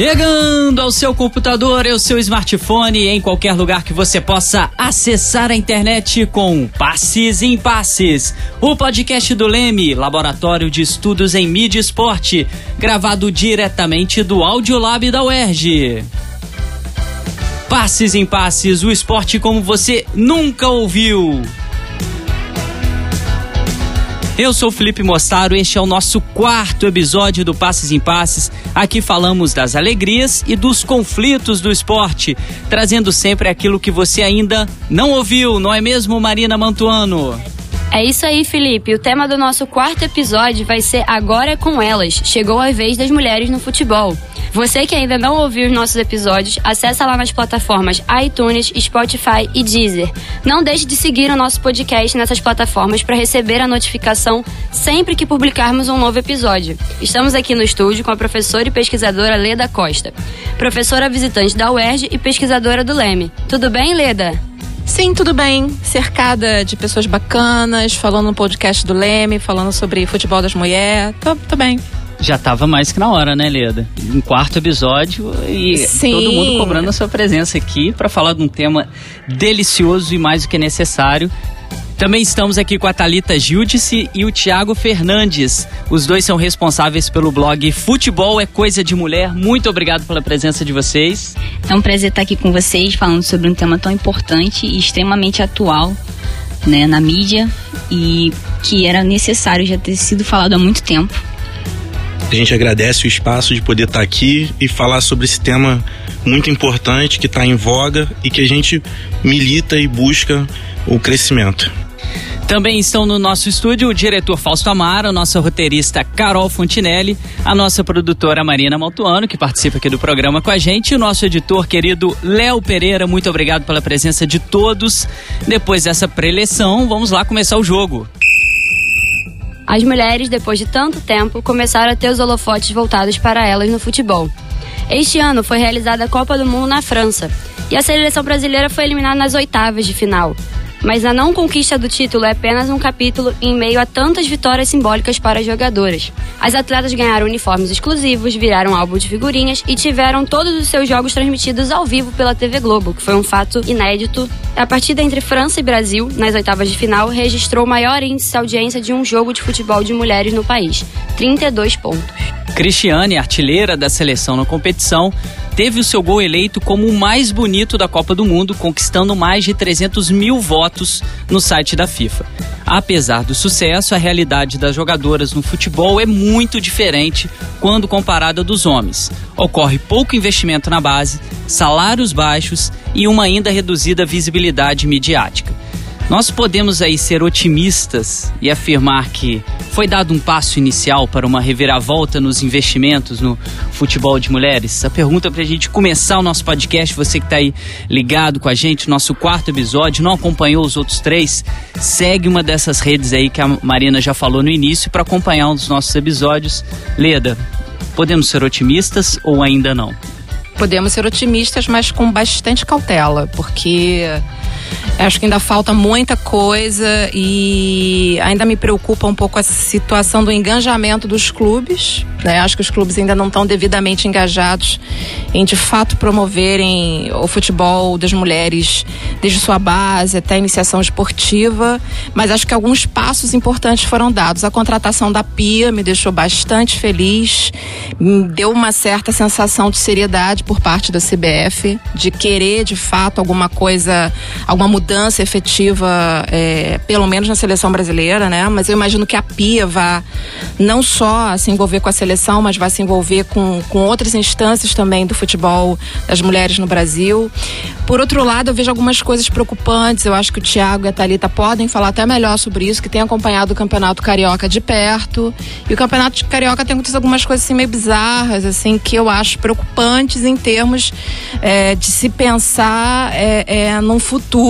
Chegando ao seu computador, ao seu smartphone, em qualquer lugar que você possa acessar a internet com Passes em Passes, o podcast do Leme, Laboratório de Estudos em Mídia e Esporte, gravado diretamente do Audiolab da UERJ. Passes em Passes, o esporte como você nunca ouviu. Eu sou Felipe Mostaro, este é o nosso quarto episódio do Passes em Passes. Aqui falamos das alegrias e dos conflitos do esporte, trazendo sempre aquilo que você ainda não ouviu, não é mesmo, Marina Mantuano? É isso aí, Felipe. O tema do nosso quarto episódio vai ser Agora é com Elas. Chegou a vez das mulheres no futebol. Você que ainda não ouviu os nossos episódios, acessa lá nas plataformas iTunes, Spotify e Deezer. Não deixe de seguir o nosso podcast nessas plataformas para receber a notificação sempre que publicarmos um novo episódio. Estamos aqui no estúdio com a professora e pesquisadora Leda Costa, professora visitante da UERJ e pesquisadora do Leme. Tudo bem, Leda? Sim, tudo bem. Cercada de pessoas bacanas, falando no podcast do Leme, falando sobre futebol das mulheres. Tô, tô bem já tava mais que na hora, né, Leda? Um quarto episódio e Sim. todo mundo cobrando a sua presença aqui para falar de um tema delicioso e mais do que necessário. Também estamos aqui com a Talita Gildice e o Thiago Fernandes. Os dois são responsáveis pelo blog Futebol é Coisa de Mulher. Muito obrigado pela presença de vocês. É um prazer estar aqui com vocês falando sobre um tema tão importante e extremamente atual né, na mídia e que era necessário já ter sido falado há muito tempo. A gente agradece o espaço de poder estar aqui e falar sobre esse tema muito importante que está em voga e que a gente milita e busca o crescimento. Também estão no nosso estúdio o diretor Fausto Amaro, nossa roteirista Carol Fontinelli, a nossa produtora Marina Maltuano, que participa aqui do programa com a gente, e o nosso editor querido Léo Pereira. Muito obrigado pela presença de todos. Depois dessa preleção, vamos lá começar o jogo. As mulheres, depois de tanto tempo, começaram a ter os holofotes voltados para elas no futebol. Este ano foi realizada a Copa do Mundo na França e a seleção brasileira foi eliminada nas oitavas de final, mas a não conquista do título é apenas um capítulo em meio a tantas vitórias simbólicas para as jogadoras. As atletas ganharam uniformes exclusivos, viraram álbum de figurinhas e tiveram todos os seus jogos transmitidos ao vivo pela TV Globo, que foi um fato inédito. A partida entre França e Brasil, nas oitavas de final, registrou o maior índice de audiência de um jogo de futebol de mulheres no país, 32 pontos. Cristiane, artilheira da seleção na competição, teve o seu gol eleito como o mais bonito da Copa do Mundo, conquistando mais de 300 mil votos no site da FIFA. Apesar do sucesso, a realidade das jogadoras no futebol é muito diferente quando comparada dos homens. Ocorre pouco investimento na base, salários baixos e uma ainda reduzida visibilidade midiática. Nós podemos aí ser otimistas e afirmar que foi dado um passo inicial para uma reviravolta nos investimentos no futebol de mulheres? A pergunta para a gente começar o nosso podcast, você que está aí ligado com a gente, nosso quarto episódio, não acompanhou os outros três, segue uma dessas redes aí que a Marina já falou no início para acompanhar um dos nossos episódios. Leda, podemos ser otimistas ou ainda não? Podemos ser otimistas, mas com bastante cautela, porque Acho que ainda falta muita coisa e ainda me preocupa um pouco a situação do engajamento dos clubes. Né? Acho que os clubes ainda não estão devidamente engajados em de fato promoverem o futebol das mulheres desde sua base até a iniciação esportiva. Mas acho que alguns passos importantes foram dados. A contratação da Pia me deixou bastante feliz, me deu uma certa sensação de seriedade por parte da CBF, de querer de fato alguma coisa, alguma mudança efetiva, é, pelo menos na seleção brasileira, né? Mas eu imagino que a Pia vá não só se envolver com a seleção, mas vai se envolver com, com outras instâncias também do futebol das mulheres no Brasil. Por outro lado, eu vejo algumas coisas preocupantes. Eu acho que o Thiago e a Thalita podem falar até melhor sobre isso, que tem acompanhado o Campeonato Carioca de perto. E o Campeonato Carioca tem acontecido algumas coisas assim meio bizarras, assim, que eu acho preocupantes em termos é, de se pensar é, é, num futuro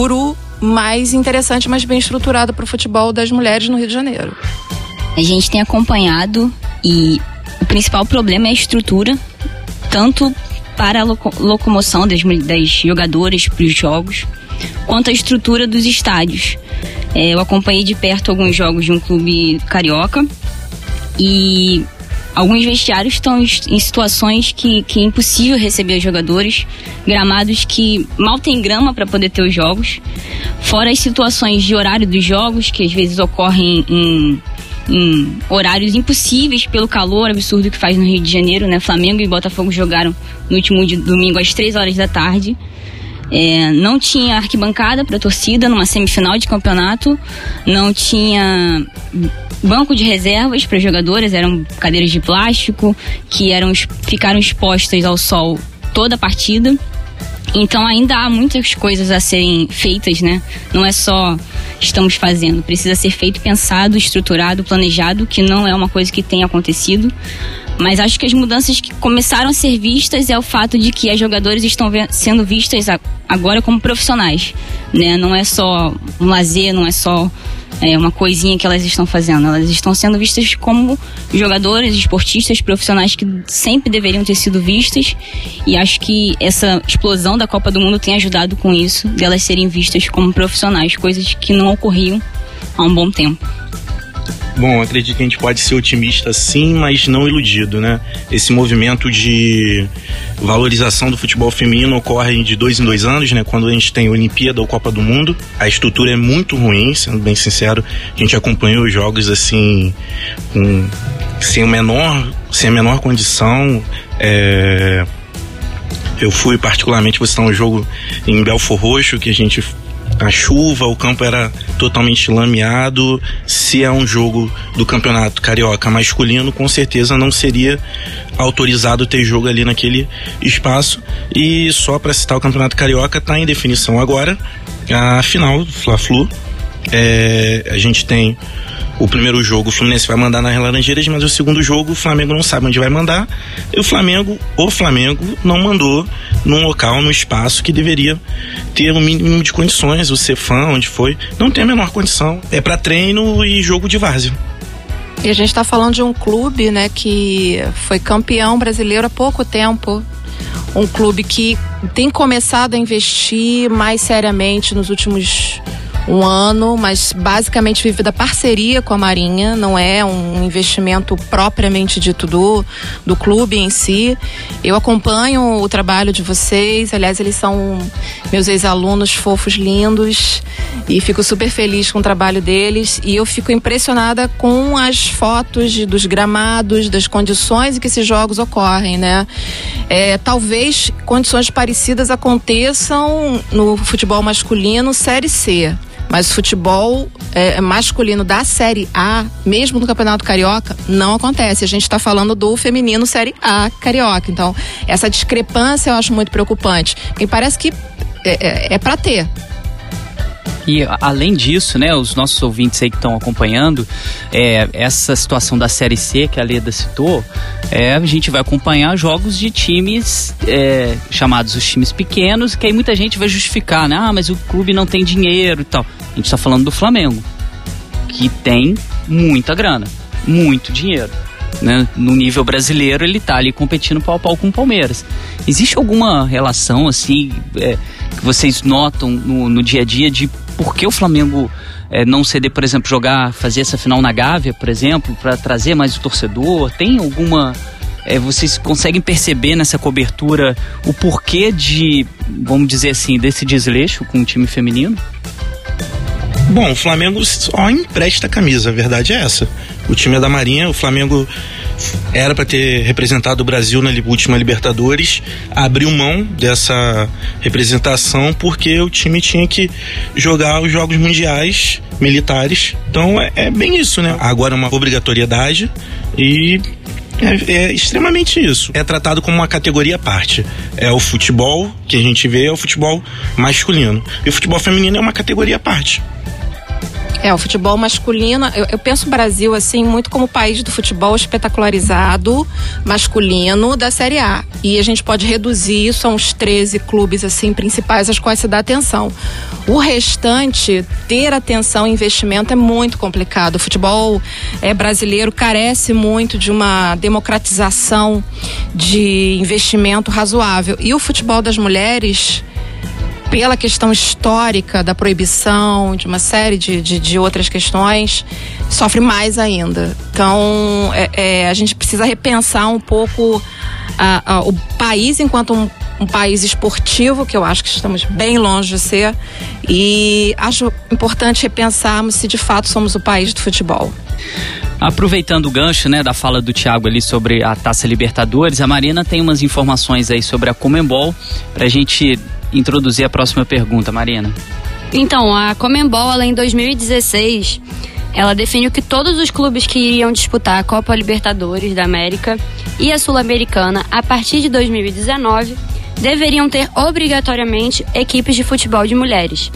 mais interessante, mais bem estruturado para o futebol das mulheres no Rio de Janeiro. A gente tem acompanhado e o principal problema é a estrutura, tanto para a locomoção das, das jogadoras para os jogos, quanto a estrutura dos estádios. É, eu acompanhei de perto alguns jogos de um clube carioca e alguns vestiários estão em situações que, que é impossível receber os jogadores, gramados que mal tem grama para poder ter os jogos, fora as situações de horário dos jogos, que às vezes ocorrem em, em horários impossíveis pelo calor absurdo que faz no Rio de Janeiro, né? Flamengo e Botafogo jogaram no último domingo às 3 horas da tarde. É, não tinha arquibancada para torcida numa semifinal de campeonato, não tinha banco de reservas para jogadores, eram cadeiras de plástico que eram ficaram expostas ao sol toda a partida. Então ainda há muitas coisas a serem feitas, né? Não é só estamos fazendo, precisa ser feito, pensado, estruturado, planejado, que não é uma coisa que tem acontecido. Mas acho que as mudanças que começaram a ser vistas é o fato de que as jogadoras estão sendo vistas agora como profissionais, né? Não é só um lazer, não é só é, uma coisinha que elas estão fazendo. Elas estão sendo vistas como jogadoras, esportistas, profissionais que sempre deveriam ter sido vistas. E acho que essa explosão da Copa do Mundo tem ajudado com isso, delas serem vistas como profissionais, coisas que não ocorriam há um bom tempo. Bom, acredito que a gente pode ser otimista sim, mas não iludido, né? Esse movimento de valorização do futebol feminino ocorre de dois em dois anos, né? Quando a gente tem Olimpíada ou Copa do Mundo. A estrutura é muito ruim, sendo bem sincero. A gente acompanhou os jogos assim, com, sem, a menor, sem a menor condição. É... Eu fui particularmente visitar um jogo em Belfor Roxo, que a gente a chuva, o campo era totalmente lameado. Se é um jogo do campeonato carioca masculino, com certeza não seria autorizado ter jogo ali naquele espaço. E só para citar o campeonato carioca, está em definição agora a final do Fla-Flu. É, a gente tem o primeiro jogo o Fluminense vai mandar nas Laranjeiras, mas o segundo jogo o Flamengo não sabe onde vai mandar. E o Flamengo, o Flamengo, não mandou num local, num espaço que deveria ter o um mínimo de condições. O Cefã, onde foi, não tem a menor condição. É para treino e jogo de várzea. E a gente está falando de um clube, né, que foi campeão brasileiro há pouco tempo. Um clube que tem começado a investir mais seriamente nos últimos um ano, mas basicamente vive da parceria com a Marinha, não é um investimento propriamente dito do, do clube em si. Eu acompanho o trabalho de vocês, aliás, eles são meus ex-alunos fofos, lindos, e fico super feliz com o trabalho deles. E eu fico impressionada com as fotos de, dos gramados, das condições em que esses jogos ocorrem, né? É, talvez condições parecidas aconteçam no futebol masculino Série C. Mas o futebol é, masculino da Série A, mesmo no Campeonato Carioca, não acontece. A gente está falando do feminino Série A Carioca. Então, essa discrepância eu acho muito preocupante. Porque parece que é, é, é para ter. E além disso, né, os nossos ouvintes aí que estão acompanhando, é, essa situação da Série C que a Leda citou, é, a gente vai acompanhar jogos de times é, chamados os times pequenos, que aí muita gente vai justificar, né? Ah, mas o clube não tem dinheiro e tal. A gente está falando do Flamengo, que tem muita grana, muito dinheiro. Né? No nível brasileiro, ele está ali competindo pau a pau com o Palmeiras. Existe alguma relação, assim, é, que vocês notam no, no dia a dia de por que o Flamengo é, não ceder, por exemplo, jogar, fazer essa final na Gávea, por exemplo, para trazer mais o torcedor? Tem alguma. É, vocês conseguem perceber nessa cobertura o porquê de, vamos dizer assim, desse desleixo com o time feminino? Bom, o Flamengo só empresta camisa, a verdade é essa. O time é da Marinha, o Flamengo era para ter representado o Brasil na última Libertadores, abriu mão dessa representação porque o time tinha que jogar os jogos mundiais militares. Então é, é bem isso, né? Agora é uma obrigatoriedade e é, é, extremamente isso. É tratado como uma categoria à parte. É o futebol que a gente vê, é o futebol masculino. E o futebol feminino é uma categoria à parte. É, o futebol masculino, eu, eu, penso o Brasil assim muito como o país do futebol espetacularizado masculino da Série A. E a gente pode reduzir isso a uns 13 clubes assim principais aos quais se dá atenção. O restante, ter atenção e investimento é muito complicado. O futebol é, brasileiro carece muito de uma democratização de investimento razoável. E o futebol das mulheres pela questão histórica da proibição, de uma série de, de, de outras questões, sofre mais ainda. Então, é, é, a gente precisa repensar um pouco a, a, o país enquanto um, um país esportivo, que eu acho que estamos bem longe de ser, e acho importante repensarmos se de fato somos o país do futebol. Aproveitando o gancho né, da fala do Thiago ali sobre a Taça Libertadores, a Marina tem umas informações aí sobre a Comembol para a gente introduzir a próxima pergunta, Marina. Então, a Comembol, em 2016, ela definiu que todos os clubes que iriam disputar a Copa Libertadores da América e a Sul-Americana a partir de 2019 deveriam ter obrigatoriamente equipes de futebol de mulheres.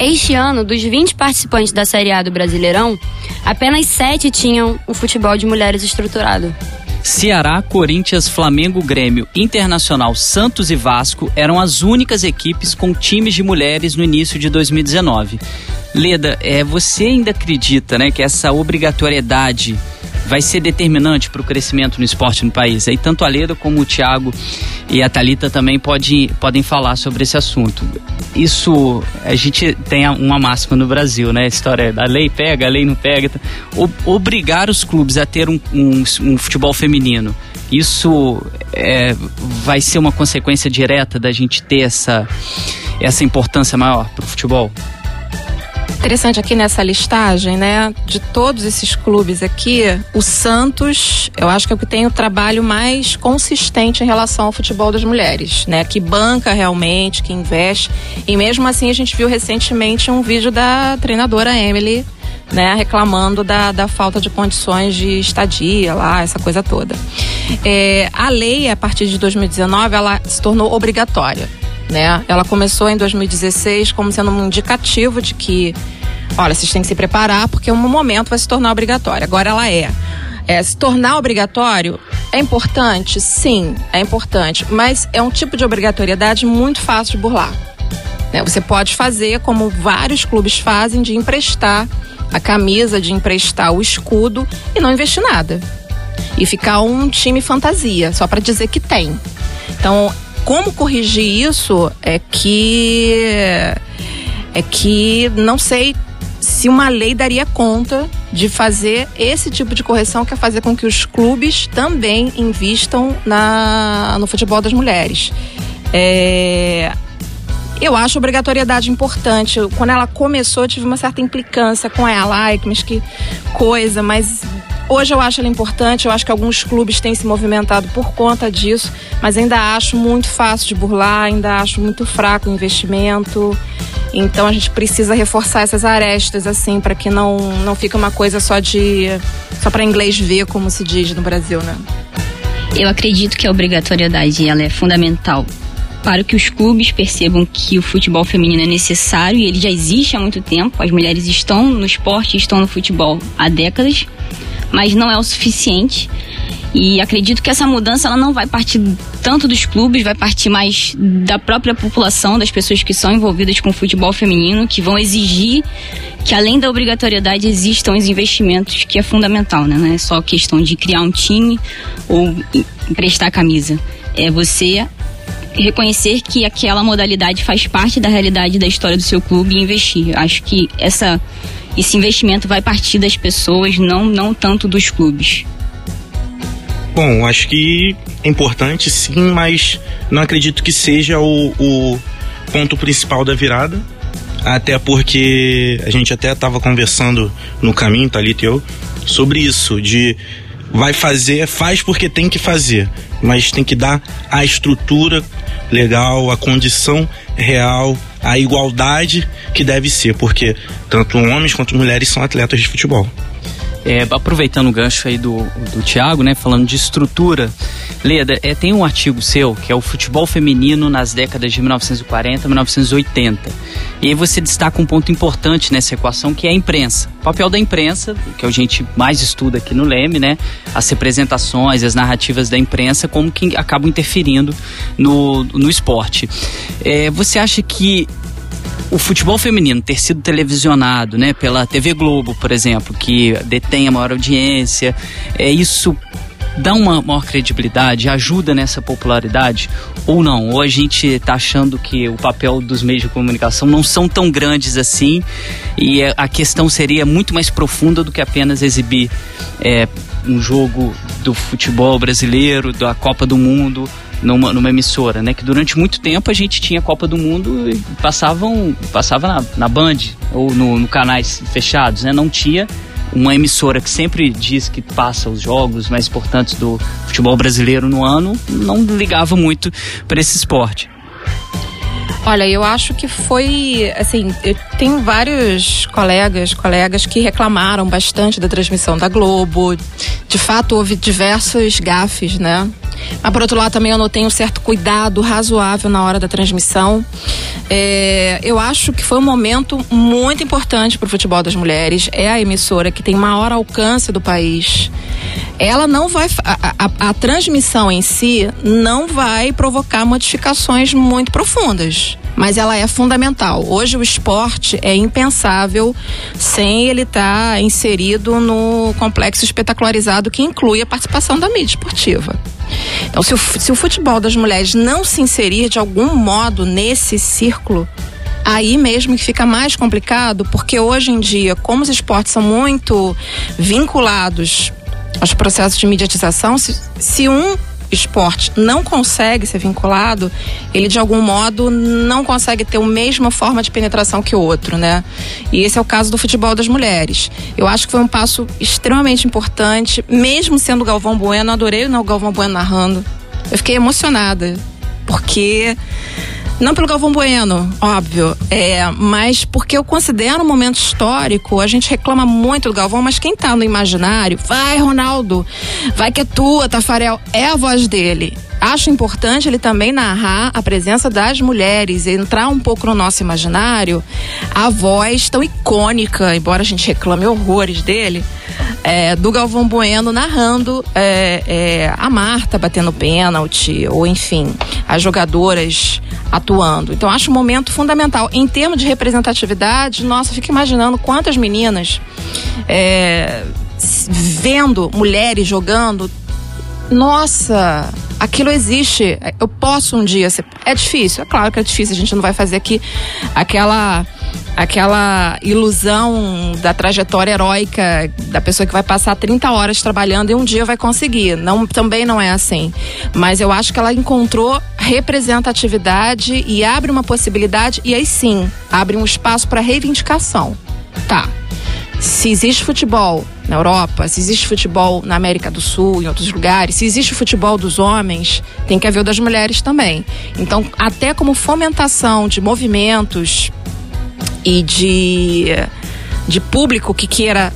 Este ano, dos 20 participantes da Série A do Brasileirão, apenas 7 tinham o futebol de mulheres estruturado. Ceará, Corinthians, Flamengo, Grêmio, Internacional, Santos e Vasco eram as únicas equipes com times de mulheres no início de 2019. Leda, é, você ainda acredita né, que essa obrigatoriedade vai ser determinante para o crescimento no esporte no país. Aí tanto a Leda como o Thiago e a Talita também pode, podem falar sobre esse assunto. Isso a gente tem uma máxima no Brasil, né? A história da lei pega, a lei não pega. O, obrigar os clubes a ter um, um, um futebol feminino. Isso é, vai ser uma consequência direta da gente ter essa, essa importância maior para o futebol? Interessante aqui nessa listagem, né? De todos esses clubes aqui, o Santos, eu acho que é o que tem o trabalho mais consistente em relação ao futebol das mulheres, né? Que banca realmente, que investe. E mesmo assim, a gente viu recentemente um vídeo da treinadora Emily né, reclamando da, da falta de condições de estadia lá, essa coisa toda. É, a lei, a partir de 2019, ela se tornou obrigatória né? Ela começou em 2016 como sendo um indicativo de que, olha, vocês têm que se preparar porque um momento vai se tornar obrigatório. Agora ela é. É, se tornar obrigatório é importante? Sim, é importante. Mas é um tipo de obrigatoriedade muito fácil de burlar. Né? Você pode fazer, como vários clubes fazem, de emprestar a camisa, de emprestar o escudo e não investir nada. E ficar um time fantasia, só para dizer que tem. Então, como corrigir isso é que é que não sei se uma lei daria conta de fazer esse tipo de correção que é fazer com que os clubes também invistam na, no futebol das mulheres. É, eu acho obrigatoriedade importante. Quando ela começou, eu tive uma certa implicância com ela. Ai, mas que coisa, mas Hoje eu acho ela importante, eu acho que alguns clubes têm se movimentado por conta disso, mas ainda acho muito fácil de burlar, ainda acho muito fraco o investimento. Então a gente precisa reforçar essas arestas assim para que não não fique uma coisa só de só para inglês ver, como se diz no Brasil, né? Eu acredito que a obrigatoriedade ela é fundamental para que os clubes percebam que o futebol feminino é necessário e ele já existe há muito tempo. As mulheres estão no esporte, estão no futebol há décadas mas não é o suficiente. E acredito que essa mudança ela não vai partir tanto dos clubes, vai partir mais da própria população, das pessoas que são envolvidas com o futebol feminino, que vão exigir que além da obrigatoriedade existam os investimentos, que é fundamental, né? Não é só questão de criar um time ou emprestar camisa. É você reconhecer que aquela modalidade faz parte da realidade da história do seu clube e investir. Acho que essa esse investimento vai partir das pessoas, não, não tanto dos clubes. Bom, acho que é importante sim, mas não acredito que seja o, o ponto principal da virada. Até porque a gente até estava conversando no caminho, Thalita e eu, sobre isso, de vai fazer, faz porque tem que fazer, mas tem que dar a estrutura legal, a condição real, a igualdade que deve ser, porque tanto homens quanto mulheres são atletas de futebol. É, aproveitando o gancho aí do, do Thiago, né, falando de estrutura, Leda, é, tem um artigo seu que é o futebol feminino nas décadas de 1940 a 1980. E aí você destaca um ponto importante nessa equação que é a imprensa. O papel da imprensa, que a gente mais estuda aqui no Leme, né, as representações, as narrativas da imprensa, como que acabam interferindo no, no esporte. É, você acha que o futebol feminino ter sido televisionado, né, pela TV Globo, por exemplo, que detém a maior audiência, é isso dá uma maior credibilidade, ajuda nessa popularidade ou não? Ou a gente está achando que o papel dos meios de comunicação não são tão grandes assim e a questão seria muito mais profunda do que apenas exibir é, um jogo do futebol brasileiro, da Copa do Mundo numa, numa emissora, né? Que durante muito tempo a gente tinha Copa do Mundo e passavam, passava na, na Band ou no, no canais fechados, né? Não tinha uma emissora que sempre diz que passa os jogos mais importantes do futebol brasileiro no ano, não ligava muito para esse esporte. Olha, eu acho que foi, assim, eu tenho vários colegas, colegas que reclamaram bastante da transmissão da Globo. De fato, houve diversos gafes, né? Mas por outro lado também eu notei um certo cuidado razoável na hora da transmissão. É, eu acho que foi um momento muito importante para o futebol das mulheres. É a emissora que tem maior alcance do país. Ela não vai. A, a, a transmissão em si não vai provocar modificações muito profundas mas ela é fundamental. Hoje o esporte é impensável sem ele estar tá inserido no complexo espetacularizado que inclui a participação da mídia esportiva. Então, se o, se o futebol das mulheres não se inserir de algum modo nesse círculo, aí mesmo que fica mais complicado, porque hoje em dia, como os esportes são muito vinculados aos processos de mediatização, se, se um esporte não consegue ser vinculado, ele de algum modo não consegue ter a mesma forma de penetração que o outro, né? E esse é o caso do futebol das mulheres. Eu acho que foi um passo extremamente importante, mesmo sendo Galvão Bueno, adorei o Galvão Bueno narrando. Eu fiquei emocionada, porque não pelo Galvão Bueno, óbvio, é, mas porque eu considero um momento histórico, a gente reclama muito do Galvão, mas quem tá no imaginário, vai Ronaldo, vai que é tua, Tafarel, é a voz dele. Acho importante ele também narrar a presença das mulheres, entrar um pouco no nosso imaginário, a voz tão icônica, embora a gente reclame horrores dele, é, do Galvão Bueno narrando é, é, a Marta batendo pênalti, ou enfim, as jogadoras atuando. Então acho um momento fundamental. Em termos de representatividade, nossa, fico imaginando quantas meninas é, vendo mulheres jogando. Nossa, aquilo existe. Eu posso um dia ser. É difícil, é claro que é difícil. A gente não vai fazer aqui aquela aquela ilusão da trajetória heróica da pessoa que vai passar 30 horas trabalhando e um dia vai conseguir. Não, também não é assim. Mas eu acho que ela encontrou representatividade e abre uma possibilidade e aí sim, abre um espaço para reivindicação. Tá. Se existe futebol na Europa, se existe futebol na América do Sul, em outros lugares, se existe futebol dos homens, tem que haver o das mulheres também. Então, até como fomentação de movimentos e de, de público que queira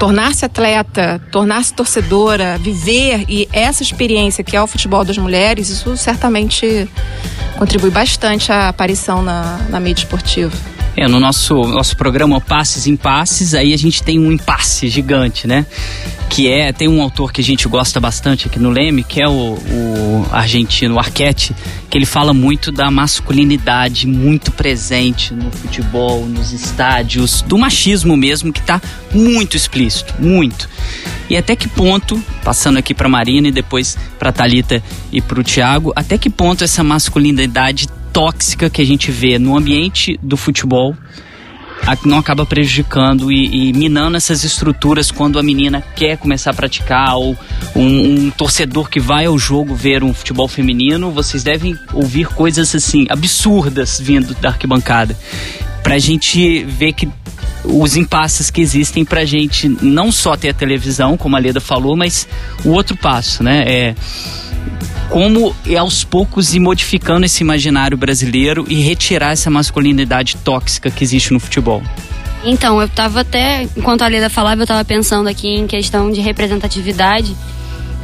tornar-se atleta, tornar-se torcedora, viver e essa experiência que é o futebol das mulheres, isso certamente contribui bastante à aparição na, na mídia esportiva. É, no nosso, nosso programa Passes em Passes, aí a gente tem um impasse gigante, né? Que é, tem um autor que a gente gosta bastante aqui no Leme, que é o, o argentino Arquette, que ele fala muito da masculinidade muito presente no futebol, nos estádios, do machismo mesmo, que está muito explícito, muito. E até que ponto, passando aqui para Marina e depois para Talita e para o Thiago, até que ponto essa masculinidade tóxica que a gente vê no ambiente do futebol não acaba prejudicando e, e, minando essas estruturas quando a menina quer começar a praticar ou um, um, torcedor que vai ao jogo ver um futebol feminino, vocês devem ouvir coisas assim absurdas vindo da arquibancada pra gente ver que os impasses que existem pra gente não só ter a televisão, como a Leda falou, mas o outro passo, né? É como é aos poucos ir modificando esse imaginário brasileiro e retirar essa masculinidade tóxica que existe no futebol. Então, eu tava até, enquanto a Leda falava, eu tava pensando aqui em questão de representatividade.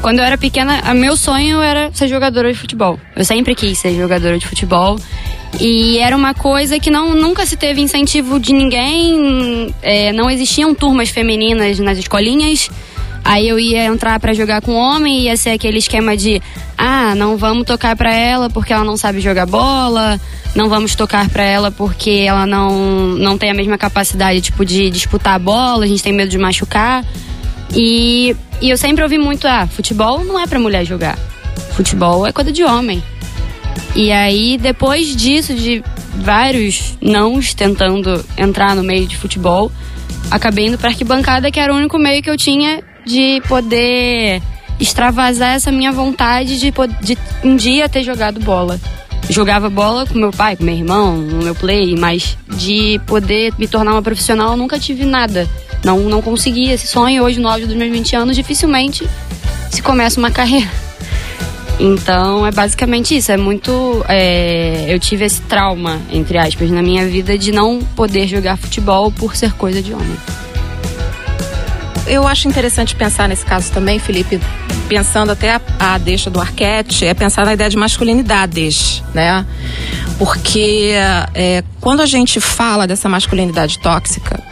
Quando eu era pequena, meu sonho era ser jogadora de futebol. Eu sempre quis ser jogadora de futebol. E era uma coisa que não, nunca se teve incentivo de ninguém, é, não existiam turmas femininas nas escolinhas. Aí eu ia entrar para jogar com homem, ia ser aquele esquema de ah, não vamos tocar para ela porque ela não sabe jogar bola, não vamos tocar para ela porque ela não não tem a mesma capacidade tipo de disputar a bola, a gente tem medo de machucar. E e eu sempre ouvi muito, ah, futebol não é para mulher jogar. Futebol é coisa de homem. E aí, depois disso, de vários nãos tentando entrar no meio de futebol, acabei indo pra arquibancada, que era o único meio que eu tinha de poder extravasar essa minha vontade de, de um dia ter jogado bola. Jogava bola com meu pai, com meu irmão, no meu play, mas de poder me tornar uma profissional eu nunca tive nada. Não, não consegui esse sonho. Hoje, no auge dos meus 20 anos, dificilmente se começa uma carreira. Então é basicamente isso. É muito. É, eu tive esse trauma, entre aspas, na minha vida de não poder jogar futebol por ser coisa de homem eu acho interessante pensar nesse caso também, Felipe, pensando até a, a deixa do Arquette, é pensar na ideia de masculinidades, né? Porque é, quando a gente fala dessa masculinidade tóxica,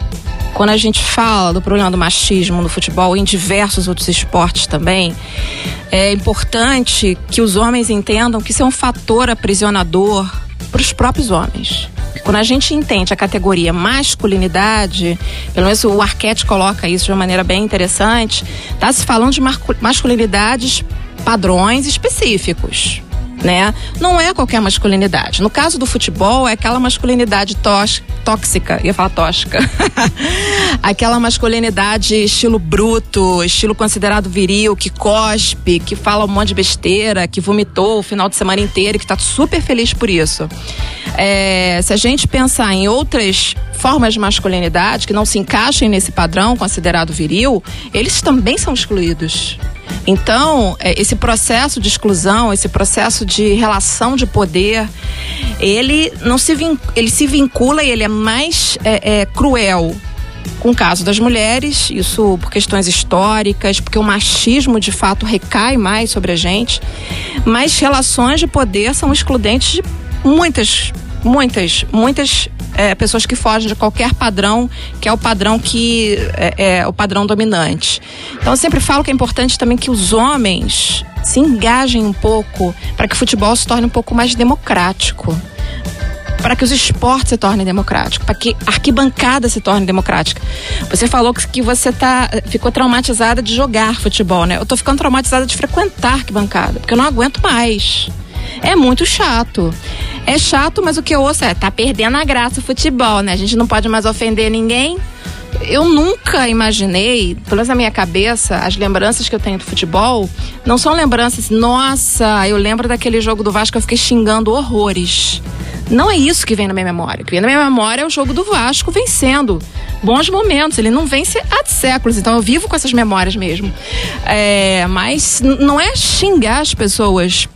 quando a gente fala do problema do machismo no futebol e em diversos outros esportes também, é importante que os homens entendam que isso é um fator aprisionador para os próprios homens. Quando a gente entende a categoria masculinidade, pelo menos o Arquete coloca isso de uma maneira bem interessante, está se falando de masculinidades padrões específicos né? Não é qualquer masculinidade. No caso do futebol, é aquela masculinidade tóxica, ia falar tóxica. aquela masculinidade estilo bruto, estilo considerado viril, que cospe, que fala um monte de besteira, que vomitou o final de semana inteiro e que tá super feliz por isso. É, se a gente pensar em outras formas de masculinidade que não se encaixem nesse padrão considerado viril, eles também são excluídos. Então, é, esse processo de exclusão, esse processo de relação de poder, ele não se vincula, ele se vincula e ele é mais é, é, cruel com o caso das mulheres, isso por questões históricas, porque o machismo de fato recai mais sobre a gente, mas relações de poder são excludentes de muitas, muitas, muitas é, pessoas que fogem de qualquer padrão, que é o padrão que é, é o padrão dominante. Então eu sempre falo que é importante também que os homens se engajem um pouco para que o futebol se torne um pouco mais democrático para que os esportes se tornem democráticos, para que a arquibancada se torne democrática. Você falou que, você tá, ficou traumatizada de jogar futebol, né? Eu tô ficando traumatizada de frequentar arquibancada, porque eu não aguento mais. É muito chato. É chato, mas o que eu ouço é, tá perdendo a graça o futebol, né? A gente não pode mais ofender ninguém. Eu nunca imaginei, pelo menos na minha cabeça, as lembranças que eu tenho do futebol não são lembranças, nossa, eu lembro daquele jogo do Vasco, eu fiquei xingando horrores. Não é isso que vem na minha memória. O que vem na minha memória é o jogo do Vasco vencendo. Bons momentos. Ele não vence há séculos, então eu vivo com essas memórias mesmo. É, mas não é xingar as pessoas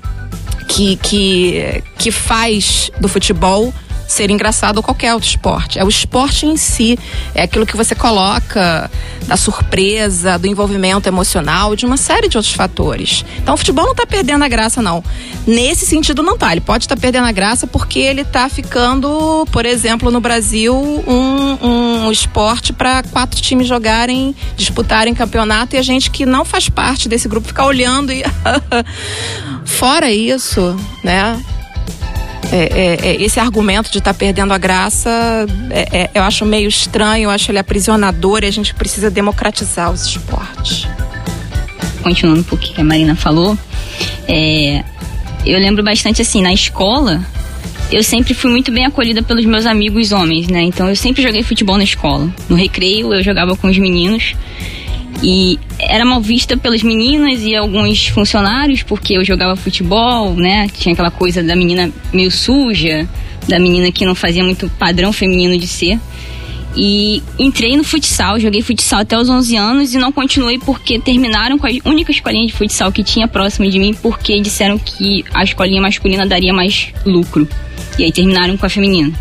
que, que, que faz do futebol ser engraçado ou qualquer outro esporte. É o esporte em si, é aquilo que você coloca da surpresa, do envolvimento emocional, de uma série de outros fatores. Então o futebol não está perdendo a graça, não. Nesse sentido, não tá. Ele pode estar tá perdendo a graça porque ele está ficando, por exemplo, no Brasil, um, um esporte para quatro times jogarem, disputarem campeonato e a gente que não faz parte desse grupo ficar olhando e. Fora isso, né? É, é, é, esse argumento de estar tá perdendo a graça, é, é, eu acho meio estranho, eu acho ele aprisionador e a gente precisa democratizar os esportes. Continuando um pouquinho que a Marina falou, é, eu lembro bastante assim, na escola, eu sempre fui muito bem acolhida pelos meus amigos homens, né? Então eu sempre joguei futebol na escola. No recreio eu jogava com os meninos e era mal vista pelas meninas e alguns funcionários, porque eu jogava futebol, né? Tinha aquela coisa da menina meio suja, da menina que não fazia muito padrão feminino de ser. E entrei no futsal, joguei futsal até os 11 anos e não continuei porque terminaram com a única escolinha de futsal que tinha próxima de mim, porque disseram que a escolinha masculina daria mais lucro. E aí terminaram com a feminina.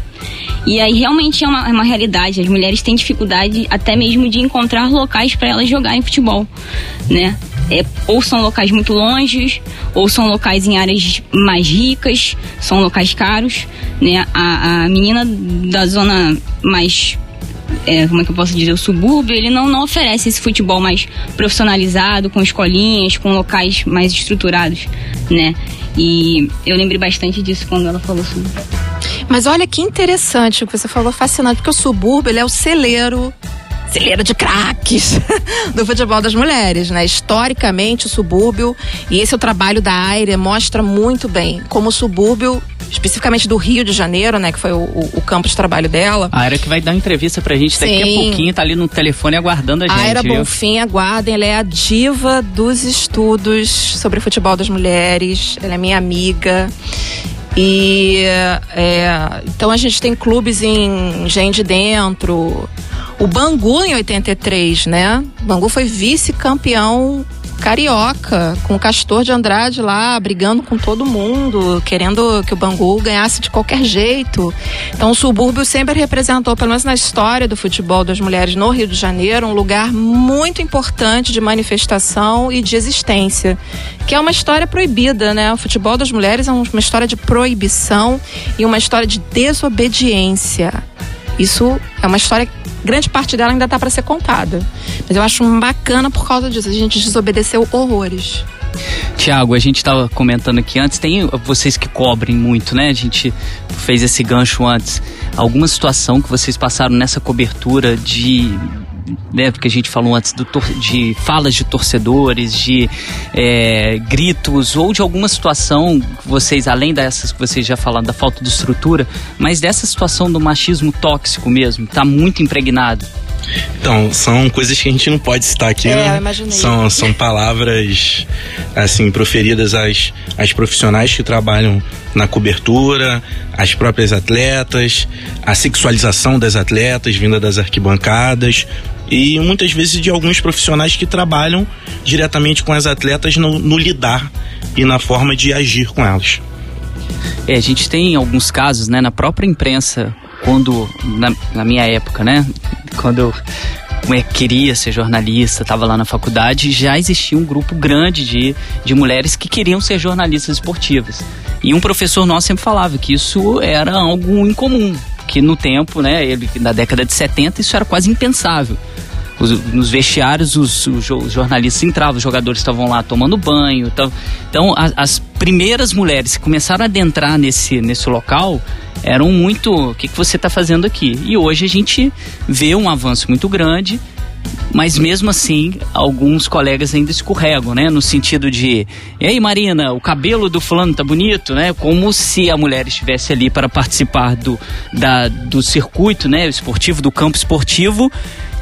E aí realmente é uma, é uma realidade. As mulheres têm dificuldade até mesmo de encontrar locais para elas jogarem futebol, né? É, ou são locais muito longe, ou são locais em áreas mais ricas, são locais caros, né? A, a menina da zona mais é, como é que eu posso dizer, o subúrbio, ele não, não oferece esse futebol mais profissionalizado, com escolinhas, com locais mais estruturados, né? E eu lembrei bastante disso quando ela falou sobre. Mas olha que interessante o que você falou, fascinante, porque o subúrbio ele é o celeiro celeiro de craques do futebol das mulheres, né? Historicamente, o subúrbio, e esse é o trabalho da Aire, mostra muito bem como o subúrbio especificamente do Rio de Janeiro, né, que foi o, o, o campo de trabalho dela. A Aira que vai dar uma entrevista pra gente daqui Sim. a pouquinho, tá ali no telefone aguardando a gente. A Aira Bonfim, aguardem, ela é a diva dos estudos sobre futebol das mulheres, ela é minha amiga. E é, então a gente tem clubes em Gente Dentro, o Bangu em 83, né? O Bangu foi vice-campeão carioca, com o Castor de Andrade lá, brigando com todo mundo, querendo que o Bangu ganhasse de qualquer jeito. Então o subúrbio sempre representou, pelo menos na história do futebol das mulheres no Rio de Janeiro, um lugar muito importante de manifestação e de existência, que é uma história proibida, né? O futebol das mulheres é uma história de proibição e uma história de desobediência. Isso é uma história grande parte dela ainda tá para ser contada. Mas eu acho bacana por causa disso. A gente desobedeceu horrores. Tiago, a gente estava comentando aqui antes, tem vocês que cobrem muito, né? A gente fez esse gancho antes. Alguma situação que vocês passaram nessa cobertura de né, porque a gente falou antes do, de falas de torcedores, de é, gritos ou de alguma situação que vocês, além dessas que vocês já falaram, da falta de estrutura, mas dessa situação do machismo tóxico mesmo, está muito impregnado. Então, são coisas que a gente não pode citar aqui, é, né? Eu imaginei. São, são palavras, assim, proferidas às, às profissionais que trabalham na cobertura, às próprias atletas, a sexualização das atletas vinda das arquibancadas e muitas vezes de alguns profissionais que trabalham diretamente com as atletas no, no lidar e na forma de agir com elas. É, a gente tem alguns casos, né, na própria imprensa, quando, na, na minha época, né, quando eu é, queria ser jornalista, estava lá na faculdade, já existia um grupo grande de, de mulheres que queriam ser jornalistas esportivas. E um professor nosso sempre falava que isso era algo incomum, que no tempo, né, ele, na década de 70, isso era quase impensável. Os, nos vestiários, os, os, jornalistas entravam, os jogadores estavam lá tomando banho. Então, então as, as primeiras mulheres que começaram a adentrar nesse, nesse local eram muito. O que, que você está fazendo aqui? E hoje a gente vê um avanço muito grande mas mesmo assim, alguns colegas ainda escorregam, né? No sentido de, e aí Marina, o cabelo do fulano tá bonito, né? Como se a mulher estivesse ali para participar do, da, do circuito, né? Esportivo, do campo esportivo,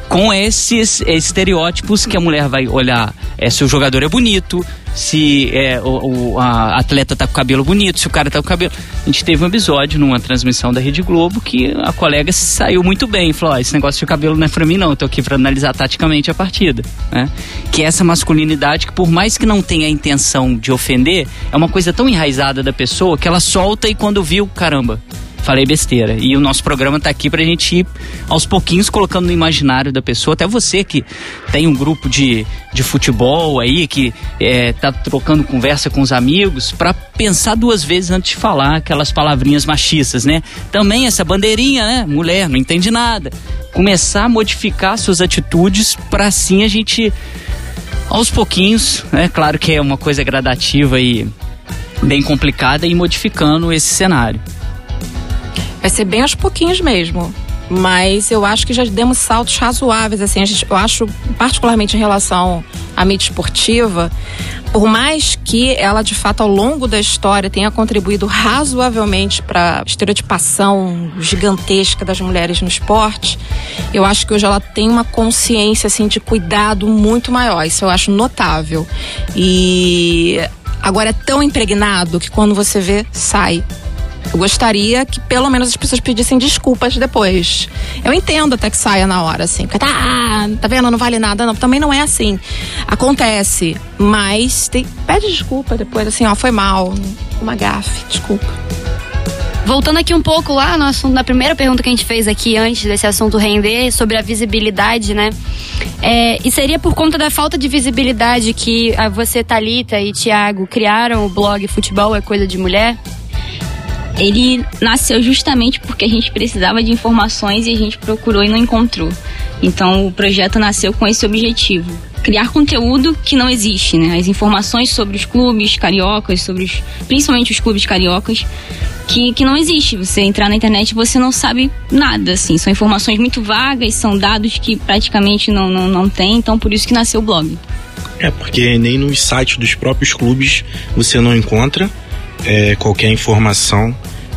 com esses estereótipos que a mulher vai olhar é, se o jogador é bonito, se é, o, o atleta tá com o cabelo bonito, se o cara tá com o cabelo. A gente teve um episódio numa transmissão da Rede Globo que a colega saiu muito bem, falou: oh, esse negócio de cabelo não é pra mim, não, eu tô aqui pra analisar taticamente a partida. Né? Que essa masculinidade, que por mais que não tenha a intenção de ofender, é uma coisa tão enraizada da pessoa que ela solta e quando viu, caramba, falei besteira. E o nosso programa está aqui para a gente ir aos pouquinhos colocando no imaginário da pessoa, até você que tem um grupo de, de futebol aí, que é, tá trocando conversa com os amigos, para pensar duas vezes antes de falar aquelas palavrinhas machistas, né? Também essa bandeirinha, né? Mulher, não entende nada. Começar a modificar suas atitudes para assim a gente aos pouquinhos, né? claro que é uma coisa gradativa e bem complicada e modificando esse cenário. Vai ser bem aos pouquinhos mesmo. Mas eu acho que já demos saltos razoáveis, assim, gente, eu acho, particularmente em relação à mídia esportiva, por mais que ela de fato ao longo da história tenha contribuído razoavelmente para a estereotipação gigantesca das mulheres no esporte, eu acho que hoje ela tem uma consciência assim de cuidado muito maior. Isso eu acho notável. E agora é tão impregnado que quando você vê, sai. Eu gostaria que pelo menos as pessoas pedissem desculpas depois. Eu entendo até que saia na hora, assim. Porque tá, tá vendo? Não vale nada, não. Também não é assim. Acontece. Mas tem, pede desculpa depois, assim, ó, foi mal. Uma gafe, desculpa. Voltando aqui um pouco lá no assunto, na primeira pergunta que a gente fez aqui antes desse assunto render, sobre a visibilidade, né? É, e seria por conta da falta de visibilidade que você, Talita e Tiago criaram o blog Futebol é Coisa de Mulher? Ele nasceu justamente porque a gente precisava de informações e a gente procurou e não encontrou. Então o projeto nasceu com esse objetivo. Criar conteúdo que não existe, né? As informações sobre os clubes cariocas, sobre os, principalmente os clubes cariocas, que, que não existe. Você entrar na internet você não sabe nada, assim. São informações muito vagas, são dados que praticamente não, não, não tem, então por isso que nasceu o blog. É, porque nem nos sites dos próprios clubes você não encontra é, qualquer informação.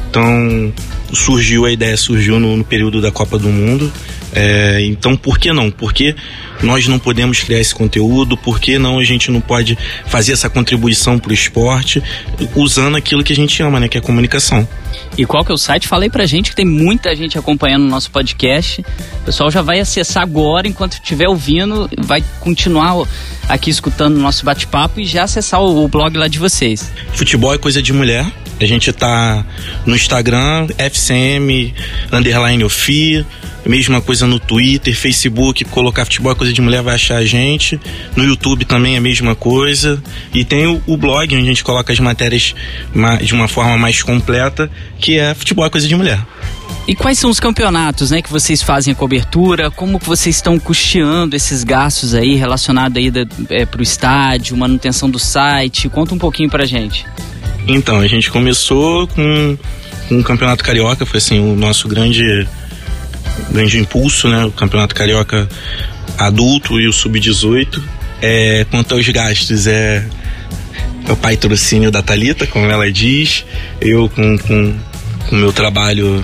Então surgiu a ideia, surgiu no, no período da Copa do Mundo. É, então por que não? Porque nós não podemos criar esse conteúdo, por que não a gente não pode fazer essa contribuição para o esporte usando aquilo que a gente ama, né, que é a comunicação. E qual que é o site? Falei pra gente que tem muita gente acompanhando o nosso podcast. O pessoal já vai acessar agora, enquanto estiver ouvindo, vai continuar aqui escutando o nosso bate-papo e já acessar o, o blog lá de vocês. Futebol é coisa de mulher. A gente tá no Instagram, FCM, underline OFI, mesma coisa no Twitter, Facebook, colocar futebol é coisa de mulher vai achar a gente. No YouTube também é a mesma coisa. E tem o, o blog, onde a gente coloca as matérias de uma forma mais completa, que é futebol é coisa de mulher. E quais são os campeonatos, né, que vocês fazem a cobertura? Como que vocês estão custeando esses gastos aí relacionados aí é, pro estádio, manutenção do site? Conta um pouquinho pra gente. Então, a gente começou com, com o Campeonato Carioca, foi assim o nosso grande grande impulso, né? O Campeonato Carioca adulto e o sub-18. É, quanto aos gastos, é, é o patrocínio da Talita, como ela diz. Eu com com o meu trabalho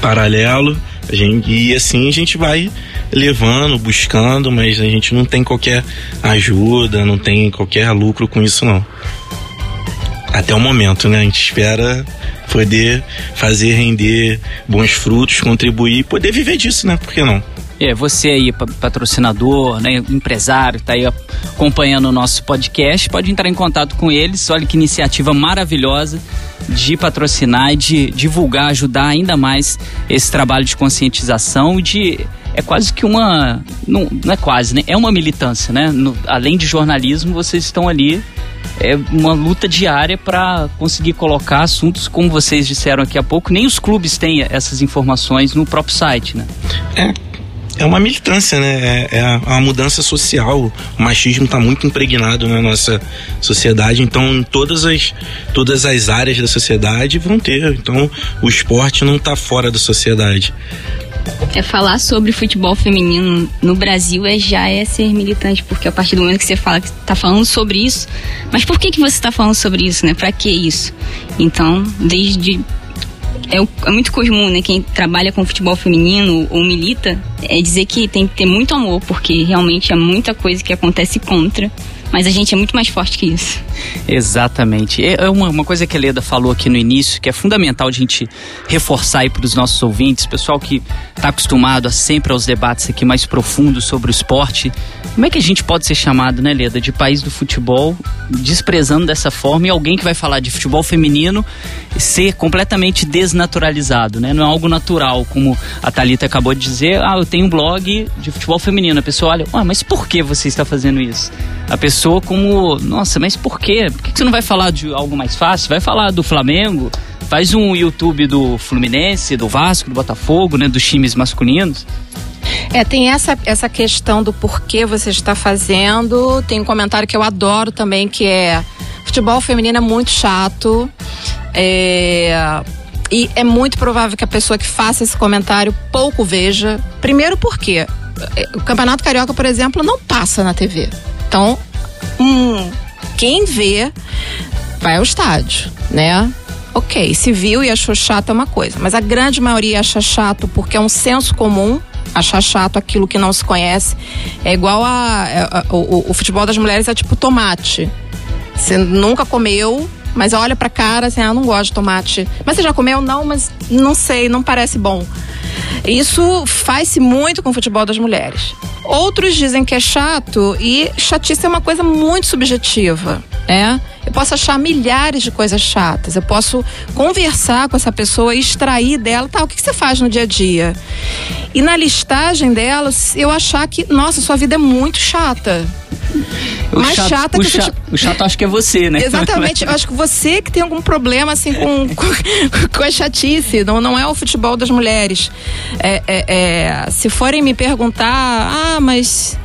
paralelo, a gente, e assim a gente vai levando, buscando, mas a gente não tem qualquer ajuda, não tem qualquer lucro com isso não até o momento, né? A gente espera poder fazer render bons frutos, contribuir e poder viver disso, né? Por que não? É, você aí, patrocinador, né, empresário, tá aí acompanhando o nosso podcast, pode entrar em contato com eles. Olha que iniciativa maravilhosa de patrocinar e de divulgar, ajudar ainda mais esse trabalho de conscientização e de é quase que uma não, não é quase, né? É uma militância, né? No, além de jornalismo, vocês estão ali é uma luta diária para conseguir colocar assuntos, como vocês disseram aqui há pouco, nem os clubes têm essas informações no próprio site, né? É, é uma militância, né? É, é uma mudança social. O machismo está muito impregnado na nossa sociedade, então em todas as, todas as áreas da sociedade vão ter. Então o esporte não está fora da sociedade. É falar sobre futebol feminino no Brasil é já é ser militante, porque a partir do momento que você fala que está falando sobre isso, mas por que que você está falando sobre isso, né? Para que isso? Então, desde é, é, muito comum, né? Quem trabalha com futebol feminino ou milita é dizer que tem que ter muito amor, porque realmente é muita coisa que acontece contra mas a gente é muito mais forte que isso. Exatamente. É, é uma, uma coisa que a Leda falou aqui no início, que é fundamental a gente reforçar aí para os nossos ouvintes, pessoal que está acostumado a sempre aos debates aqui mais profundos sobre o esporte. Como é que a gente pode ser chamado, né, Leda, de país do futebol, desprezando dessa forma e alguém que vai falar de futebol feminino ser completamente desnaturalizado, né? Não é algo natural, como a Talita acabou de dizer. Ah, eu tenho um blog de futebol feminino. A pessoa olha, ah, mas por que você está fazendo isso? A pessoa como, nossa, mas por quê? Por que você não vai falar de algo mais fácil? Vai falar do Flamengo? Faz um YouTube do Fluminense, do Vasco, do Botafogo, né? Dos times masculinos. É, tem essa, essa questão do porquê você está fazendo. Tem um comentário que eu adoro também, que é futebol feminino é muito chato. É, e é muito provável que a pessoa que faça esse comentário pouco veja. Primeiro porque é, o Campeonato Carioca, por exemplo, não passa na TV. Então, hum, quem vê vai ao estádio, né? Ok, se viu e achou chato é uma coisa, mas a grande maioria acha chato porque é um senso comum achar chato aquilo que não se conhece. É igual a, a, é, a o, o, futebol das mulheres é tipo tomate. Você nunca comeu, mas olha pra cara assim, ah, não gosto de tomate. Mas você já comeu? Não, mas não sei, não parece bom. Isso faz-se muito com o futebol das mulheres. Outros dizem que é chato e chatice é uma coisa muito subjetiva, né? Eu posso achar milhares de coisas chatas. Eu posso conversar com essa pessoa e extrair dela, tá, o que você faz no dia a dia? E na listagem dela, eu achar que, nossa, sua vida é muito chata. O mais chato, chata o que chato, você... O chato acho que é você, né? Exatamente. Eu acho que você que tem algum problema, assim, com, com, com a chatice. Não, não é o futebol das mulheres. É, é, é, se forem me perguntar, ah, mas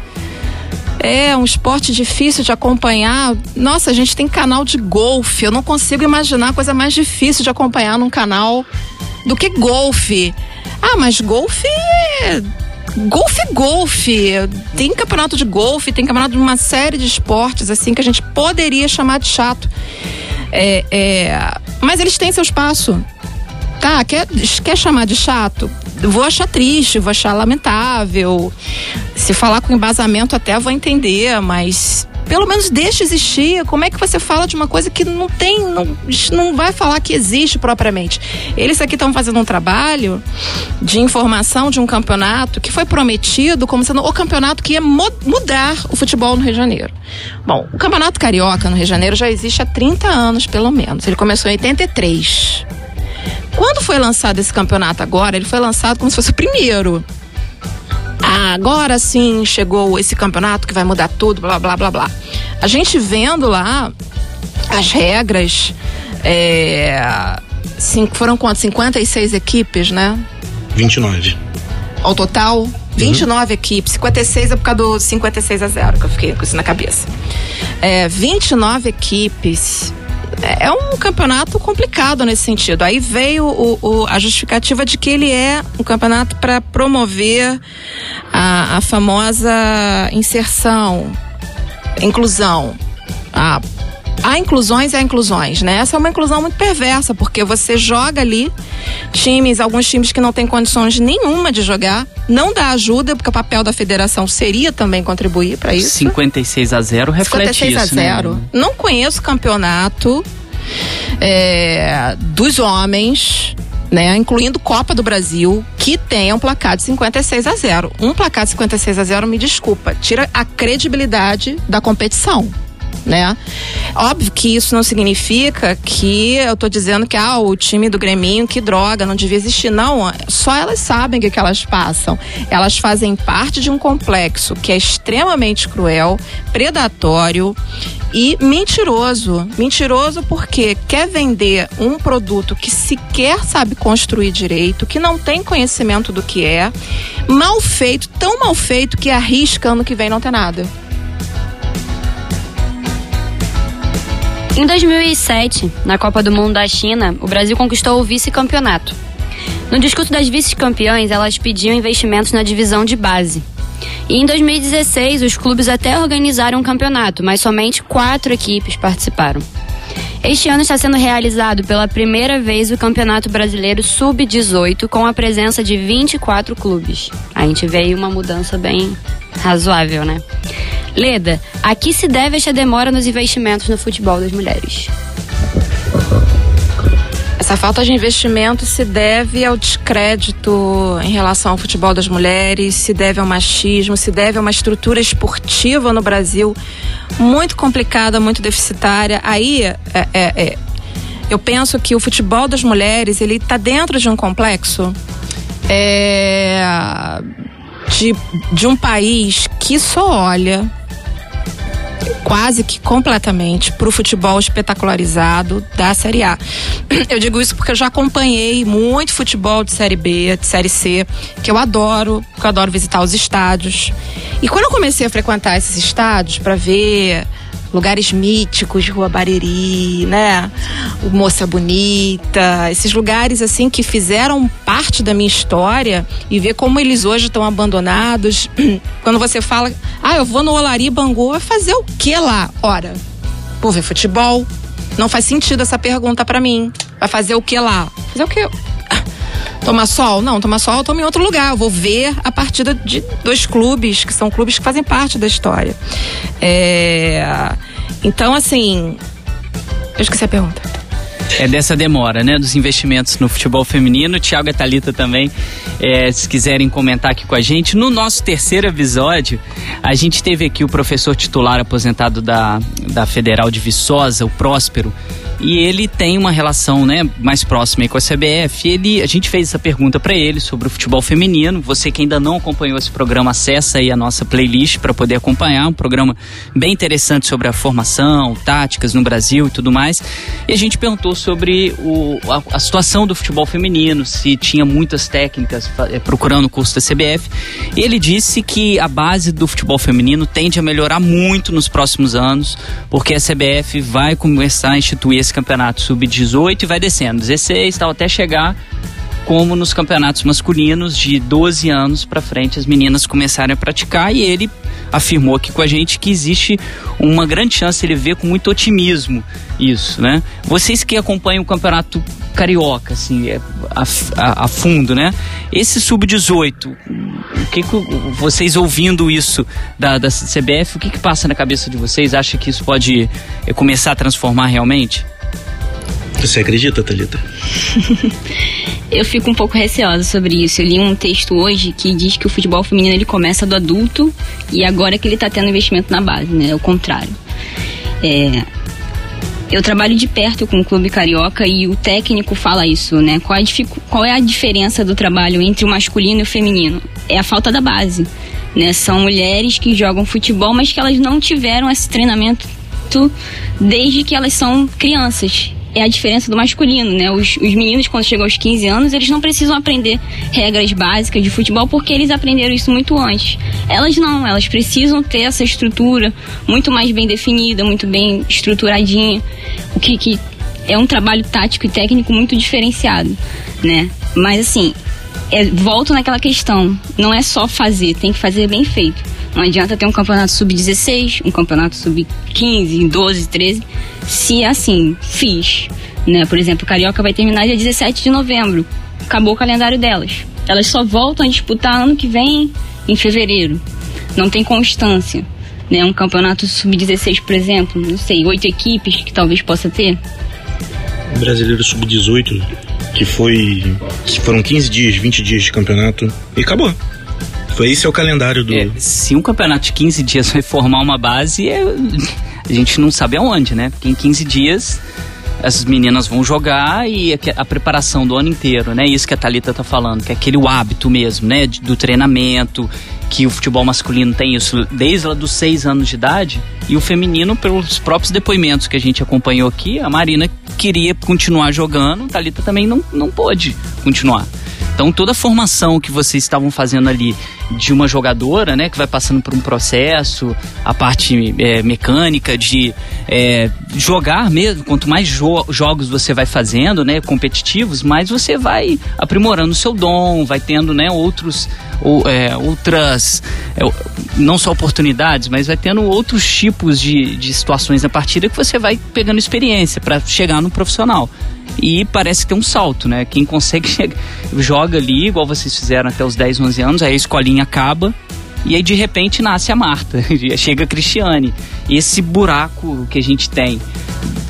É um esporte difícil de acompanhar. Nossa, a gente tem canal de golfe. Eu não consigo imaginar coisa mais difícil de acompanhar num canal do que golfe. Ah, mas golfe é golfe golfe. Tem campeonato de golfe, tem campeonato de uma série de esportes assim que a gente poderia chamar de chato. É, é, mas eles têm seu espaço. Tá, quer, quer chamar de chato? Vou achar triste, vou achar lamentável. Se falar com embasamento até vou entender, mas pelo menos deixa existir. Como é que você fala de uma coisa que não tem, não, não vai falar que existe propriamente? Eles aqui estão fazendo um trabalho de informação de um campeonato que foi prometido como sendo o campeonato que ia mudar o futebol no Rio de Janeiro. Bom, o campeonato carioca no Rio de Janeiro já existe há 30 anos, pelo menos. Ele começou em 83. Quando foi lançado esse campeonato agora, ele foi lançado como se fosse o primeiro ah, agora sim chegou esse campeonato que vai mudar tudo, blá blá blá blá. A gente vendo lá as regras, é, cinco, foram quantos? 56 equipes, né? 29. Ao total, 29 uhum. equipes, 56 é por causa do 56 a 0, que eu fiquei com isso na cabeça. É, 29 equipes é um campeonato complicado nesse sentido. Aí veio o, o, a justificativa de que ele é um campeonato para promover a, a, famosa inserção, inclusão. A, há inclusões e há inclusões, né? Essa é uma inclusão muito perversa, porque você joga ali times, alguns times que não têm condições nenhuma de jogar, não dá ajuda, porque o papel da federação seria também contribuir para isso. 56 a 0 reflete 56 isso, a 0. Né? Não conheço campeonato é, dos homens né, incluindo Copa do Brasil, que tenha um placar de 56 a 0. Um placar de 56 a 0, me desculpa, tira a credibilidade da competição né? Óbvio que isso não significa que eu tô dizendo que ah, o time do Greminho, que droga, não devia existir. Não, só elas sabem o que, que elas passam. Elas fazem parte de um complexo que é extremamente cruel, predatório e mentiroso. Mentiroso porque quer vender um produto que sequer sabe construir direito, que não tem conhecimento do que é, mal feito, tão mal feito que arrisca ano que vem não ter nada. Em 2007, na Copa do Mundo da China, o Brasil conquistou o vice-campeonato. No discurso das vice-campeãs, elas pediam investimentos na divisão de base. E em 2016, os clubes até organizaram um campeonato, mas somente quatro equipes participaram. Este ano está sendo realizado pela primeira vez o Campeonato Brasileiro Sub-18, com a presença de 24 clubes. A gente vê aí uma mudança bem razoável, né? Leda, a que se deve esta demora nos investimentos no futebol das mulheres? Essa falta de investimento se deve ao descrédito em relação ao futebol das mulheres, se deve ao machismo, se deve a uma estrutura esportiva no Brasil muito complicada, muito deficitária. Aí, é, é, é, eu penso que o futebol das mulheres ele está dentro de um complexo é, de, de um país que só olha quase que completamente para o futebol espetacularizado da Série A. Eu digo isso porque eu já acompanhei muito futebol de Série B, de Série C, que eu adoro, que eu adoro visitar os estádios. E quando eu comecei a frequentar esses estádios para ver lugares míticos, Rua Bariri, né? O Moça Bonita, esses lugares assim que fizeram parte da minha história e ver como eles hoje estão abandonados. Quando você fala, ah, eu vou no Olari Bangu, fazer o que lá? Ora, vou ver futebol. Não faz sentido essa pergunta para mim. Vai fazer o que lá? Fazer o que? Tomar sol? Não, tomar sol eu tomo em outro lugar. Eu vou ver a partida de dois clubes, que são clubes que fazem parte da história. É... Então, assim. Eu esqueci a pergunta. É dessa demora, né? Dos investimentos no futebol feminino. Tiago e Thalita também, é, se quiserem comentar aqui com a gente. No nosso terceiro episódio, a gente teve aqui o professor titular aposentado da, da Federal de Viçosa, o Próspero e ele tem uma relação, né, mais próxima com a CBF. Ele, a gente fez essa pergunta para ele sobre o futebol feminino. Você que ainda não acompanhou esse programa, acessa aí a nossa playlist para poder acompanhar, um programa bem interessante sobre a formação, táticas no Brasil e tudo mais. E a gente perguntou sobre o, a, a situação do futebol feminino, se tinha muitas técnicas é, procurando o curso da CBF. E ele disse que a base do futebol feminino tende a melhorar muito nos próximos anos, porque a CBF vai começar a instituir esse campeonato sub-18 e vai descendo, 16, tal, até chegar como nos campeonatos masculinos de 12 anos para frente as meninas começarem a praticar e ele afirmou aqui com a gente que existe uma grande chance, ele vê com muito otimismo isso, né? Vocês que acompanham o campeonato carioca, assim, é, a, a, a fundo, né? Esse sub-18, o que, que vocês ouvindo isso da, da CBF, o que, que passa na cabeça de vocês? Acha que isso pode é, começar a transformar realmente? Você acredita, Thalita? eu fico um pouco receosa sobre isso. Eu li um texto hoje que diz que o futebol feminino ele começa do adulto e agora que ele está tendo investimento na base, né? É o contrário. É, eu trabalho de perto com o clube carioca e o técnico fala isso, né? Qual, qual, é a diferença do trabalho entre o masculino e o feminino? É a falta da base, né? São mulheres que jogam futebol, mas que elas não tiveram esse treinamento desde que elas são crianças é a diferença do masculino, né? Os, os meninos, quando chegam aos 15 anos, eles não precisam aprender regras básicas de futebol porque eles aprenderam isso muito antes. Elas não, elas precisam ter essa estrutura muito mais bem definida, muito bem estruturadinha, o que, que é um trabalho tático e técnico muito diferenciado, né? Mas assim, é, volto naquela questão, não é só fazer, tem que fazer bem feito. Não adianta ter um campeonato sub-16, um campeonato sub-15, 12, 13, se assim, fiz. Né? Por exemplo, o Carioca vai terminar dia 17 de novembro. Acabou o calendário delas. Elas só voltam a disputar ano que vem, em fevereiro. Não tem constância. Né? Um campeonato sub-16, por exemplo, não sei, oito equipes que talvez possa ter. Brasileiro sub-18, que foi. foram 15 dias, 20 dias de campeonato e acabou. Foi esse é o calendário do. É, se um campeonato de 15 dias vai formar uma base, é, a gente não sabe aonde, né? Porque em 15 dias as meninas vão jogar e a preparação do ano inteiro, né? Isso que a Thalita tá falando, que é aquele hábito mesmo, né? Do treinamento, que o futebol masculino tem isso desde lá dos seis anos de idade e o feminino, pelos próprios depoimentos que a gente acompanhou aqui, a Marina queria continuar jogando, a Thalita também não, não pôde continuar. Então toda a formação que vocês estavam fazendo ali de uma jogadora, né, que vai passando por um processo, a parte é, mecânica de é, jogar mesmo, quanto mais jo jogos você vai fazendo, né, competitivos, mais você vai aprimorando o seu dom, vai tendo, né, outros ou, é, outras, é, não só oportunidades, mas vai tendo outros tipos de, de situações na partida que você vai pegando experiência para chegar no profissional. E parece ter um salto, né? Quem consegue chegar, joga ali, igual vocês fizeram até os 10, 11 anos, aí a escolinha acaba, e aí de repente nasce a Marta, chega a Cristiane. Esse buraco que a gente tem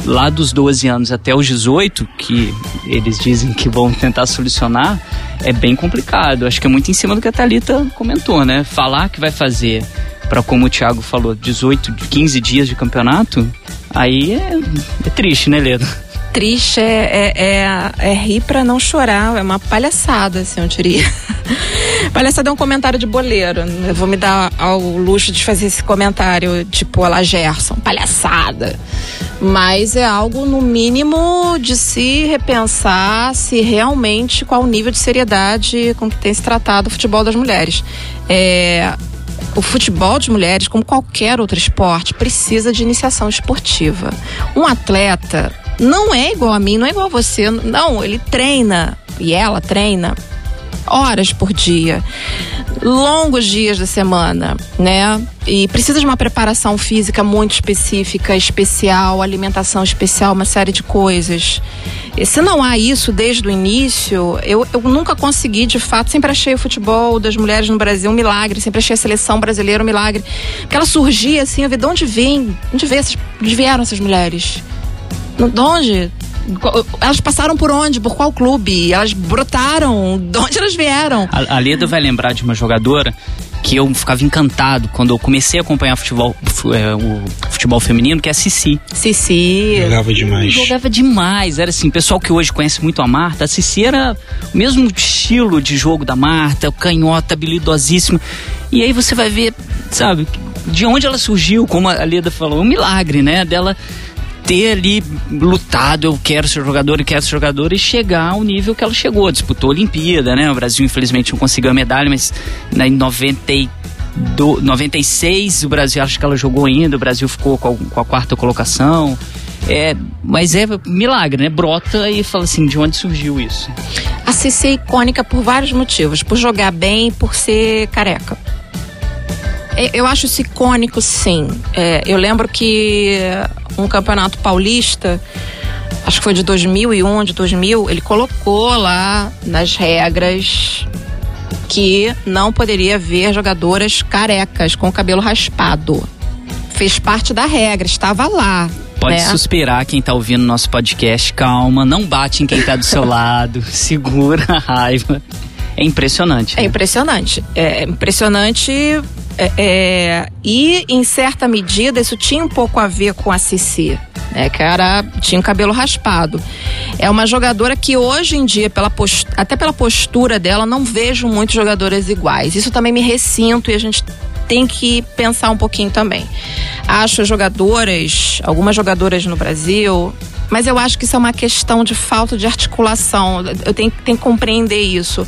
lá dos 12 anos até os 18, que eles dizem que vão tentar solucionar, é bem complicado. Acho que é muito em cima do que a Thalita comentou, né? Falar que vai fazer para como o Thiago falou, 18, 15 dias de campeonato, aí é, é triste, né, Leda? Triste é, é, é, é rir para não chorar, é uma palhaçada, assim, eu diria. palhaçada é um comentário de boleiro. Eu vou me dar ao luxo de fazer esse comentário, tipo, a Gerson, palhaçada mas é algo no mínimo de se repensar se realmente qual o nível de seriedade com que tem se tratado o futebol das mulheres. É, o futebol de mulheres, como qualquer outro esporte, precisa de iniciação esportiva. Um atleta não é igual a mim, não é igual a você, não, ele treina e ela treina horas por dia, longos dias da semana, né? E precisa de uma preparação física muito específica, especial, alimentação especial, uma série de coisas. E se não há isso desde o início, eu, eu nunca consegui, de fato, sempre achei o futebol das mulheres no Brasil um milagre, sempre achei a seleção brasileira um milagre. Porque ela surgia assim, eu vi de onde vem, onde, vem essas, onde vieram essas mulheres? De onde? Elas passaram por onde? Por qual clube? Elas brotaram? De onde elas vieram? A, a Leda vai lembrar de uma jogadora que eu ficava encantado quando eu comecei a acompanhar futebol, é, o futebol feminino, que é a Cici. Cici. Jogava demais. Jogava demais. Era assim, pessoal que hoje conhece muito a Marta, a Cici era o mesmo estilo de jogo da Marta, canhota, habilidosíssima. E aí você vai ver, sabe, de onde ela surgiu, como a Leda falou, um milagre, né? Dela ter ali lutado, eu quero ser jogador, eu quero ser jogador e chegar ao nível que ela chegou. Disputou a Olimpíada, né? O Brasil infelizmente não conseguiu a medalha, mas né, em 90 do 96 o Brasil acho que ela jogou ainda, o Brasil ficou com a, com a quarta colocação. É, mas é milagre, né? Brota e fala assim, de onde surgiu isso? A Cici é icônica por vários motivos, por jogar bem, por ser careca. É, eu acho isso icônico, sim. É, eu lembro que um campeonato paulista, acho que foi de 2001, de 2000, ele colocou lá nas regras que não poderia haver jogadoras carecas com cabelo raspado. Fez parte da regra, estava lá. Pode né? suspirar quem está ouvindo nosso podcast, calma, não bate em quem está do seu lado, segura a raiva. É impressionante. É né? impressionante. É impressionante é, é, e, em certa medida, isso tinha um pouco a ver com a Cici, né? Que era, tinha um cabelo raspado. É uma jogadora que hoje em dia, pela post, até pela postura dela, não vejo muitos jogadoras iguais. Isso também me ressinto e a gente tem que pensar um pouquinho também. Acho jogadoras, algumas jogadoras no Brasil, mas eu acho que isso é uma questão de falta de articulação. Eu tenho, tenho que compreender isso.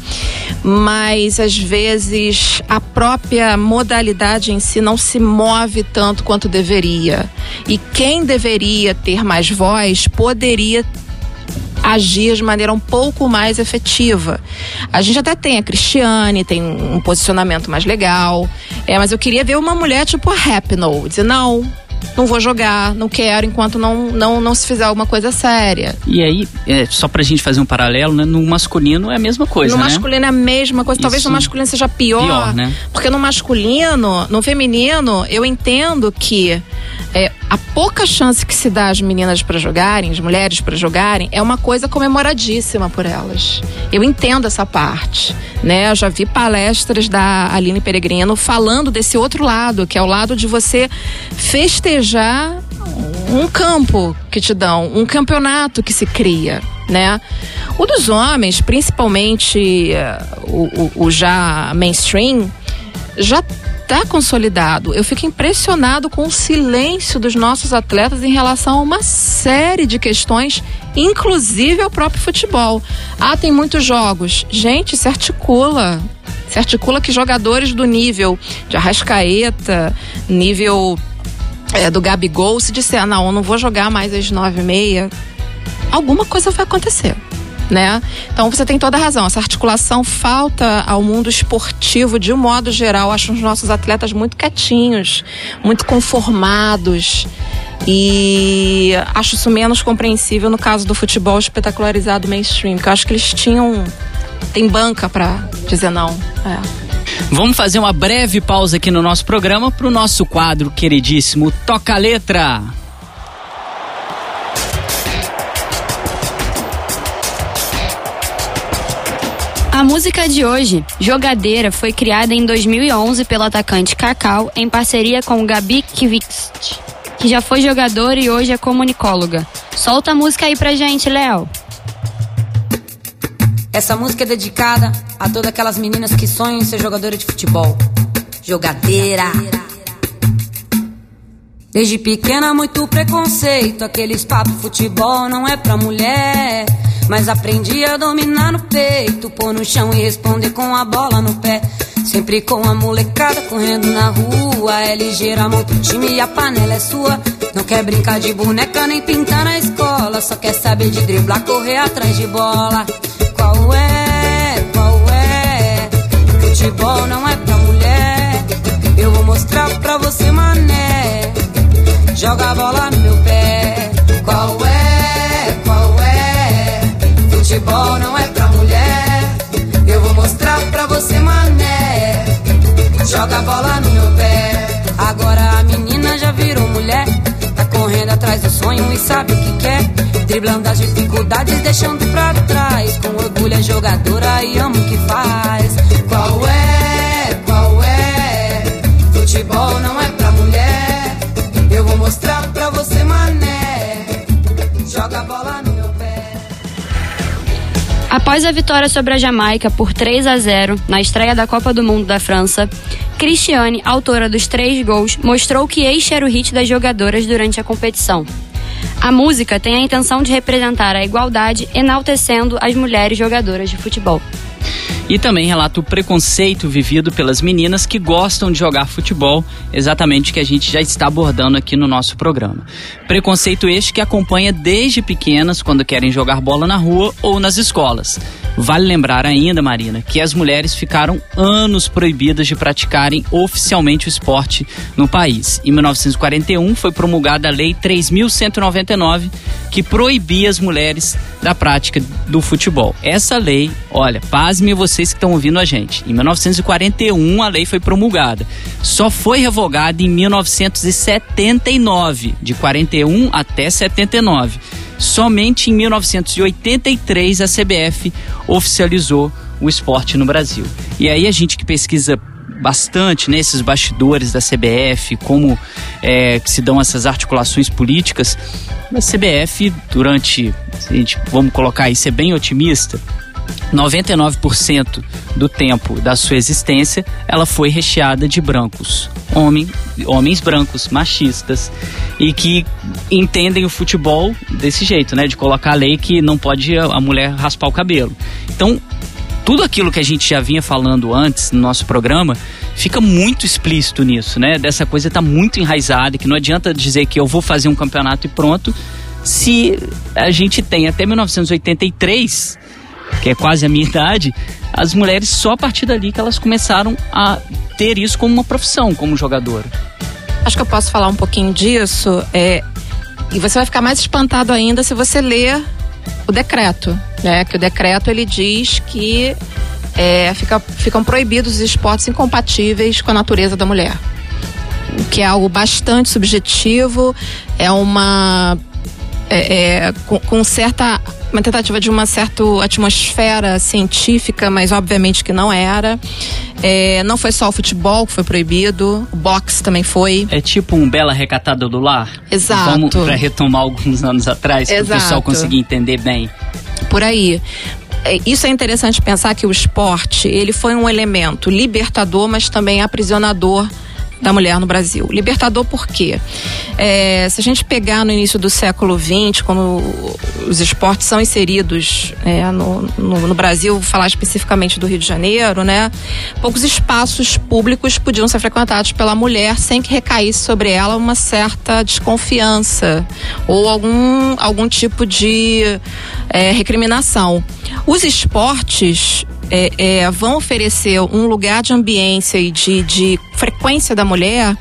Mas às vezes a própria modalidade em si não se move tanto quanto deveria. E quem deveria ter mais voz poderia agir de maneira um pouco mais efetiva. A gente até tem a Cristiane, tem um posicionamento mais legal, é, mas eu queria ver uma mulher tipo a Rapinoe, dizer, não, não vou jogar, não quero enquanto não, não, não se fizer alguma coisa séria. E aí, é, só pra gente fazer um paralelo, né? No masculino é a mesma coisa, no né? masculino é a mesma coisa. Talvez Isso. no masculino seja pior. Pior, né? Porque no masculino, no feminino, eu entendo que é, a pouca chance que se dá às meninas para jogarem, as mulheres para jogarem, é uma coisa comemoradíssima por elas. Eu entendo essa parte, né? Eu já vi palestras da Aline Peregrino falando desse outro lado, que é o lado de você festejar um campo que te dão, um campeonato que se cria, né? O dos homens, principalmente eh, o, o- o já mainstream, já está consolidado. Eu fico impressionado com o silêncio dos nossos atletas em relação a uma série de questões, inclusive ao próprio futebol. Ah, tem muitos jogos. Gente, se articula. Se articula que jogadores do nível de Arrascaeta, nível é, do Gabigol, se disser, "Ah, não, eu não vou jogar mais às nove e meia, alguma coisa vai acontecer. Né? Então você tem toda a razão. Essa articulação falta ao mundo esportivo de um modo geral. Acho os nossos atletas muito quietinhos, muito conformados. E acho isso menos compreensível no caso do futebol espetacularizado mainstream, que eu acho que eles tinham. Tem banca pra dizer não. É. Vamos fazer uma breve pausa aqui no nosso programa pro nosso quadro queridíssimo Toca a Letra. A música de hoje, Jogadeira, foi criada em 2011 pelo atacante Cacau em parceria com Gabi Kivist, que já foi jogadora e hoje é comunicóloga. Solta a música aí pra gente, Léo. Essa música é dedicada a todas aquelas meninas que sonham em ser jogadora de futebol. Jogadeira. Desde pequena, muito preconceito. Aqueles papos futebol não é pra mulher. Mas aprendi a dominar no peito, pôr no chão e responder com a bola no pé. Sempre com a molecada correndo na rua. É ligeira, monta o time e a panela é sua. Não quer brincar de boneca nem pintar na escola. Só quer saber de driblar, correr atrás de bola. Qual é? Qual é? Futebol não é pra mulher. Eu vou mostrar pra você, mané. Joga a bola no meu pé. Qual é? Qual é? Futebol não é pra mulher. Eu vou mostrar pra você, mané. Joga a bola no meu pé. Agora a menina já virou mulher. Tá correndo atrás do sonho e sabe o que quer. Driblando as dificuldades, deixando pra trás. Com orgulho é jogadora e ama o que faz. Após a vitória sobre a Jamaica por 3 a 0 na estreia da Copa do Mundo da França, Cristiane, autora dos três gols, mostrou que este era o hit das jogadoras durante a competição. A música tem a intenção de representar a igualdade, enaltecendo as mulheres jogadoras de futebol. E também relata o preconceito vivido pelas meninas que gostam de jogar futebol, exatamente que a gente já está abordando aqui no nosso programa. Preconceito este que acompanha desde pequenas quando querem jogar bola na rua ou nas escolas. Vale lembrar ainda, Marina, que as mulheres ficaram anos proibidas de praticarem oficialmente o esporte no país. Em 1941 foi promulgada a Lei 3199, que proibia as mulheres da prática do futebol. Essa lei, olha, pasme vocês que estão ouvindo a gente. Em 1941 a lei foi promulgada. Só foi revogada em 1979, de 41 até 79. Somente em 1983 a CBF oficializou o esporte no Brasil. E aí a gente que pesquisa bastante nesses né, bastidores da CBF, como é, que se dão essas articulações políticas, a CBF durante, gente, vamos colocar aí, ser bem otimista, 99% do tempo da sua existência, ela foi recheada de brancos, homem, homens brancos, machistas, e que entendem o futebol desse jeito, né? De colocar a lei que não pode a mulher raspar o cabelo. Então, tudo aquilo que a gente já vinha falando antes no nosso programa fica muito explícito nisso, né? Dessa coisa tá muito enraizada, que não adianta dizer que eu vou fazer um campeonato e pronto, se a gente tem até 1983 que é quase a minha idade, as mulheres só a partir dali que elas começaram a ter isso como uma profissão, como jogadora. Acho que eu posso falar um pouquinho disso. É, e você vai ficar mais espantado ainda se você ler o decreto, né? Que o decreto ele diz que é, fica, ficam proibidos os esportes incompatíveis com a natureza da mulher. O que é algo bastante subjetivo, é uma. É, é, com, com certa uma tentativa de uma certa atmosfera científica, mas obviamente que não era. É, não foi só o futebol que foi proibido, o boxe também foi. É tipo um Bela Recatada do Lar? Exato. Vamos para retomar alguns anos atrás, para o pessoal conseguir entender bem. Por aí é, isso é interessante pensar que o esporte ele foi um elemento libertador, mas também aprisionador da mulher no Brasil. Libertador por quê? É, se a gente pegar no início do século XX, quando os esportes são inseridos é, no, no, no, Brasil, falar especificamente do Rio de Janeiro, né? Poucos espaços públicos podiam ser frequentados pela mulher sem que recaísse sobre ela uma certa desconfiança ou algum, algum tipo de é, recriminação. Os esportes é, é, vão oferecer um lugar de ambiência e de, de frequência da mulher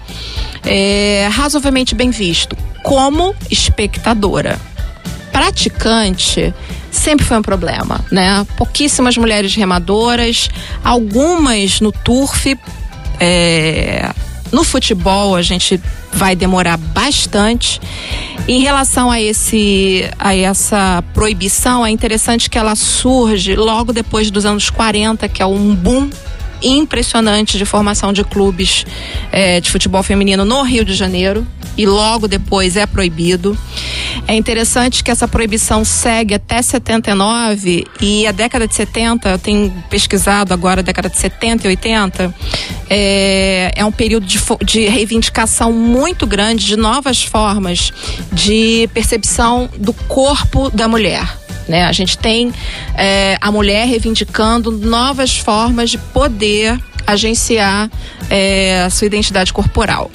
é, razoavelmente bem visto, como espectadora. Praticante sempre foi um problema, né? Pouquíssimas mulheres remadoras, algumas no turf, é, no futebol a gente vai demorar bastante. Em relação a esse a essa proibição, é interessante que ela surge logo depois dos anos 40, que é um boom impressionante de formação de clubes é, de futebol feminino no Rio de Janeiro e logo depois é proibido. É interessante que essa proibição segue até 79 e a década de 70, eu tenho pesquisado agora a década de 70 e 80, é, é um período de, de reivindicação muito grande de novas formas de percepção do corpo da mulher. Né? A gente tem é, a mulher reivindicando novas formas de poder agenciar é, a sua identidade corporal.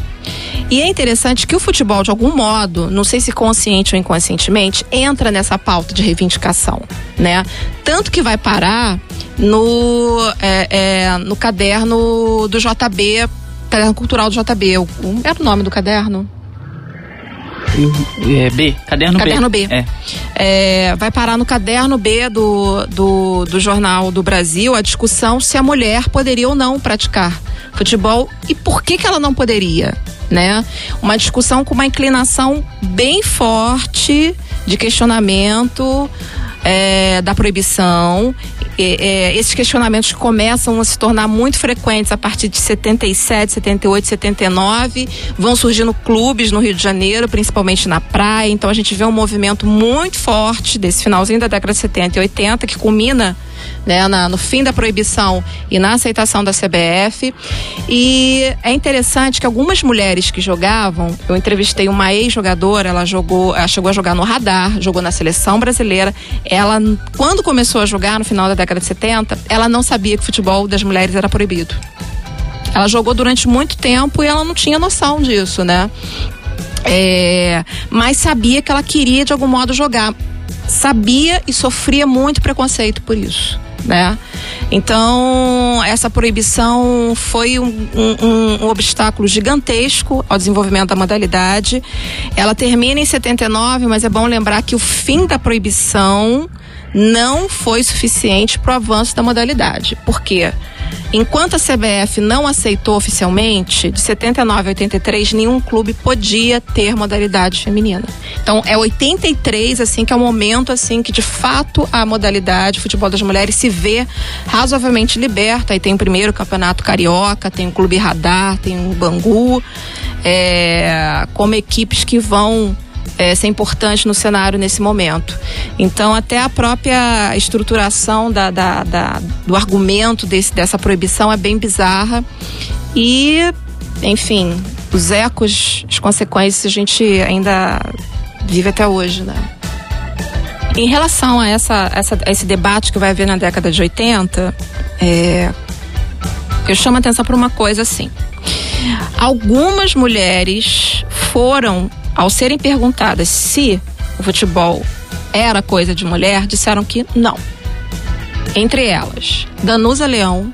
E é interessante que o futebol, de algum modo, não sei se consciente ou inconscientemente, entra nessa pauta de reivindicação, né? Tanto que vai parar no, é, é, no caderno do JB, caderno cultural do JB. O, era o nome do caderno? É, B, caderno, caderno B. B. É. É, vai parar no caderno B do, do, do Jornal do Brasil a discussão se a mulher poderia ou não praticar futebol e por que, que ela não poderia. Né? Uma discussão com uma inclinação bem forte de questionamento é, da proibição é, esses questionamentos começam a se tornar muito frequentes a partir de 77, 78, 79. Vão surgindo clubes no Rio de Janeiro, principalmente na praia. Então a gente vê um movimento muito forte desse finalzinho da década de 70 e 80 que culmina né, na, no fim da proibição e na aceitação da CBF. E é interessante que algumas mulheres que jogavam, eu entrevistei uma ex-jogadora, ela jogou, ela chegou a jogar no radar, jogou na seleção brasileira. Ela, quando começou a jogar no final da década de 70, ela não sabia que o futebol das mulheres era proibido. Ela jogou durante muito tempo e ela não tinha noção disso, né? É, mas sabia que ela queria de algum modo jogar sabia e sofria muito preconceito por isso. Né? Então, essa proibição foi um, um, um, obstáculo gigantesco ao desenvolvimento da modalidade. Ela termina em 79, mas é bom lembrar que o fim da proibição não foi suficiente para o avanço da modalidade. Por quê? Enquanto a CBF não aceitou oficialmente, de 79 a 83, nenhum clube podia ter modalidade feminina. Então é 83 assim que é o momento assim que de fato a modalidade futebol das mulheres se vê razoavelmente liberta. Aí tem o primeiro campeonato carioca, tem o clube Radar, tem o Bangu, é, como equipes que vão é, ser importante no cenário nesse momento. Então, até a própria estruturação da, da, da, do argumento desse, dessa proibição é bem bizarra. E, enfim, os ecos, as consequências a gente ainda vive até hoje, né? Em relação a, essa, essa, a esse debate que vai haver na década de 80, é, eu chamo a atenção para uma coisa assim. Algumas mulheres foram ao serem perguntadas se o futebol era coisa de mulher, disseram que não. Entre elas, Danusa Leão,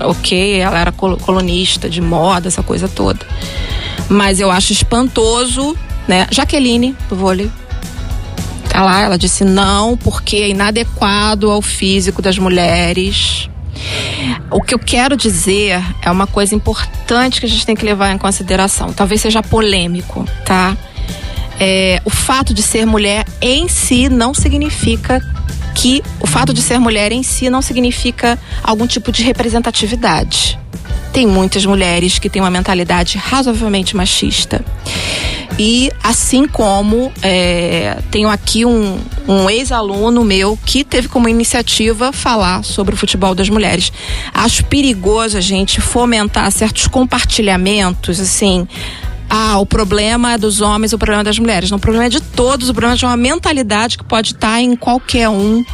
ok, ela era colunista de moda, essa coisa toda. Mas eu acho espantoso, né? Jaqueline, do vôlei. Tá lá, ela disse não, porque é inadequado ao físico das mulheres. O que eu quero dizer é uma coisa importante que a gente tem que levar em consideração. Talvez seja polêmico, tá? É, o fato de ser mulher em si não significa que o fato de ser mulher em si não significa algum tipo de representatividade. Tem muitas mulheres que têm uma mentalidade razoavelmente machista. E assim como é, tenho aqui um, um ex-aluno meu que teve como iniciativa falar sobre o futebol das mulheres. Acho perigoso a gente fomentar certos compartilhamentos, assim, ah, o problema é dos homens, o problema é das mulheres. Não, o problema é de todos, o problema é de uma mentalidade que pode estar em qualquer um.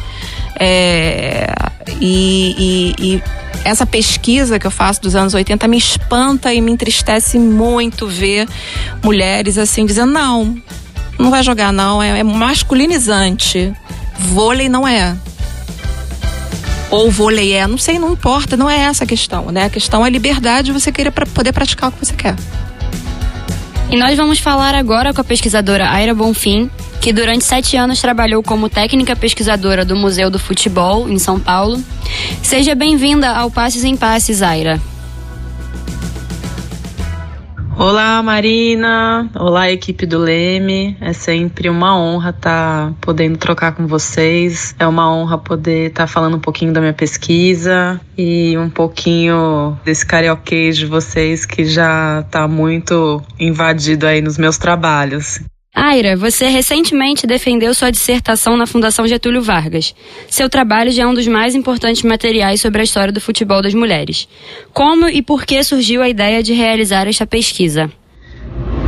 É, e, e, e essa pesquisa que eu faço dos anos 80 me espanta e me entristece muito ver mulheres assim dizendo: não, não vai jogar, não, é, é masculinizante. Vôlei não é. Ou vôlei é, não sei, não importa, não é essa a questão, né? A questão é liberdade de você querer pra poder praticar o que você quer. E nós vamos falar agora com a pesquisadora Aira Bonfim, que durante sete anos trabalhou como técnica pesquisadora do Museu do Futebol, em São Paulo. Seja bem-vinda ao Passes em Passes, Aira. Olá, Marina. Olá, equipe do Leme. É sempre uma honra estar tá podendo trocar com vocês. É uma honra poder estar tá falando um pouquinho da minha pesquisa e um pouquinho desse carioquês de vocês que já está muito invadido aí nos meus trabalhos. Aira, você recentemente defendeu sua dissertação na Fundação Getúlio Vargas. Seu trabalho já é um dos mais importantes materiais sobre a história do futebol das mulheres. Como e por que surgiu a ideia de realizar esta pesquisa?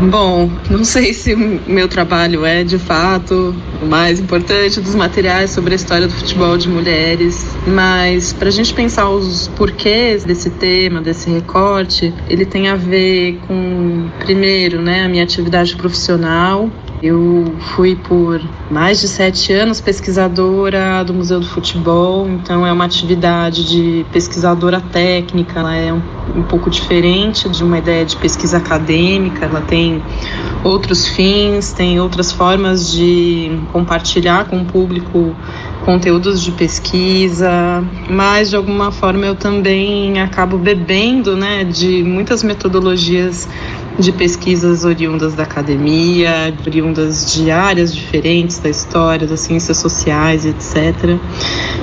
Bom, não sei se o meu trabalho é de fato o mais importante dos materiais sobre a história do futebol de mulheres, mas para a gente pensar os porquês desse tema, desse recorte, ele tem a ver com, primeiro, né, a minha atividade profissional eu fui por mais de sete anos pesquisadora do Museu do Futebol, então é uma atividade de pesquisadora técnica, ela é um, um pouco diferente de uma ideia de pesquisa acadêmica, ela tem outros fins, tem outras formas de compartilhar com o público conteúdos de pesquisa, mas de alguma forma eu também acabo bebendo né, de muitas metodologias de pesquisas oriundas da academia, oriundas de áreas diferentes da história, das ciências sociais, etc.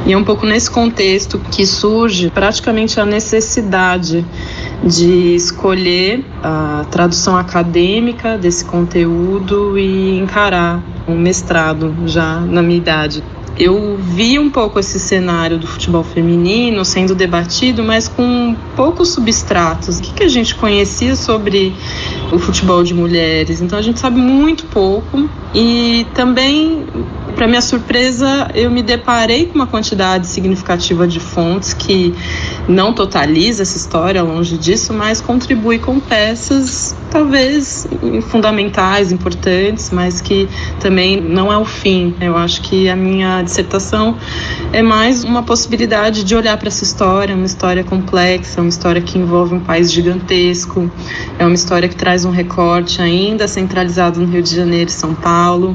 E é um pouco nesse contexto que surge praticamente a necessidade de escolher a tradução acadêmica desse conteúdo e encarar um mestrado já na minha idade eu vi um pouco esse cenário do futebol feminino sendo debatido, mas com poucos substratos. O que, que a gente conhecia sobre o futebol de mulheres? Então a gente sabe muito pouco e também para minha surpresa, eu me deparei com uma quantidade significativa de fontes que não totaliza essa história, longe disso, mas contribui com peças talvez fundamentais, importantes, mas que também não é o fim. Eu acho que a minha dissertação é mais uma possibilidade de olhar para essa história, uma história complexa, uma história que envolve um país gigantesco, é uma história que traz um recorte ainda centralizado no Rio de Janeiro e São Paulo,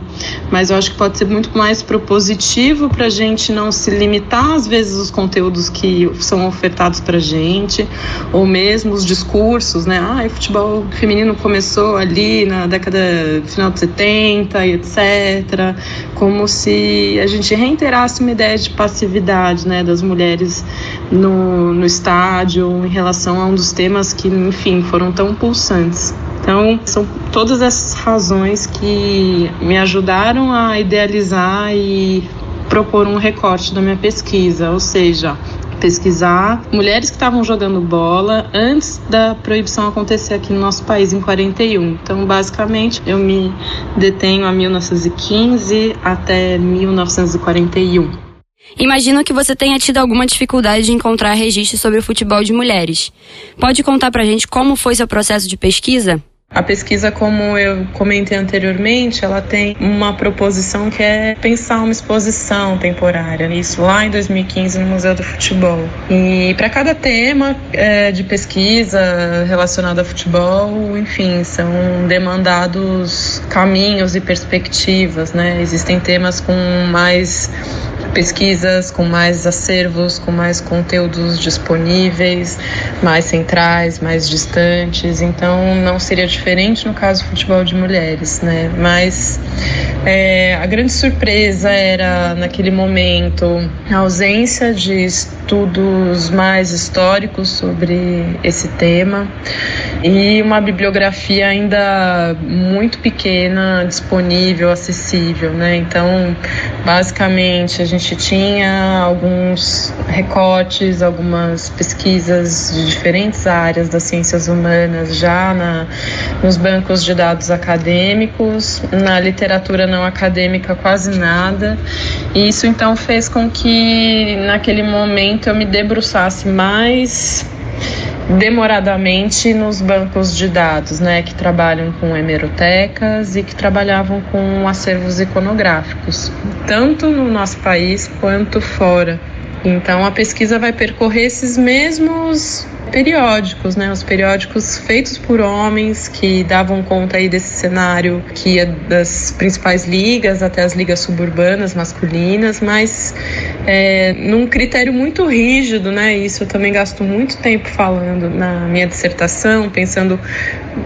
mas eu acho que pode ser muito mais propositivo para a gente não se limitar às vezes os conteúdos que são ofertados para a gente, ou mesmo os discursos, né? Ah, futebol feminino começou ali na década final de 70 e etc, como se a gente reiterasse uma ideia de passividade, né, das mulheres no, no estádio em relação a um dos temas que, enfim, foram tão pulsantes. Então, são todas essas razões que me ajudaram a idealizar e propor um recorte da minha pesquisa, ou seja, pesquisar mulheres que estavam jogando bola antes da proibição acontecer aqui no nosso país em 41. Então, basicamente, eu me detenho a 1915 até 1941. Imagino que você tenha tido alguma dificuldade de encontrar registros sobre o futebol de mulheres. Pode contar pra gente como foi seu processo de pesquisa? A pesquisa, como eu comentei anteriormente, ela tem uma proposição que é pensar uma exposição temporária, isso lá em 2015 no Museu do Futebol. E para cada tema é, de pesquisa relacionado a futebol, enfim, são demandados caminhos e perspectivas, né? Existem temas com mais pesquisas com mais acervos, com mais conteúdos disponíveis, mais centrais, mais distantes. Então não seria diferente no caso do futebol de mulheres, né? Mas é, a grande surpresa era naquele momento a ausência de estudos mais históricos sobre esse tema e uma bibliografia ainda muito pequena disponível, acessível, né? Então, basicamente, a gente tinha alguns recortes, algumas pesquisas de diferentes áreas das ciências humanas já na, nos bancos de dados acadêmicos, na literatura não acadêmica quase nada. E isso então fez com que naquele momento eu me debruçasse mais demoradamente nos bancos de dados, né, que trabalham com hemerotecas e que trabalhavam com acervos iconográficos, tanto no nosso país quanto fora. Então a pesquisa vai percorrer esses mesmos periódicos, né? Os periódicos feitos por homens que davam conta aí desse cenário que ia das principais ligas até as ligas suburbanas masculinas, mas é, num critério muito rígido, né? Isso eu também gasto muito tempo falando na minha dissertação, pensando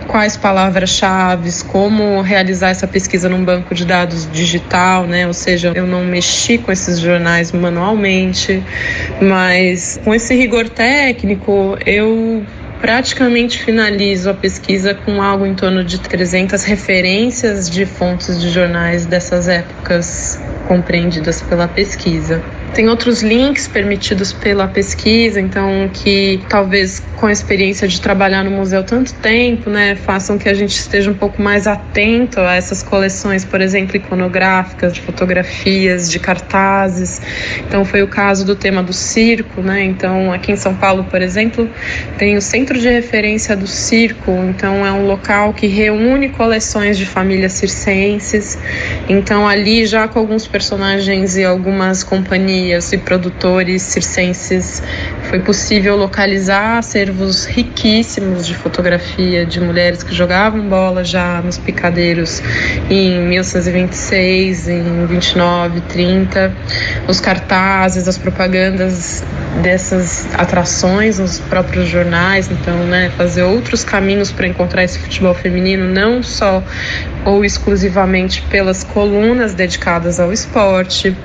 quais palavras-chave, como realizar essa pesquisa num banco de dados digital, né? Ou seja, eu não mexi com esses jornais manualmente, mas com esse rigor técnico, eu praticamente finalizo a pesquisa com algo em torno de 300 referências de fontes de jornais dessas épocas compreendidas pela pesquisa. Tem outros links permitidos pela pesquisa, então que talvez com a experiência de trabalhar no museu tanto tempo, né, façam que a gente esteja um pouco mais atento a essas coleções, por exemplo, iconográficas, de fotografias, de cartazes. Então foi o caso do tema do circo, né? Então aqui em São Paulo, por exemplo, tem o Centro de Referência do Circo, então é um local que reúne coleções de famílias circenses. Então ali já com alguns personagens e algumas companhias e produtores circenses, foi possível localizar acervos riquíssimos de fotografia de mulheres que jogavam bola já nos picadeiros em 1926, em 29, 30, os cartazes, as propagandas dessas atrações nos próprios jornais, então, né, fazer outros caminhos para encontrar esse futebol feminino, não só ou exclusivamente pelas colunas dedicadas ao esporte.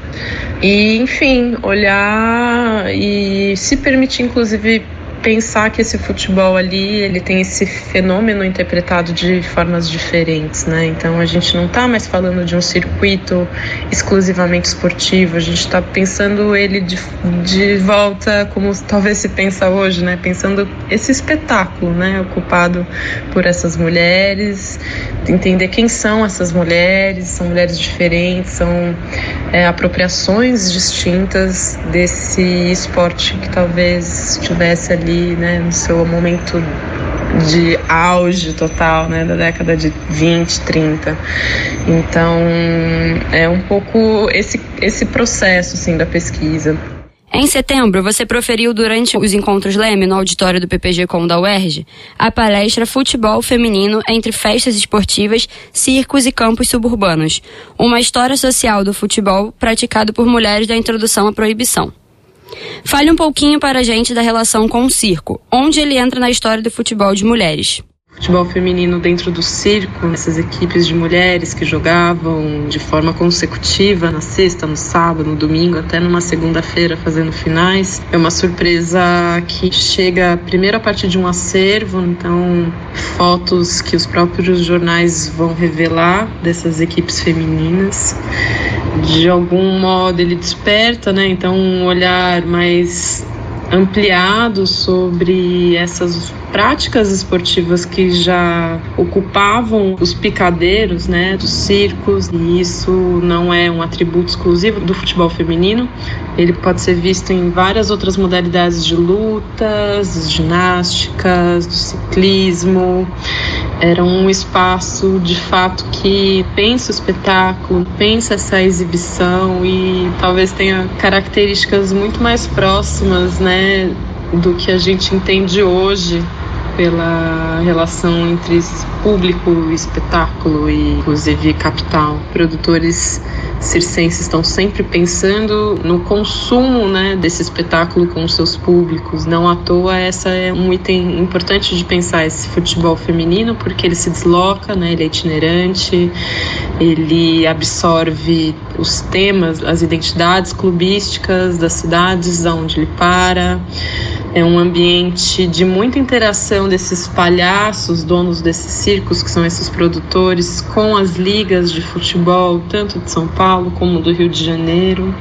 E, enfim, olhar e se permitir, inclusive, pensar que esse futebol ali ele tem esse fenômeno interpretado de formas diferentes, né? Então a gente não está mais falando de um circuito exclusivamente esportivo, a gente está pensando ele de, de volta como talvez se pensa hoje, né? Pensando esse espetáculo, né? Ocupado por essas mulheres, entender quem são essas mulheres, são mulheres diferentes, são é, apropriações distintas desse esporte que talvez estivesse ali ali, né, no seu momento de auge total, né, da década de 20, 30. Então, é um pouco esse, esse processo, assim, da pesquisa. Em setembro, você proferiu durante os encontros Leme no auditório do PPG Com da UERJ a palestra Futebol Feminino entre Festas Esportivas, Circos e Campos Suburbanos, uma história social do futebol praticado por mulheres da introdução à proibição. Fale um pouquinho para a gente da relação com o circo, onde ele entra na história do futebol de mulheres futebol feminino dentro do circo, essas equipes de mulheres que jogavam de forma consecutiva na sexta, no sábado, no domingo, até numa segunda-feira fazendo finais. É uma surpresa que chega primeiro a partir de um acervo, então fotos que os próprios jornais vão revelar dessas equipes femininas. De algum modo ele desperta, né? Então um olhar mais ampliado sobre essas práticas esportivas que já ocupavam os picadeiros, né, dos circos, e isso não é um atributo exclusivo do futebol feminino. Ele pode ser visto em várias outras modalidades de lutas, ginásticas, do ciclismo. Era um espaço de fato que pensa o espetáculo, pensa essa exibição e talvez tenha características muito mais próximas, né, do que a gente entende hoje pela relação entre público, espetáculo e inclusive capital. Produtores circenses estão sempre pensando no consumo né, desse espetáculo com os seus públicos. Não à toa, essa é um item importante de pensar esse futebol feminino, porque ele se desloca, né, ele é itinerante, ele absorve os temas, as identidades clubísticas das cidades onde ele para. É um ambiente de muita interação desses palhaços, donos desses circos, que são esses produtores, com as ligas de futebol, tanto de São Paulo como do Rio de Janeiro.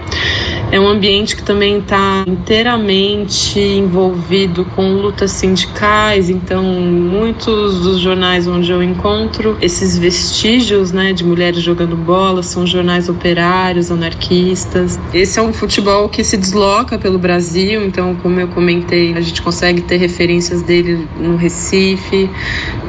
É um ambiente que também está inteiramente envolvido com lutas sindicais, então muitos dos jornais onde eu encontro esses vestígios né, de mulheres jogando bola são jornais operários, anarquistas. Esse é um futebol que se desloca pelo Brasil, então, como eu comentei, a gente consegue ter referências dele no Recife,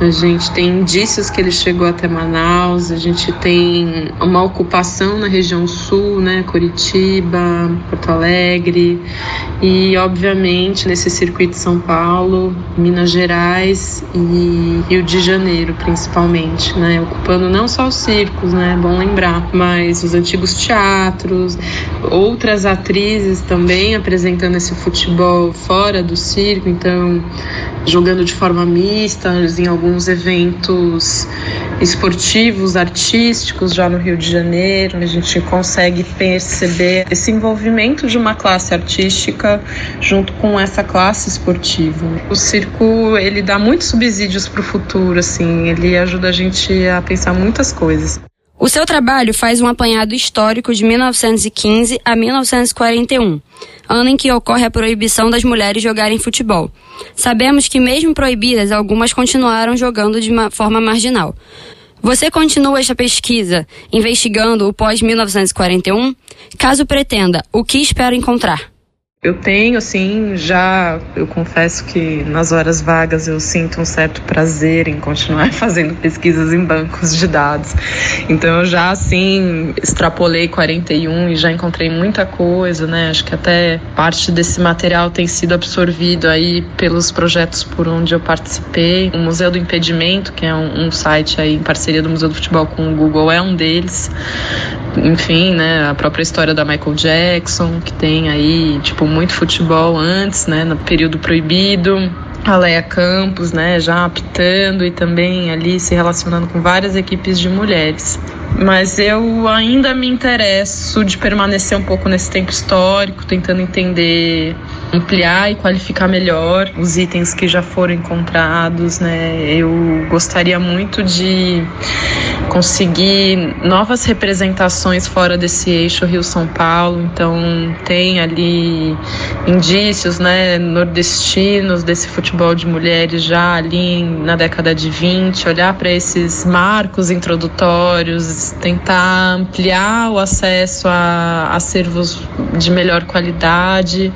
a gente tem indícios que ele chegou até Manaus, a gente tem uma ocupação na região sul, né, Curitiba, Porto Alegre e, obviamente, nesse circuito São Paulo, Minas Gerais e Rio de Janeiro, principalmente, né? Ocupando não só os circos, né? É bom lembrar, mas os antigos teatros, outras atrizes também apresentando esse futebol fora do circo, então jogando de forma mista em alguns eventos esportivos, artísticos já no Rio de Janeiro. A gente consegue perceber esse envolvimento de uma classe artística junto com essa classe esportiva. O circo ele dá muitos subsídios para o futuro, assim, ele ajuda a gente a pensar muitas coisas. O seu trabalho faz um apanhado histórico de 1915 a 1941, ano em que ocorre a proibição das mulheres jogarem futebol. Sabemos que, mesmo proibidas, algumas continuaram jogando de uma forma marginal. Você continua esta pesquisa investigando o pós-1941? Caso pretenda, o que espera encontrar? Eu tenho, assim, já, eu confesso que nas horas vagas eu sinto um certo prazer em continuar fazendo pesquisas em bancos de dados. Então eu já, assim, extrapolei 41 e já encontrei muita coisa, né? Acho que até parte desse material tem sido absorvido aí pelos projetos por onde eu participei. O Museu do Impedimento, que é um, um site aí em parceria do Museu do Futebol com o Google, é um deles. enfim, né, a própria história da Michael Jackson, que tem aí, tipo, muito futebol antes, né, no período proibido. A Leia Campos, né, já apitando e também ali se relacionando com várias equipes de mulheres. Mas eu ainda me interesso de permanecer um pouco nesse tempo histórico, tentando entender ampliar e qualificar melhor os itens que já foram encontrados, né? Eu gostaria muito de conseguir novas representações fora desse eixo Rio-São Paulo, então tem ali indícios, né, nordestinos desse futebol de mulheres já ali na década de 20, olhar para esses marcos introdutórios, tentar ampliar o acesso a acervos de melhor qualidade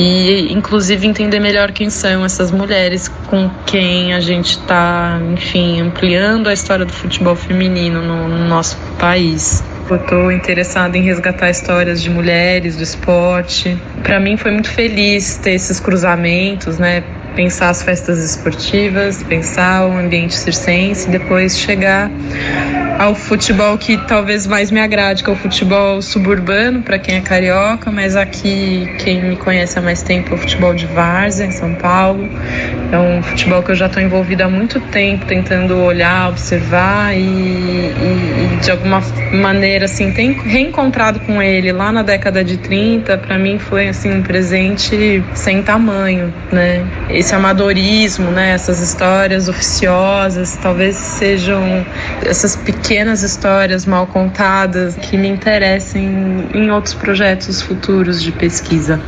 e inclusive entender melhor quem são essas mulheres com quem a gente está, enfim, ampliando a história do futebol feminino no, no nosso país. Eu estou interessada em resgatar histórias de mulheres do esporte. Para mim foi muito feliz ter esses cruzamentos, né? Pensar as festas esportivas, pensar o ambiente circense, depois chegar ao futebol que talvez mais me agrade, que é o futebol suburbano, para quem é carioca, mas aqui quem me conhece há mais tempo é o futebol de várzea, em São Paulo. É um futebol que eu já estou envolvida há muito tempo, tentando olhar, observar e, e, e, de alguma maneira assim, tem reencontrado com ele lá na década de 30, para mim foi assim um presente sem tamanho, né? Esse amadorismo, né, essas histórias oficiosas, talvez sejam essas pequenas histórias mal contadas que me interessem em outros projetos futuros de pesquisa.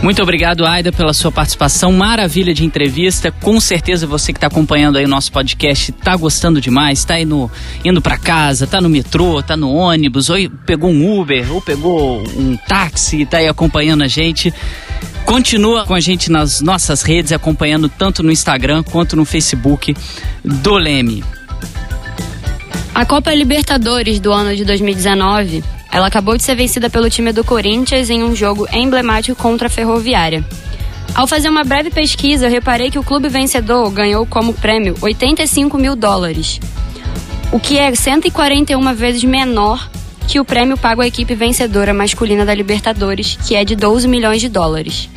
Muito obrigado, Aida, pela sua participação. Maravilha de entrevista. Com certeza você que está acompanhando aí o nosso podcast está gostando demais. Está indo, indo para casa, está no metrô, está no ônibus, ou pegou um Uber, ou pegou um táxi, está aí acompanhando a gente. Continua com a gente nas nossas redes, acompanhando tanto no Instagram quanto no Facebook do Leme. A Copa Libertadores do ano de 2019, ela acabou de ser vencida pelo time do Corinthians em um jogo emblemático contra a Ferroviária. Ao fazer uma breve pesquisa, eu reparei que o clube vencedor ganhou como prêmio 85 mil dólares, o que é 141 vezes menor que o prêmio pago à equipe vencedora masculina da Libertadores, que é de 12 milhões de dólares.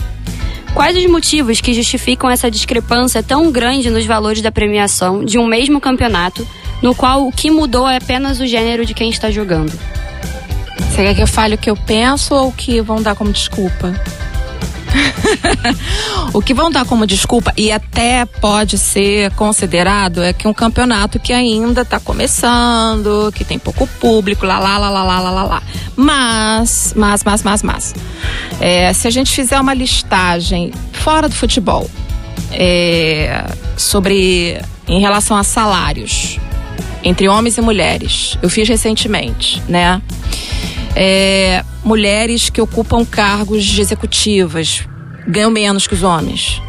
Quais os motivos que justificam essa discrepância tão grande nos valores da premiação de um mesmo campeonato? no qual o que mudou é apenas o gênero de quem está jogando. Você quer que eu fale o que eu penso ou o que vão dar como desculpa? o que vão dar como desculpa, e até pode ser considerado, é que um campeonato que ainda está começando, que tem pouco público, lá, lá, lá, lá, lá, lá, lá. Mas, mas, mas, mas, mas. É, se a gente fizer uma listagem fora do futebol, é, sobre em relação a salários, entre homens e mulheres. Eu fiz recentemente, né? É, mulheres que ocupam cargos de executivas ganham menos que os homens.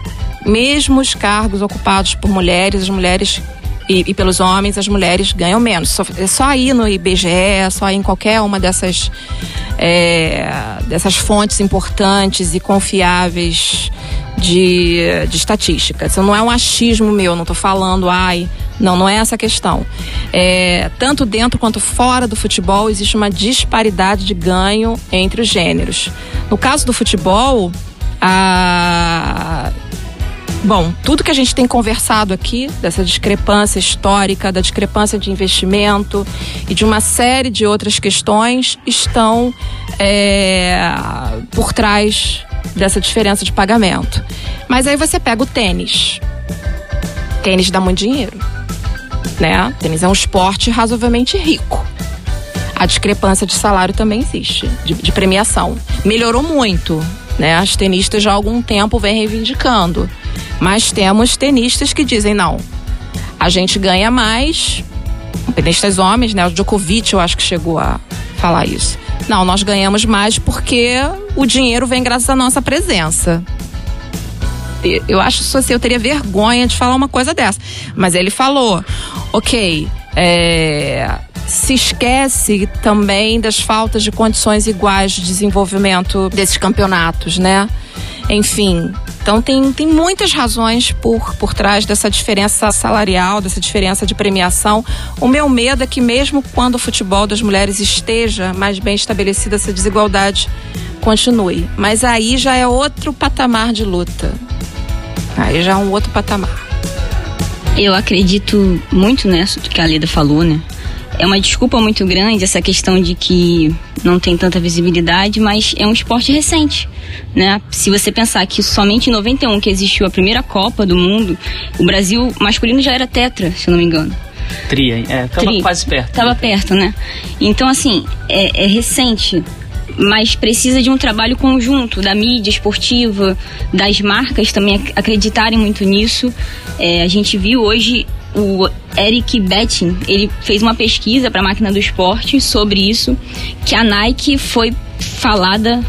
Mesmo os cargos ocupados por mulheres, as mulheres e, e, pelos homens, as mulheres ganham menos. Só, é só ir no IBGE, só em qualquer uma dessas, é, dessas fontes importantes e confiáveis de, de estatística. Isso não é um achismo meu, não estou falando, ai, não, não é essa a questão. É, tanto dentro quanto fora do futebol existe uma disparidade de ganho entre os gêneros. No caso do futebol, a Bom, tudo que a gente tem conversado aqui, dessa discrepância histórica, da discrepância de investimento e de uma série de outras questões, estão é, por trás dessa diferença de pagamento. Mas aí você pega o tênis. Tênis dá muito dinheiro. Né? Tênis é um esporte razoavelmente rico. A discrepância de salário também existe, de, de premiação. Melhorou muito. Né? As tenistas já há algum tempo vêm reivindicando. Mas temos tenistas que dizem não. A gente ganha mais. Tenistas homens, né? O Djokovic eu acho que chegou a falar isso. Não, nós ganhamos mais porque o dinheiro vem graças à nossa presença. Eu acho isso assim, eu teria vergonha de falar uma coisa dessa. Mas ele falou, ok, é, se esquece também das faltas de condições iguais de desenvolvimento desses campeonatos, né? Enfim, Então tem, tem muitas razões por, por trás dessa diferença salarial, dessa diferença de premiação. O meu medo é que mesmo quando o futebol das mulheres esteja mais bem estabelecida, essa desigualdade continue. Mas aí já é outro patamar de luta. Aí já é um outro patamar. Eu acredito muito nessa que a Leda falou, né? É uma desculpa muito grande essa questão de que não tem tanta visibilidade, mas é um esporte recente, né? Se você pensar que somente em 91 que existiu a primeira Copa do Mundo, o Brasil masculino já era tetra, se eu não me engano. Tria, é, tava Tri. quase perto. Tava perto, né? Então, assim, é, é recente mas precisa de um trabalho conjunto da mídia esportiva, das marcas também acreditarem muito nisso. É, a gente viu hoje o Eric Betting, ele fez uma pesquisa para a máquina do esporte sobre isso, que a Nike foi falada,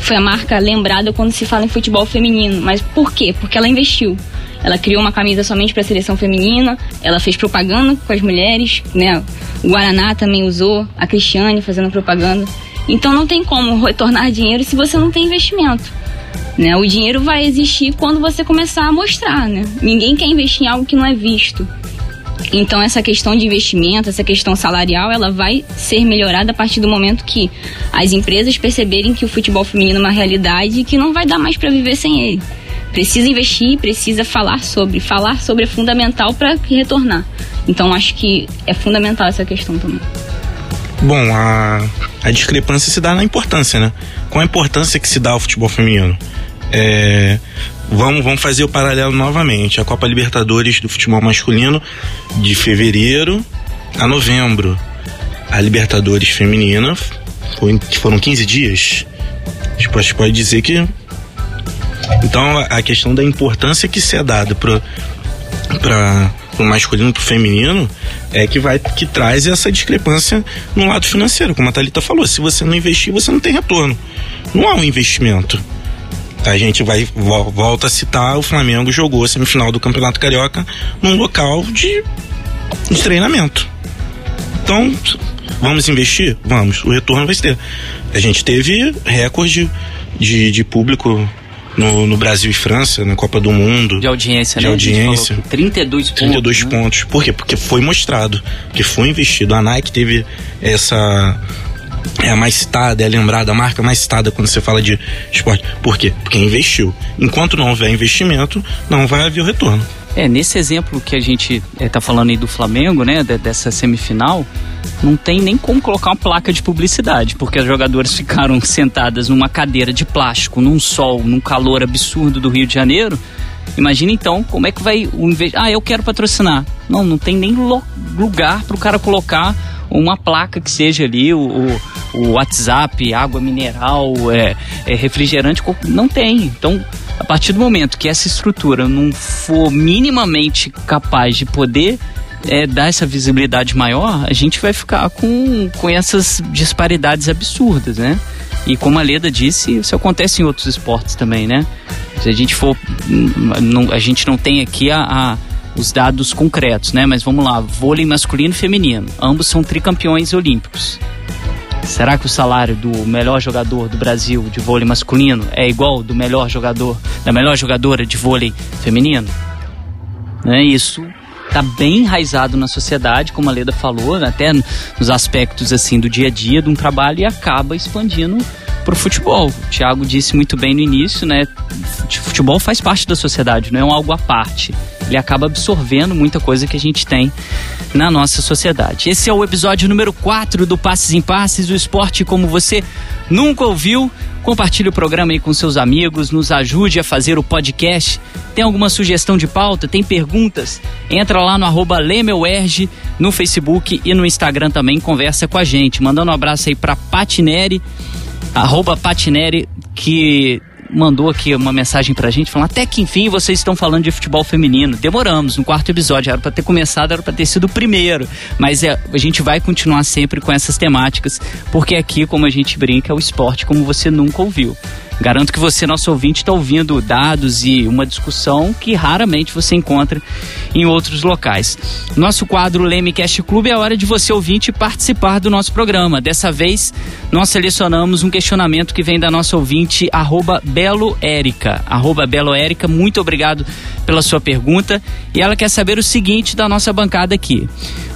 foi a marca lembrada quando se fala em futebol feminino. Mas por quê? Porque ela investiu. Ela criou uma camisa somente para a seleção feminina, ela fez propaganda com as mulheres, né? O Guaraná também usou, a Cristiane fazendo propaganda. Então não tem como retornar dinheiro se você não tem investimento. Né? O dinheiro vai existir quando você começar a mostrar. Né? Ninguém quer investir em algo que não é visto. Então essa questão de investimento, essa questão salarial, ela vai ser melhorada a partir do momento que as empresas perceberem que o futebol feminino é uma realidade e que não vai dar mais para viver sem ele. Precisa investir, precisa falar sobre. Falar sobre é fundamental para retornar. Então acho que é fundamental essa questão também. Bom, a, a discrepância se dá na importância, né? Qual a importância que se dá ao futebol feminino? É, vamos, vamos fazer o paralelo novamente. A Copa Libertadores do futebol masculino de fevereiro a novembro. A Libertadores feminina foi, foram 15 dias. A gente pode dizer que. Então a questão da importância que se é dada para pro masculino pro feminino é que vai que traz essa discrepância no lado financeiro, como a Thalita falou, se você não investir, você não tem retorno. Não há um investimento. A gente vai volta a citar o Flamengo jogou a semifinal do Campeonato Carioca num local de, de treinamento. Então, vamos investir? Vamos. O retorno vai ter. A gente teve recorde de, de público no, no, Brasil e França, na Copa do Mundo. De audiência, de né? audiência. 32 pontos. 32 né? pontos. Por quê? Porque foi mostrado, que foi investido. A Nike teve essa. É a mais citada, é lembrada, a marca mais citada quando você fala de esporte. Por quê? Porque investiu. Enquanto não houver investimento, não vai haver o retorno. É, nesse exemplo que a gente está é, falando aí do Flamengo, né, dessa semifinal, não tem nem como colocar uma placa de publicidade, porque as jogadoras ficaram sentadas numa cadeira de plástico, num sol, num calor absurdo do Rio de Janeiro. Imagina então como é que vai o. Ah, eu quero patrocinar. Não, não tem nem lugar para o cara colocar uma placa que seja ali, o, o, o WhatsApp, água mineral, é, é, refrigerante, não tem. Então, a partir do momento que essa estrutura não for minimamente capaz de poder é, dar essa visibilidade maior, a gente vai ficar com, com essas disparidades absurdas, né? E como a Leda disse, isso acontece em outros esportes também, né? Se a gente for. Não, a gente não tem aqui a, a, os dados concretos, né? Mas vamos lá: vôlei masculino e feminino. Ambos são tricampeões olímpicos. Será que o salário do melhor jogador do Brasil de vôlei masculino é igual do melhor jogador, da melhor jogadora de vôlei feminino? é Isso está bem enraizado na sociedade, como a Leda falou, né? até nos aspectos assim do dia a dia de um trabalho e acaba expandindo para o futebol. O Thiago disse muito bem no início, né? Futebol faz parte da sociedade, não é um algo à parte. Ele acaba absorvendo muita coisa que a gente tem na nossa sociedade. Esse é o episódio número 4 do Passes em Passes, o esporte como você nunca ouviu. Compartilhe o programa aí com seus amigos, nos ajude a fazer o podcast. Tem alguma sugestão de pauta? Tem perguntas? Entra lá no arroba no Facebook e no Instagram também, conversa com a gente. Mandando um abraço aí pra Patineri, arroba Patineri, que mandou aqui uma mensagem pra gente falando até que enfim vocês estão falando de futebol feminino. Demoramos, no quarto episódio, era pra ter começado, era pra ter sido o primeiro. Mas é, a gente vai continuar sempre com essas temáticas, porque aqui, como a gente brinca, é o esporte como você nunca ouviu. Garanto que você, nosso ouvinte, está ouvindo dados e uma discussão que raramente você encontra em outros locais. Nosso quadro Leme Cast Clube é a hora de você, ouvinte, participar do nosso programa. Dessa vez, nós selecionamos um questionamento que vem da nossa ouvinte, arroba Belo Érica. Arroba Belo muito obrigado pela sua pergunta. E ela quer saber o seguinte da nossa bancada aqui.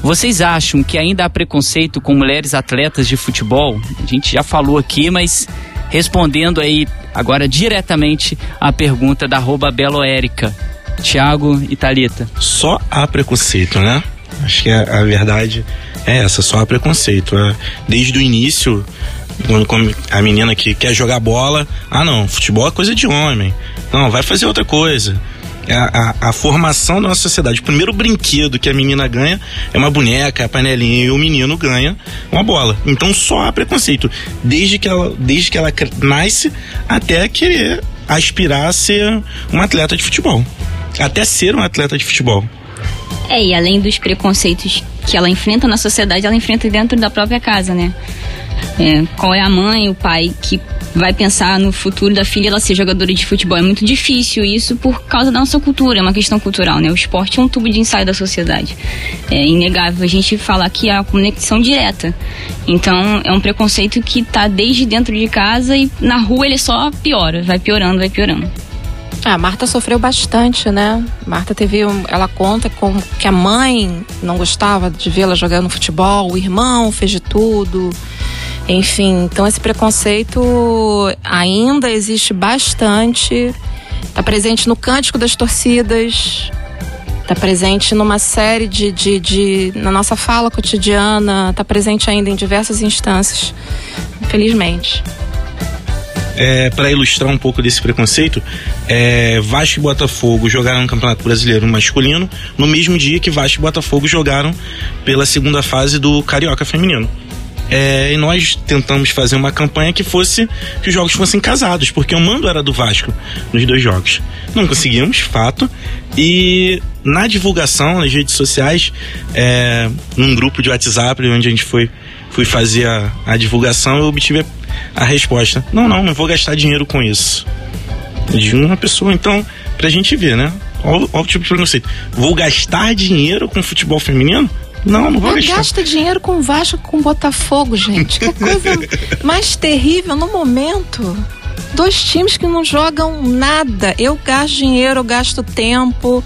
Vocês acham que ainda há preconceito com mulheres atletas de futebol? A gente já falou aqui, mas respondendo aí agora diretamente a pergunta da arroba Beloérica. Tiago e Thalita. Só há preconceito, né? Acho que a, a verdade é essa, só há preconceito. É, desde o início, quando a menina que quer jogar bola, ah não, futebol é coisa de homem. Não, vai fazer outra coisa. A, a, a, formação da nossa sociedade. O primeiro brinquedo que a menina ganha é uma boneca, a panelinha, e o menino ganha uma bola. Então só há preconceito. Desde que ela, desde que ela nasce até querer aspirar a ser um atleta de futebol. Até ser um atleta de futebol. É, e além dos preconceitos que ela enfrenta na sociedade, ela enfrenta dentro da própria casa, né? É, qual é a mãe, o pai que vai pensar no futuro da filha ela ser jogadora de futebol. É muito difícil isso por causa da nossa cultura, é uma questão cultural, né? O esporte é um tubo de ensaio da sociedade. É inegável a gente falar que há conexão direta. Então, é um preconceito que está desde dentro de casa e na rua ele só piora, vai piorando, vai piorando. A Marta sofreu bastante, né? Marta teve, um, ela conta que a mãe não gostava de vê-la jogando futebol, o irmão fez de tudo. Enfim, então esse preconceito ainda existe bastante. Está presente no cântico das torcidas, está presente numa série de, de, de, na nossa fala cotidiana, está presente ainda em diversas instâncias, infelizmente. É, para ilustrar um pouco desse preconceito, é, Vasco e Botafogo jogaram no Campeonato Brasileiro masculino no mesmo dia que Vasco e Botafogo jogaram pela segunda fase do Carioca Feminino. É, e nós tentamos fazer uma campanha que fosse que os jogos fossem casados, porque o mando era do Vasco nos dois jogos. Não conseguimos, fato. E na divulgação nas redes sociais, é, num grupo de WhatsApp onde a gente foi, foi fazer a, a divulgação, eu obtive a, a resposta: não, não, não vou gastar dinheiro com isso. De uma pessoa, então, pra gente ver, né? Olha o tipo de preconceito. Vou gastar dinheiro com futebol feminino? Não, não vou Não gastar. Gasta dinheiro com Vasco, com Botafogo, gente. Que coisa mais terrível no momento. Dois times que não jogam nada. Eu gasto dinheiro, eu gasto tempo.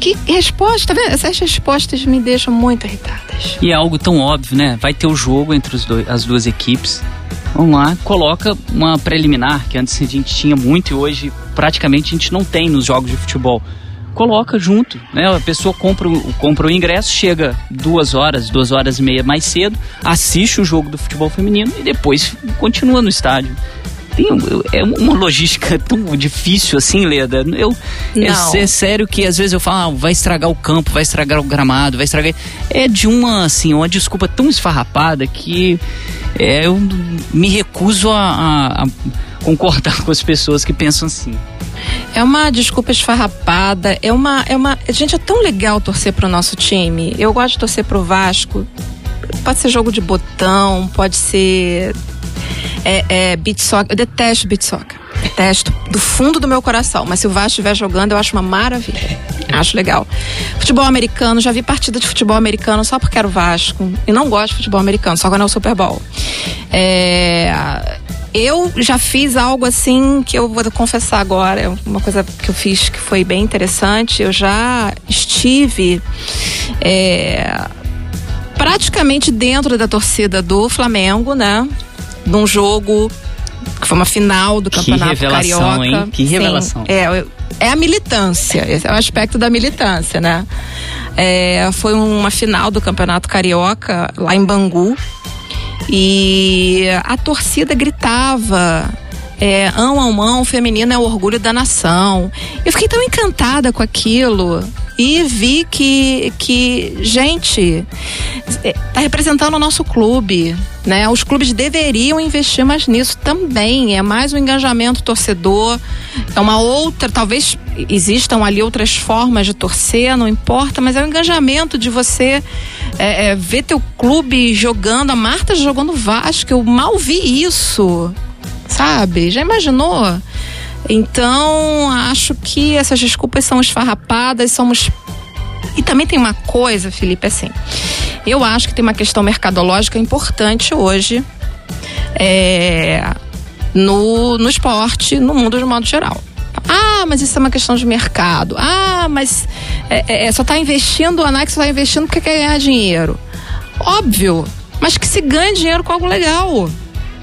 Que resposta, tá vendo? Essas respostas me deixam muito irritadas. E é algo tão óbvio, né? Vai ter o jogo entre os dois, as duas equipes. Vamos lá, coloca uma preliminar, que antes a gente tinha muito e hoje praticamente a gente não tem nos jogos de futebol coloca junto, né? A pessoa compra, compra o ingresso, chega duas horas, duas horas e meia mais cedo, assiste o jogo do futebol feminino e depois continua no estádio. Tem, é uma logística tão difícil assim, Leda. Eu, é, é, sério que às vezes eu falo, ah, vai estragar o campo, vai estragar o gramado, vai estragar. É de uma, assim, uma desculpa tão esfarrapada que é, eu me recuso a, a, a concordar com as pessoas que pensam assim. É uma desculpa esfarrapada, é uma, é uma. Gente, é tão legal torcer pro nosso time. Eu gosto de torcer pro Vasco. Pode ser jogo de botão, pode ser. É, é beat soccer. Eu detesto beat soccer. Detesto do fundo do meu coração. Mas se o Vasco estiver jogando, eu acho uma maravilha. Acho legal. Futebol americano, já vi partida de futebol americano só porque era o Vasco. E não gosto de futebol americano, só quando é o Super Bowl. É eu já fiz algo assim que eu vou confessar agora, é uma coisa que eu fiz que foi bem interessante. Eu já estive é, praticamente dentro da torcida do Flamengo, né? Num jogo que foi uma final do Campeonato que Carioca. Hein? Que revelação. Sim, é, é a militância, esse é o aspecto da militância, né? É, foi uma final do Campeonato Carioca lá em Bangu. E a torcida gritava. É, ão a mão, feminino é o orgulho da nação. Eu fiquei tão encantada com aquilo e vi que, que gente, está representando o nosso clube, né? Os clubes deveriam investir mais nisso também. É mais um engajamento torcedor, é uma outra, talvez existam ali outras formas de torcer, não importa, mas é o engajamento de você é, é, ver teu clube jogando. A Marta jogando Vasco, eu mal vi isso sabe? Já imaginou? Então, acho que essas desculpas são esfarrapadas, somos. E também tem uma coisa, Felipe, assim. Eu acho que tem uma questão mercadológica importante hoje é, no, no esporte, no mundo de modo geral. Ah, mas isso é uma questão de mercado. Ah, mas é, é, é só está investindo, a Nike só está investindo porque quer ganhar dinheiro. Óbvio, mas que se ganhe dinheiro com algo legal.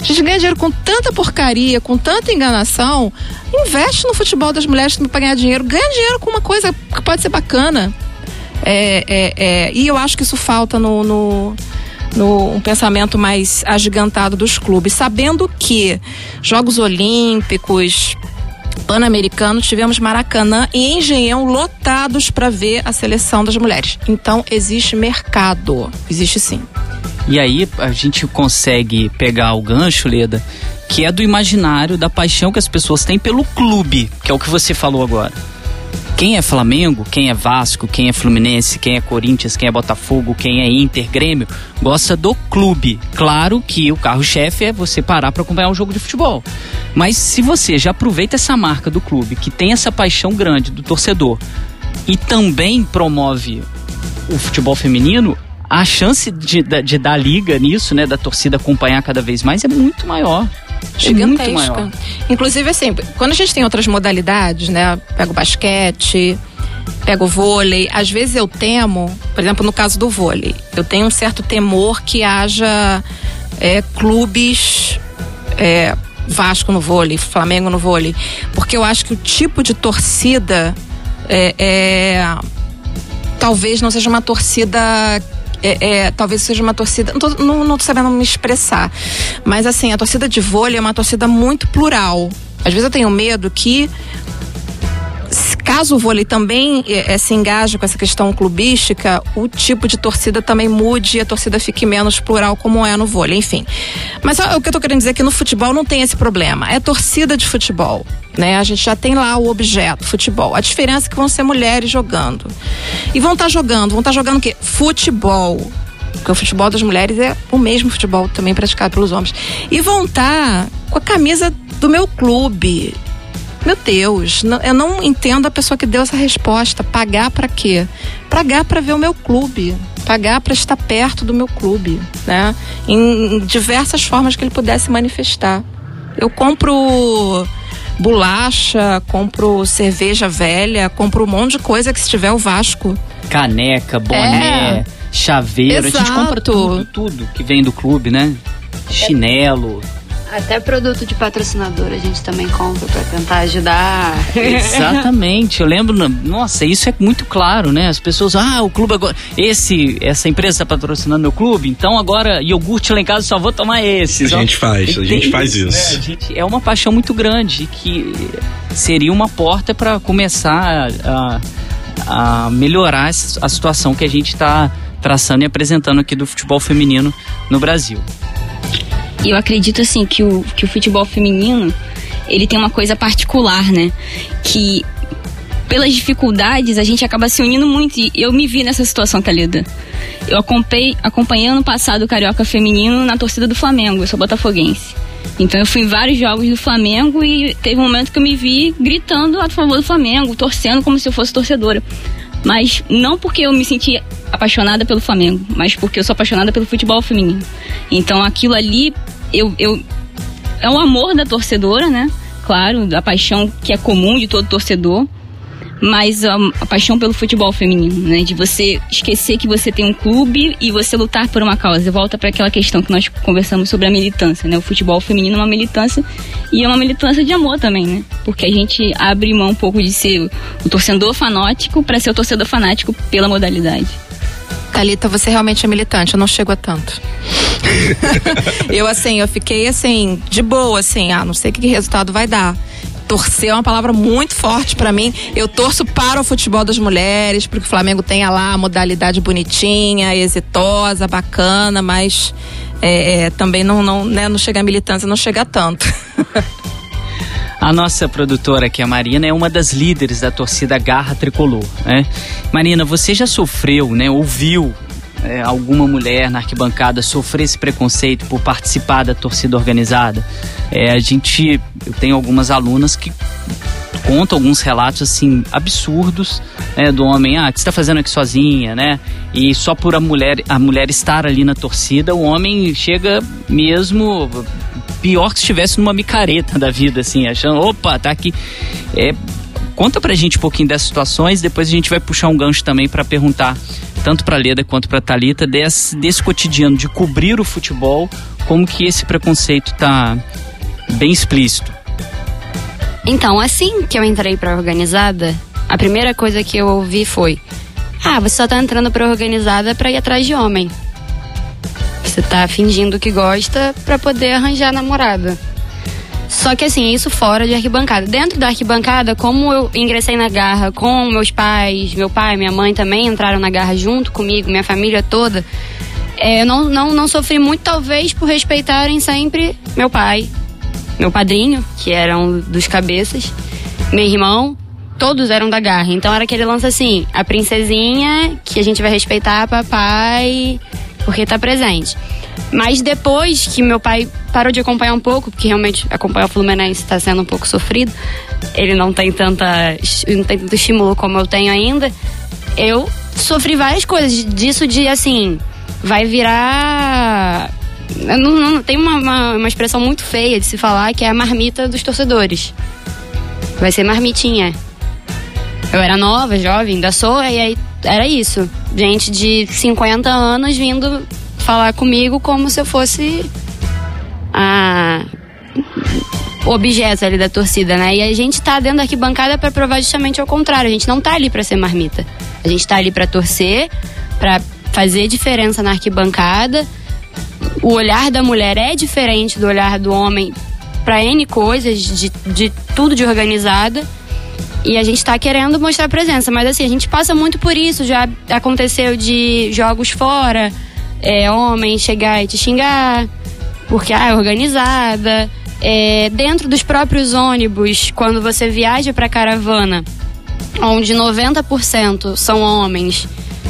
A gente ganha dinheiro com tanta porcaria, com tanta enganação. Investe no futebol das mulheres para ganhar dinheiro. Ganha dinheiro com uma coisa que pode ser bacana. É, é, é, e eu acho que isso falta no, no, no um pensamento mais agigantado dos clubes, sabendo que Jogos Olímpicos, Pan-Americano, tivemos Maracanã e Engenhão lotados para ver a seleção das mulheres. Então existe mercado, existe sim. E aí a gente consegue pegar o gancho, Leda, que é do imaginário, da paixão que as pessoas têm pelo clube, que é o que você falou agora. Quem é Flamengo, quem é Vasco, quem é Fluminense, quem é Corinthians, quem é Botafogo, quem é Inter, Grêmio, gosta do clube. Claro que o carro-chefe é você parar para acompanhar um jogo de futebol. Mas se você já aproveita essa marca do clube, que tem essa paixão grande do torcedor, e também promove o futebol feminino, a chance de, de, de dar liga nisso, né, da torcida acompanhar cada vez mais é muito maior. É Gigantesca. Inclusive, assim, quando a gente tem outras modalidades, né? Pega o basquete, pega o vôlei. Às vezes eu temo, por exemplo, no caso do vôlei, eu tenho um certo temor que haja é, clubes. É, Vasco no vôlei, Flamengo no vôlei, porque eu acho que o tipo de torcida é, é talvez não seja uma torcida é, é, talvez seja uma torcida. Não tô, não, não tô sabendo me expressar. Mas assim, a torcida de vôlei é uma torcida muito plural. Às vezes eu tenho medo que caso o vôlei também é, se engaje com essa questão clubística, o tipo de torcida também mude e a torcida fique menos plural como é no vôlei, enfim. Mas ó, o que eu tô querendo dizer é que no futebol não tem esse problema. É torcida de futebol, né? A gente já tem lá o objeto, futebol. A diferença é que vão ser mulheres jogando. E vão estar tá jogando, vão estar tá jogando o quê? Futebol. Porque o futebol das mulheres é o mesmo futebol também praticado pelos homens. E vão estar tá com a camisa do meu clube. Meu Deus, não, eu não entendo a pessoa que deu essa resposta. Pagar para quê? Pagar para ver o meu clube, pagar para estar perto do meu clube, né? Em, em diversas formas que ele pudesse manifestar. Eu compro bolacha, compro cerveja velha, compro um monte de coisa que se tiver o Vasco. Caneca, boné, é. chaveiro, Exato. a gente compra tudo, tudo que vem do clube, né? Chinelo. Até produto de patrocinador a gente também compra para tentar ajudar. Exatamente. Eu lembro, nossa, isso é muito claro, né? As pessoas, ah, o clube agora, esse, essa empresa está patrocinando meu clube, então agora iogurte lá em casa só vou tomar esses. A gente faz, a gente faz isso. Né? Gente, é uma paixão muito grande que seria uma porta para começar a, a melhorar a situação que a gente está traçando e apresentando aqui do futebol feminino no Brasil. E eu acredito assim que o, que o futebol feminino ele tem uma coisa particular, né? Que pelas dificuldades a gente acaba se unindo muito e eu me vi nessa situação, Thalida. Eu acompanhei, acompanhei ano passado o Carioca Feminino na torcida do Flamengo, eu sou botafoguense. Então eu fui em vários jogos do Flamengo e teve um momento que eu me vi gritando a favor do Flamengo, torcendo como se eu fosse torcedora. Mas não porque eu me senti apaixonada pelo Flamengo, mas porque eu sou apaixonada pelo futebol feminino. Então aquilo ali, eu, eu é um amor da torcedora, né? Claro, a paixão que é comum de todo torcedor mas a, a, paixão pelo futebol feminino, né? De você esquecer que você tem um clube e você lutar por uma causa. Volta para aquela questão que nós conversamos sobre a militância, né? O futebol feminino é uma militância e é uma militância de amor também, né? Porque a gente abre mão um pouco de ser o torcedor fanático para ser o torcedor fanático pela modalidade. Thalita, você realmente é militante, eu não chego a tanto. eu, assim, eu fiquei, assim, de boa, assim, ah, não sei que resultado vai dar torcer é uma palavra muito forte para mim. Eu torço para o futebol das mulheres, porque o Flamengo tenha lá a modalidade bonitinha, exitosa, bacana, mas é, é, também não, não, né, não chega a militância, não chega tanto. A nossa produtora aqui, a Marina, é uma das líderes da torcida Garra Tricolor, né? Marina, você já sofreu, né? Ouviu é, alguma mulher na arquibancada sofrer esse preconceito por participar da torcida organizada. É, a gente, eu tenho algumas alunas que contam alguns relatos assim absurdos né, do homem, ah, o que está fazendo aqui sozinha, né? E só por a mulher, a mulher estar ali na torcida, o homem chega mesmo pior que se estivesse numa micareta da vida, assim, achando, opa, tá aqui. É, conta pra gente um pouquinho dessas situações, depois a gente vai puxar um gancho também para perguntar tanto para Leda quanto para Talita desse, desse cotidiano de cobrir o futebol, como que esse preconceito tá bem explícito. Então, assim que eu entrei pra organizada, a primeira coisa que eu ouvi foi: Ah, você só tá entrando pra organizada pra ir atrás de homem. Você tá fingindo que gosta pra poder arranjar namorada. Só que assim, isso fora de arquibancada. Dentro da arquibancada, como eu ingressei na garra com meus pais, meu pai, minha mãe também entraram na garra junto comigo, minha família toda, é, eu não, não, não sofri muito, talvez por respeitarem sempre meu pai, meu padrinho, que era um dos cabeças, meu irmão, todos eram da garra. Então era aquele lance assim, a princesinha que a gente vai respeitar papai porque tá presente. Mas depois que meu pai parou de acompanhar um pouco, porque realmente acompanhar o Fluminense está sendo um pouco sofrido, ele não tem tanta não tem tanto estímulo como eu tenho ainda. Eu sofri várias coisas disso de assim, vai virar não, não, tem uma, uma, uma, expressão muito feia de se falar que é a marmita dos torcedores. Vai ser marmitinha. Eu era nova, jovem, ainda sou, e aí era isso. Gente de 50 anos vindo falar comigo como se eu fosse a objeto ali da torcida, né? E a gente tá dentro da arquibancada para provar justamente ao contrário. A gente não tá ali para ser marmita. A gente tá ali para torcer, para fazer diferença na arquibancada. O olhar da mulher é diferente do olhar do homem para N coisas, de, de tudo de organizada. E a gente tá querendo mostrar presença, mas assim, a gente passa muito por isso. Já aconteceu de jogos fora, é, homem chegar e te xingar, porque ah, é organizada. É, dentro dos próprios ônibus, quando você viaja para caravana, onde 90% são homens,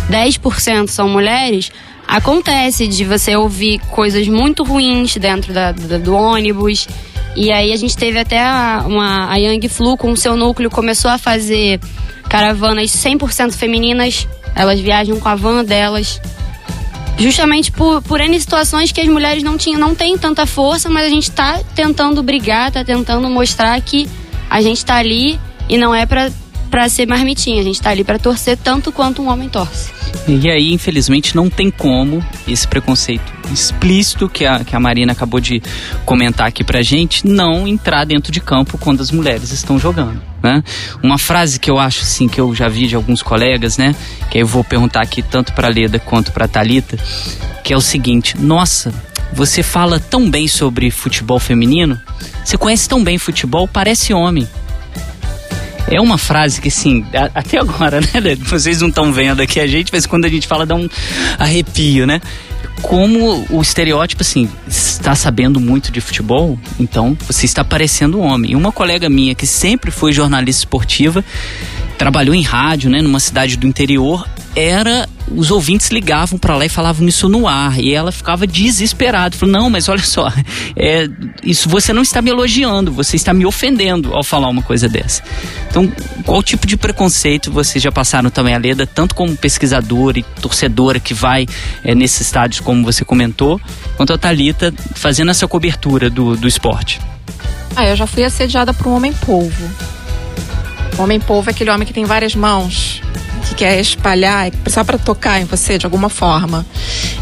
10% são mulheres, acontece de você ouvir coisas muito ruins dentro da, da, do ônibus. E aí a gente teve até a, uma, a Young Flu com o seu núcleo começou a fazer caravanas 100% femininas. Elas viajam com a van delas justamente por, por N situações que as mulheres não tinham, não têm tanta força, mas a gente está tentando brigar, está tentando mostrar que a gente está ali e não é para para ser marmitinha, a gente está ali para torcer tanto quanto um homem torce. E aí, infelizmente, não tem como esse preconceito explícito que a, que a Marina acabou de comentar aqui pra gente não entrar dentro de campo quando as mulheres estão jogando. Né? Uma frase que eu acho assim que eu já vi de alguns colegas, né? Que eu vou perguntar aqui tanto para Leda quanto para Talita, que é o seguinte: Nossa, você fala tão bem sobre futebol feminino, você conhece tão bem futebol, parece homem. É uma frase que, assim, até agora, né? Vocês não estão vendo aqui a gente, mas quando a gente fala dá um arrepio, né? como o estereótipo, assim, está sabendo muito de futebol, então você está parecendo um homem. E uma colega minha que sempre foi jornalista esportiva, trabalhou em rádio, né, numa cidade do interior, era os ouvintes ligavam para lá e falavam isso no ar e ela ficava desesperada, falou não, mas olha só, é, isso você não está me elogiando, você está me ofendendo ao falar uma coisa dessa. Então, qual tipo de preconceito vocês já passaram também, a Leda, tanto como pesquisadora e torcedora que vai é, nesses estádios, como você comentou, quanto a Talita fazendo essa cobertura do, do esporte? Ah, eu já fui assediada por um homem polvo. O homem polvo é aquele homem que tem várias mãos que quer espalhar, só para tocar em você de alguma forma.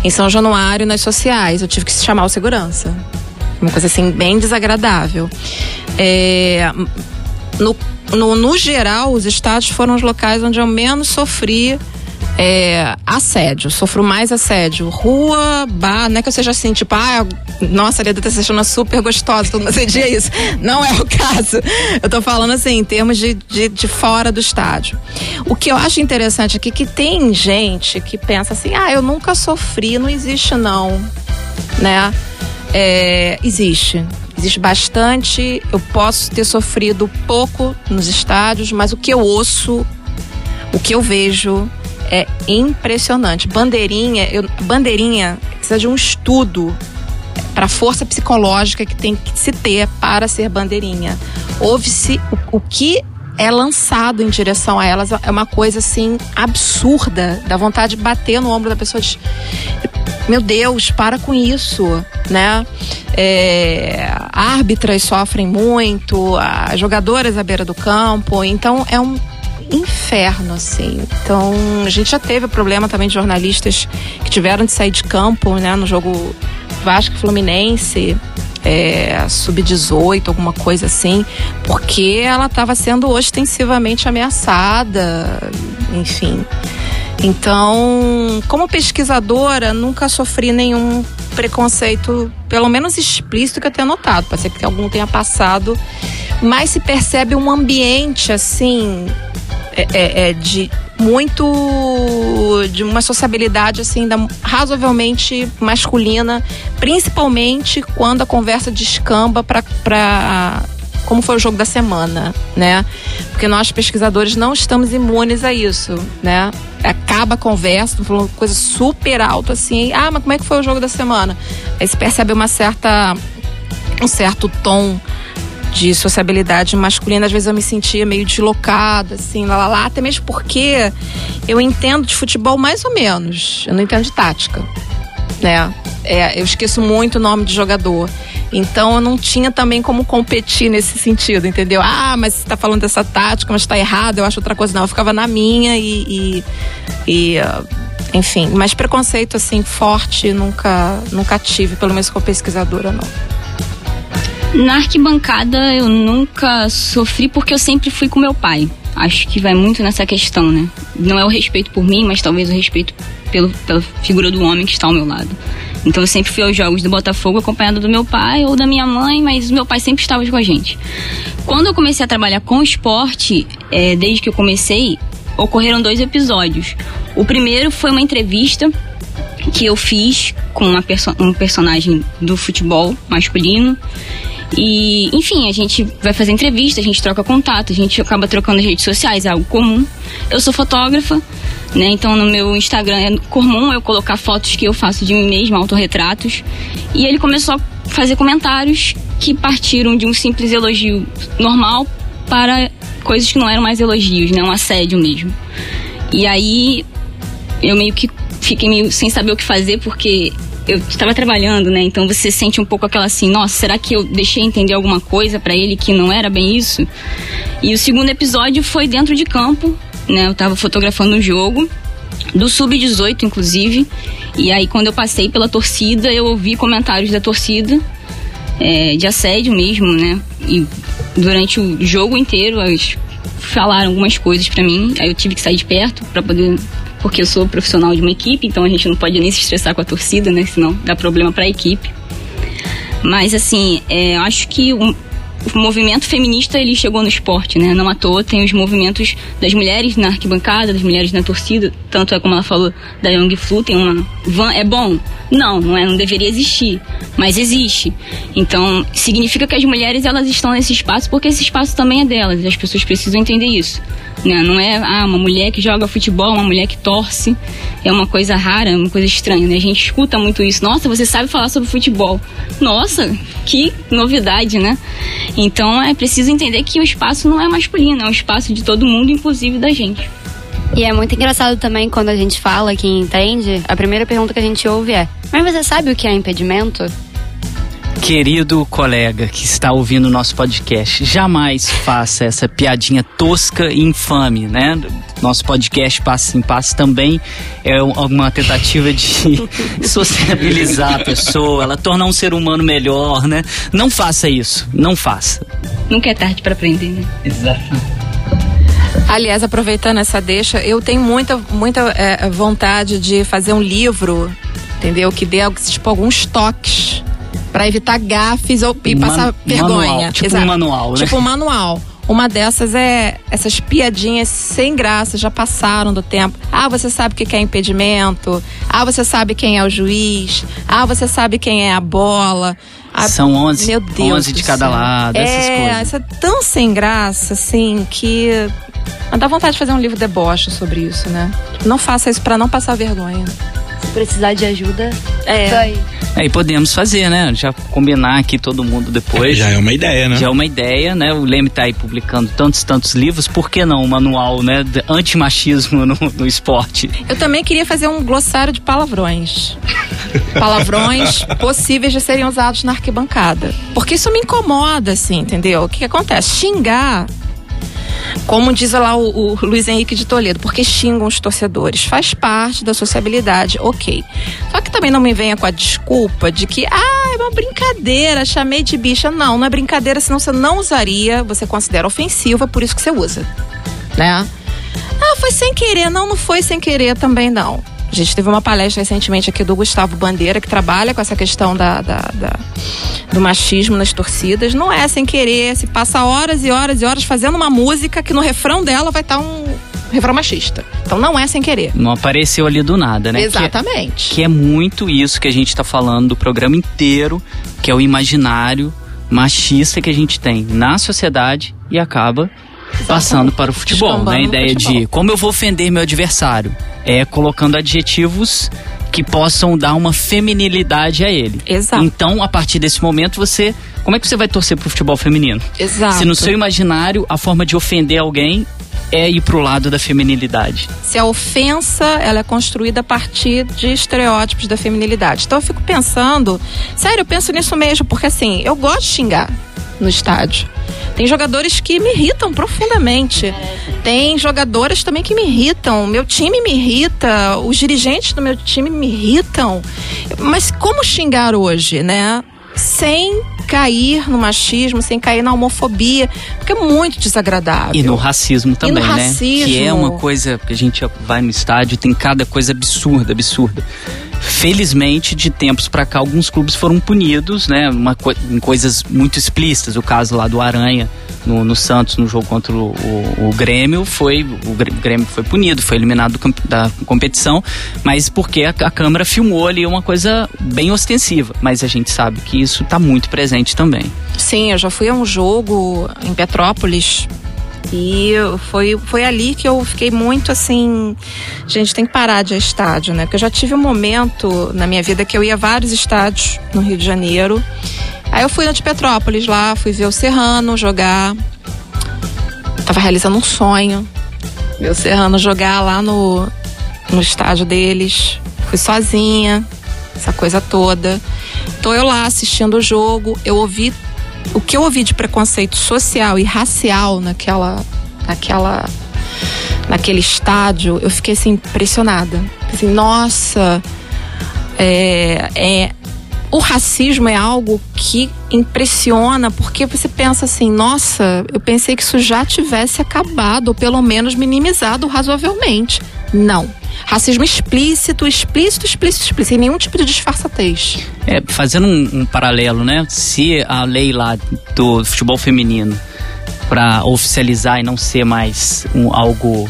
Em São Januário, nas sociais, eu tive que chamar o segurança. Uma coisa assim, bem desagradável. É, no, no, no geral, os estados foram os locais onde eu menos sofri é, assédio, sofro mais assédio. Rua, bar, não é que eu seja assim, tipo, ah, nossa, a Leda tá se achando super gostosa, todo mundo assedia isso. Não é o caso. Eu tô falando assim, em termos de, de, de fora do estádio. O que eu acho interessante aqui é que tem gente que pensa assim, ah, eu nunca sofri, não existe não, né? É, existe. Existe bastante. Eu posso ter sofrido pouco nos estádios, mas o que eu ouço, o que eu vejo, é impressionante. Bandeirinha, eu, bandeirinha precisa de um estudo para a força psicológica que tem que se ter para ser bandeirinha. Houve-se o, o que é lançado em direção a elas é uma coisa assim absurda, dá vontade de bater no ombro da pessoa. De, meu Deus, para com isso, né? É, árbitras sofrem muito, as jogadoras à beira do campo, então é um inferno, assim. Então, a gente já teve problema também de jornalistas que tiveram de sair de campo, né, no jogo Vasco Fluminense, é, sub-18, alguma coisa assim, porque ela estava sendo ostensivamente ameaçada, enfim. Então, como pesquisadora, nunca sofri nenhum preconceito, pelo menos explícito, que eu tenha notado. Pode ser que algum tenha passado. Mas se percebe um ambiente, assim, é, é, é de muito de uma sociabilidade assim da, razoavelmente masculina, principalmente quando a conversa descamba para como foi o jogo da semana, né? Porque nós pesquisadores não estamos imunes a isso, né? Acaba a conversa, falando coisa super alta assim, ah, mas como é que foi o jogo da semana? Aí se percebe uma certa um certo tom de sociabilidade masculina, às vezes eu me sentia meio deslocada, assim, lá, lá, lá, até mesmo porque eu entendo de futebol mais ou menos, eu não entendo de tática, né? É, eu esqueço muito o nome de jogador. Então eu não tinha também como competir nesse sentido, entendeu? Ah, mas você tá falando dessa tática, mas tá errado, eu acho outra coisa. Não, eu ficava na minha e. e, e uh, enfim, mas preconceito assim forte nunca, nunca tive, pelo menos como pesquisadora, não. Na arquibancada eu nunca sofri porque eu sempre fui com meu pai. Acho que vai muito nessa questão, né? Não é o respeito por mim, mas talvez o respeito pelo, pela figura do homem que está ao meu lado. Então eu sempre fui aos jogos do Botafogo acompanhado do meu pai ou da minha mãe, mas meu pai sempre estava com a gente. Quando eu comecei a trabalhar com esporte, é, desde que eu comecei, ocorreram dois episódios. O primeiro foi uma entrevista que eu fiz com perso um personagem do futebol masculino e, enfim, a gente vai fazer entrevista, a gente troca contato, a gente acaba trocando as redes sociais, é algo comum. Eu sou fotógrafa, né? Então no meu Instagram é comum eu colocar fotos que eu faço de mim mesma, autorretratos. E ele começou a fazer comentários que partiram de um simples elogio normal para coisas que não eram mais elogios, né? Um assédio mesmo. E aí eu meio que fiquei meio sem saber o que fazer porque eu estava trabalhando, né? Então você sente um pouco aquela assim, nossa, será que eu deixei entender alguma coisa para ele que não era bem isso? E o segundo episódio foi dentro de campo, né? Eu estava fotografando um jogo do sub-18 inclusive. E aí quando eu passei pela torcida, eu ouvi comentários da torcida é, de assédio mesmo, né? E durante o jogo inteiro eles falaram algumas coisas para mim, aí eu tive que sair de perto para poder porque eu sou profissional de uma equipe, então a gente não pode nem se estressar com a torcida, né? Senão dá problema para a equipe. Mas assim, é, acho que o movimento feminista ele chegou no esporte, né? Não à toa tem os movimentos das mulheres na arquibancada, das mulheres na torcida, tanto é como ela falou da Young Flu, tem uma van, é bom? Não, não é, não deveria existir, mas existe. Então, significa que as mulheres elas estão nesse espaço porque esse espaço também é delas, as pessoas precisam entender isso. Né? Não é ah, uma mulher que joga futebol, uma mulher que torce, é uma coisa rara, uma coisa estranha, né? A gente escuta muito isso. Nossa, você sabe falar sobre futebol. Nossa, que novidade, né? Então é preciso entender que o espaço não é masculino, é um espaço de todo mundo, inclusive da gente. E é muito engraçado também quando a gente fala que entende, a primeira pergunta que a gente ouve é: Mas você sabe o que é impedimento? Querido colega que está ouvindo o nosso podcast, jamais faça essa piadinha tosca e infame, né? Nosso podcast Passe em Passe também é uma tentativa de sociabilizar a pessoa, ela tornar um ser humano melhor, né? Não faça isso, não faça. Nunca é tarde para aprender, né? Exatamente. Aliás, aproveitando essa deixa, eu tenho muita, muita é, vontade de fazer um livro, entendeu? Que dê tipo, alguns toques para evitar gafes ou, e passar Man vergonha. Manual, tipo Exato. um manual, né? Tipo um manual. Uma dessas é essas piadinhas sem graça, já passaram do tempo. Ah, você sabe o que é impedimento. Ah, você sabe quem é o juiz. Ah, você sabe quem é a bola. Ah, São 11, meu Deus 11 de cada lado, é, essas coisas. Isso é tão sem graça, assim, que dá vontade de fazer um livro deboche sobre isso, né? Não faça isso para não passar vergonha. Se precisar de ajuda, É. daí. É, e podemos fazer, né? Já combinar aqui todo mundo depois. Já é uma ideia, né? Já é uma ideia, né? O Leme tá aí publicando tantos, tantos livros, por que não um manual, né? de Antimachismo no, no esporte. Eu também queria fazer um glossário de palavrões. Palavrões possíveis de serem usados na arquibancada. Porque isso me incomoda, assim, entendeu? O que, que acontece? Xingar. Como diz lá o, o Luiz Henrique de Toledo, porque xingam os torcedores. Faz parte da sociabilidade, ok. Só que também não me venha com a desculpa de que, ah, é uma brincadeira, chamei de bicha. Não, não é brincadeira, senão você não usaria, você considera ofensiva, por isso que você usa. Né? Ah, foi sem querer. Não, não foi sem querer também, não. A gente teve uma palestra recentemente aqui do Gustavo Bandeira, que trabalha com essa questão da, da- da- do machismo nas torcidas. Não é sem querer, se passa horas e horas e horas fazendo uma música que no refrão dela vai estar um refrão machista. Então não é sem querer. Não apareceu ali do nada, né? Que- Exatamente. Que é muito isso que a gente tá falando do programa inteiro, que é o imaginário machista que a gente tem na sociedade e acaba passando para o futebol, né? A ideia de como eu vou ofender meu adversário é colocando adjetivos que possam dar uma feminilidade a ele. Exato. Então, a partir desse momento, você. Como é que você vai torcer pro futebol feminino? Exato. Se no seu imaginário a forma de ofender alguém é ir pro lado da feminilidade. se a ofensa ela é construída a partir de estereótipos da feminilidade. Então eu fico pensando, sério, eu penso nisso mesmo, porque assim, eu gosto de xingar no estádio. Tem jogadores que me irritam profundamente. Tem jogadoras também que me irritam. Meu time me irrita, os dirigentes do meu time me irritam. Mas como xingar hoje, né? Sem cair no machismo, sem cair na homofobia, porque é muito desagradável. E no racismo também, né? racismo. Que é uma coisa que a gente vai no estádio, tem cada coisa absurda, absurda. Felizmente, de tempos pra cá, alguns clubes foram punidos, né? Uma co- em coisas muito explícitas. O caso lá do Aranha no, no Santos, no jogo contra o, o- o Grêmio, foi o Grê- o Grêmio foi punido, foi eliminado do da competição, mas porque a, a câmera filmou ali uma coisa bem ostensiva. Mas a gente sabe que isso tá muito presente também. Sim, eu já fui a um jogo em Petrópolis e foi, foi ali que eu fiquei muito assim. Gente, tem que parar de estádio, né? Porque eu já tive um momento na minha vida que eu ia a vários estádios no Rio de Janeiro. Aí eu fui no de Petrópolis lá, fui ver o Serrano jogar. Tava realizando um sonho. Ver o Serrano jogar lá no, no estádio deles. Fui sozinha, essa coisa toda. Tô eu lá assistindo o jogo, eu ouvi o que eu ouvi de preconceito social e racial naquela naquela naquele estádio, eu fiquei assim impressionada. Assim, nossa, é, é o racismo é algo que impressiona porque você pensa assim, nossa, eu pensei que isso já tivesse acabado ou pelo menos minimizado razoavelmente. Não. Racismo explícito, explícito, explícito, explícito, sem nenhum tipo de disfarçatez. É, fazendo um, um paralelo, né? Se a lei lá do futebol feminino para oficializar e não ser mais um, algo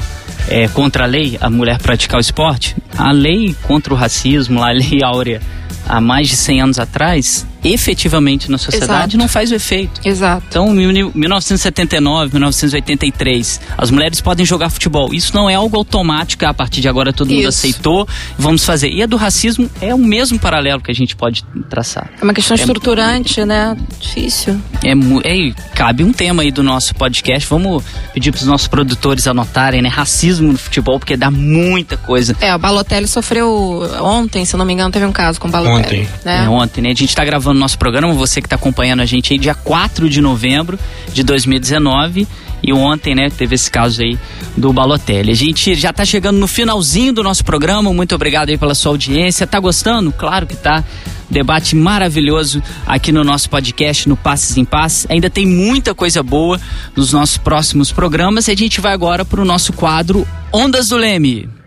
é, contra a lei, a mulher praticar o esporte, a lei contra o racismo, a lei áurea há mais de 100 anos atrás, efetivamente na sociedade Exato. não faz o efeito. Exato. Então, em 1979, 1983, as mulheres podem jogar futebol. Isso não é algo automático, a partir de agora todo mundo Isso. aceitou, vamos fazer. E a do racismo é o mesmo paralelo que a gente pode traçar. É uma questão É- estruturante, né? Difícil. É, é, e cabe um tema aí do nosso podcast. Vamos pedir para os nossos produtores anotarem, né? Racismo no futebol, porque dá muita coisa. É, o Balotelli sofreu ontem, se não me engano, teve um caso com o Balotelli. Ontem. Né? É, ontem, né? A gente tá gravando nosso programa, você que tá acompanhando a gente aí, dia 4 de novembro de 2019. E ontem, né, teve esse caso aí do Balotelli. A gente já tá chegando no finalzinho do nosso programa. Muito obrigado aí pela sua audiência. Tá gostando? Claro que tá. Debate maravilhoso aqui no nosso podcast, no Passes em Passes. Ainda tem muita coisa boa nos nossos próximos programas. E a gente vai agora pro nosso quadro Ondas do Leme.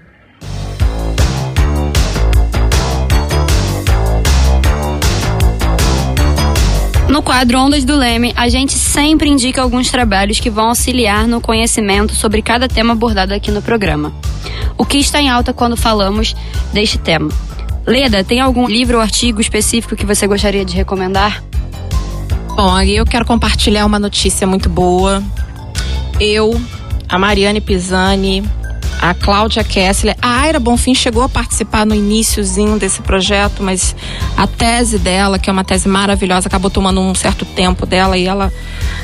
No quadro Ondas do Leme, a gente sempre indica alguns trabalhos que vão auxiliar no conhecimento sobre cada tema abordado aqui no programa. O que está em alta quando falamos deste tema? Leda, tem algum livro ou artigo específico que você gostaria de recomendar? Bom, eu quero compartilhar uma notícia muito boa. Eu, a Mariane Pisani, a Cláudia Kessler. A Aira Bonfim chegou a participar no iníciozinho desse projeto, mas a tese dela, que é uma tese maravilhosa, acabou tomando um certo tempo dela e ela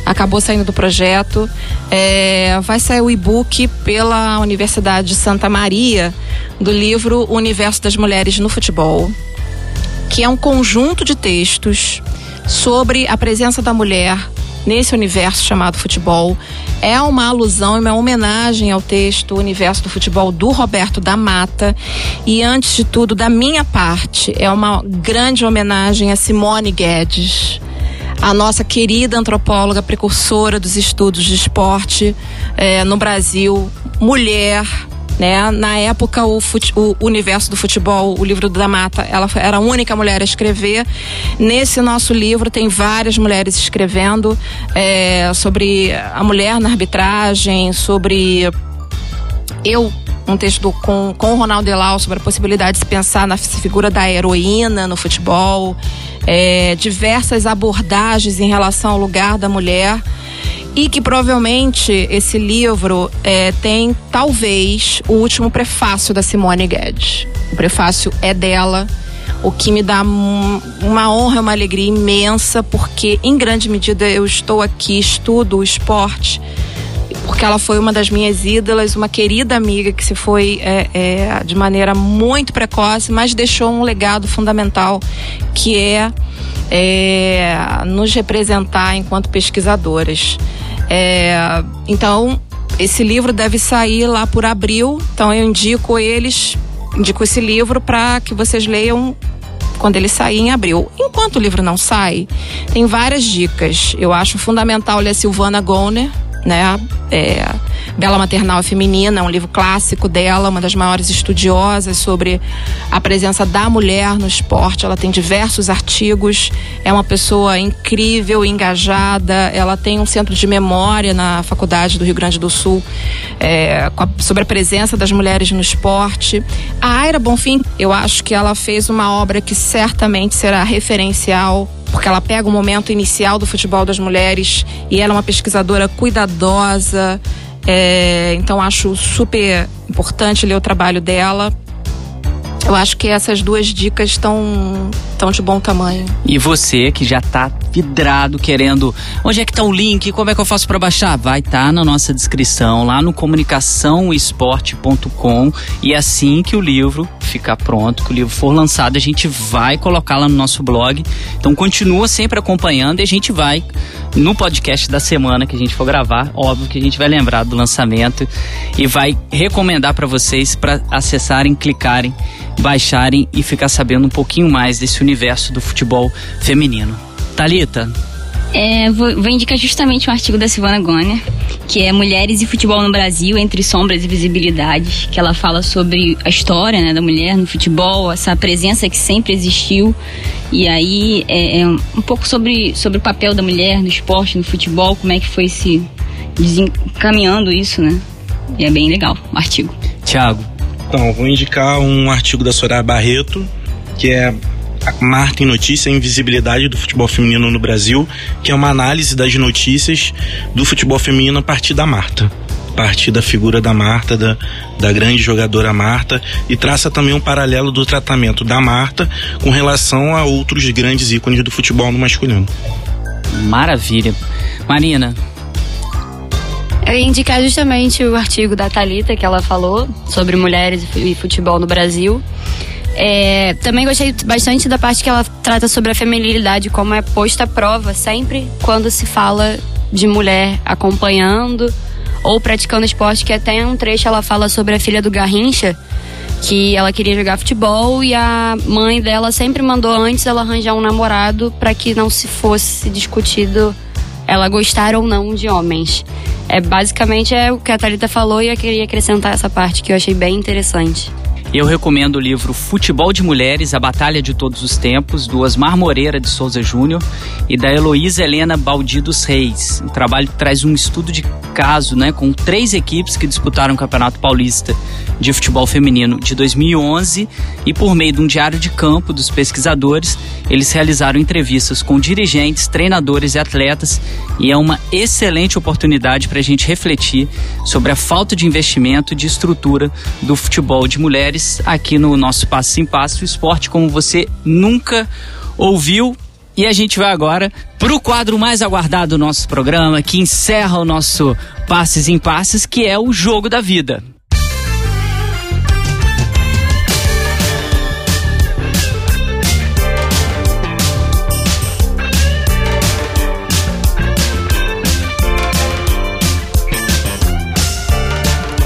acabou saindo do projeto. É, vai sair o e-book pela Universidade de Santa Maria do livro O Universo das Mulheres no Futebol, que é um conjunto de textos sobre a presença da mulher nesse universo chamado futebol. É uma alusão e uma homenagem ao texto O Universo do Futebol do Roberto da Mata. E antes de tudo, da minha parte, é uma grande homenagem a Simone Guedes a nossa querida antropóloga, precursora dos estudos de esporte é, no Brasil, mulher, né? Na época, o, fute, o, universo do futebol, o livro da Mata, ela era a única mulher a escrever. Nesse nosso livro tem várias mulheres escrevendo é, sobre a mulher na arbitragem, sobre eu um texto com, com o Ronaldo Elau sobre a possibilidade de pensar na figura da heroína no futebol, é, diversas abordagens em relação ao lugar da mulher e que provavelmente esse livro é, tem talvez o último prefácio da Simone Guedes. O prefácio é dela, o que me dá uma honra, uma alegria imensa, porque em grande medida eu estou aqui, estudo o esporte, porque ela foi uma das minhas ídolas, uma querida amiga que se foi é, é, de maneira muito precoce, mas deixou um legado fundamental que é é, nos representar enquanto pesquisadoras. É, então, esse livro deve sair lá por abril, então eu indico eles, indico esse livro para que vocês leiam quando ele sair em abril. Enquanto o livro não sai, tem várias dicas. Eu acho fundamental ler Silvana Goner, né? É, Bela Maternal Feminina, um livro clássico dela, uma das maiores estudiosas sobre a presença da mulher no esporte. Ela tem diversos artigos, é uma pessoa incrível, engajada. Ela tem um centro de memória na Faculdade do Rio Grande do Sul é, sobre a presença das mulheres no esporte. A Aira Bonfim, eu acho que ela fez uma obra que certamente será referencial porque ela pega o momento inicial do futebol das mulheres e ela é uma pesquisadora cuidadosa, é, então acho super importante ler o trabalho dela. Eu acho que essas duas dicas estão tão de bom tamanho. E você que já está vidrado querendo, onde é que tá o link? Como é que eu faço para baixar? Vai estar tá na nossa descrição, lá no comunicaçãoesporte.com e assim que o livro ficar pronto, que o livro for lançado, a gente vai colocar lá no nosso blog. Então continua sempre acompanhando e a gente vai no podcast da semana que a gente for gravar, óbvio que a gente vai lembrar do lançamento e vai recomendar para vocês para acessarem, clicarem, baixarem e ficar sabendo um pouquinho mais desse universo do futebol feminino. Talita. É, vou, vou, indicar justamente um artigo da Silvana Goner, que é Mulheres e Futebol no Brasil, entre sombras e visibilidades, que ela fala sobre a história né, da mulher no futebol, essa presença que sempre existiu, e aí é, é um pouco sobre, sobre o papel da mulher no esporte, no futebol, como é que foi se desencaminhando isso, né? E é bem legal o artigo. Tiago. Então, vou indicar um artigo da Soraya Barreto, que é Marta em Notícia, a Invisibilidade do Futebol Feminino no Brasil, que é uma análise das notícias do futebol feminino a partir da Marta. A partir da figura da Marta, da, da grande jogadora Marta, e traça também um paralelo do tratamento da Marta com relação a outros grandes ícones do futebol no masculino. Maravilha. Marina, eu ia indicar justamente o artigo da Talita que ela falou sobre mulheres e futebol no Brasil. É, também gostei bastante da parte que ela trata sobre a feminilidade, como é posta à prova sempre quando se fala de mulher acompanhando ou praticando esporte, que até um trecho ela fala sobre a filha do Garrincha, que ela queria jogar futebol e a mãe dela sempre mandou antes ela arranjar um namorado para que não se fosse discutido ela gostar ou não de homens. É basicamente é o que a Thalita falou e eu queria acrescentar essa parte que eu achei bem interessante. Eu recomendo o livro Futebol de Mulheres, A Batalha de Todos os Tempos, do Osmar Moreira de Souza Júnior e da Heloísa Helena Baldi dos Reis. Um trabalho traz um estudo de caso, né, com três equipes que disputaram o Campeonato Paulista de Futebol Feminino de 2011 e por meio de um diário de campo dos pesquisadores, eles realizaram entrevistas com dirigentes, treinadores e atletas e é uma excelente oportunidade para a gente refletir sobre a falta de investimento e de estrutura do futebol de mulheres aqui no nosso Passo em Passo, esporte como você nunca ouviu. E a gente vai agora para o quadro mais aguardado do nosso programa, que encerra o nosso Passes em Passes, que é o Jogo da Vida.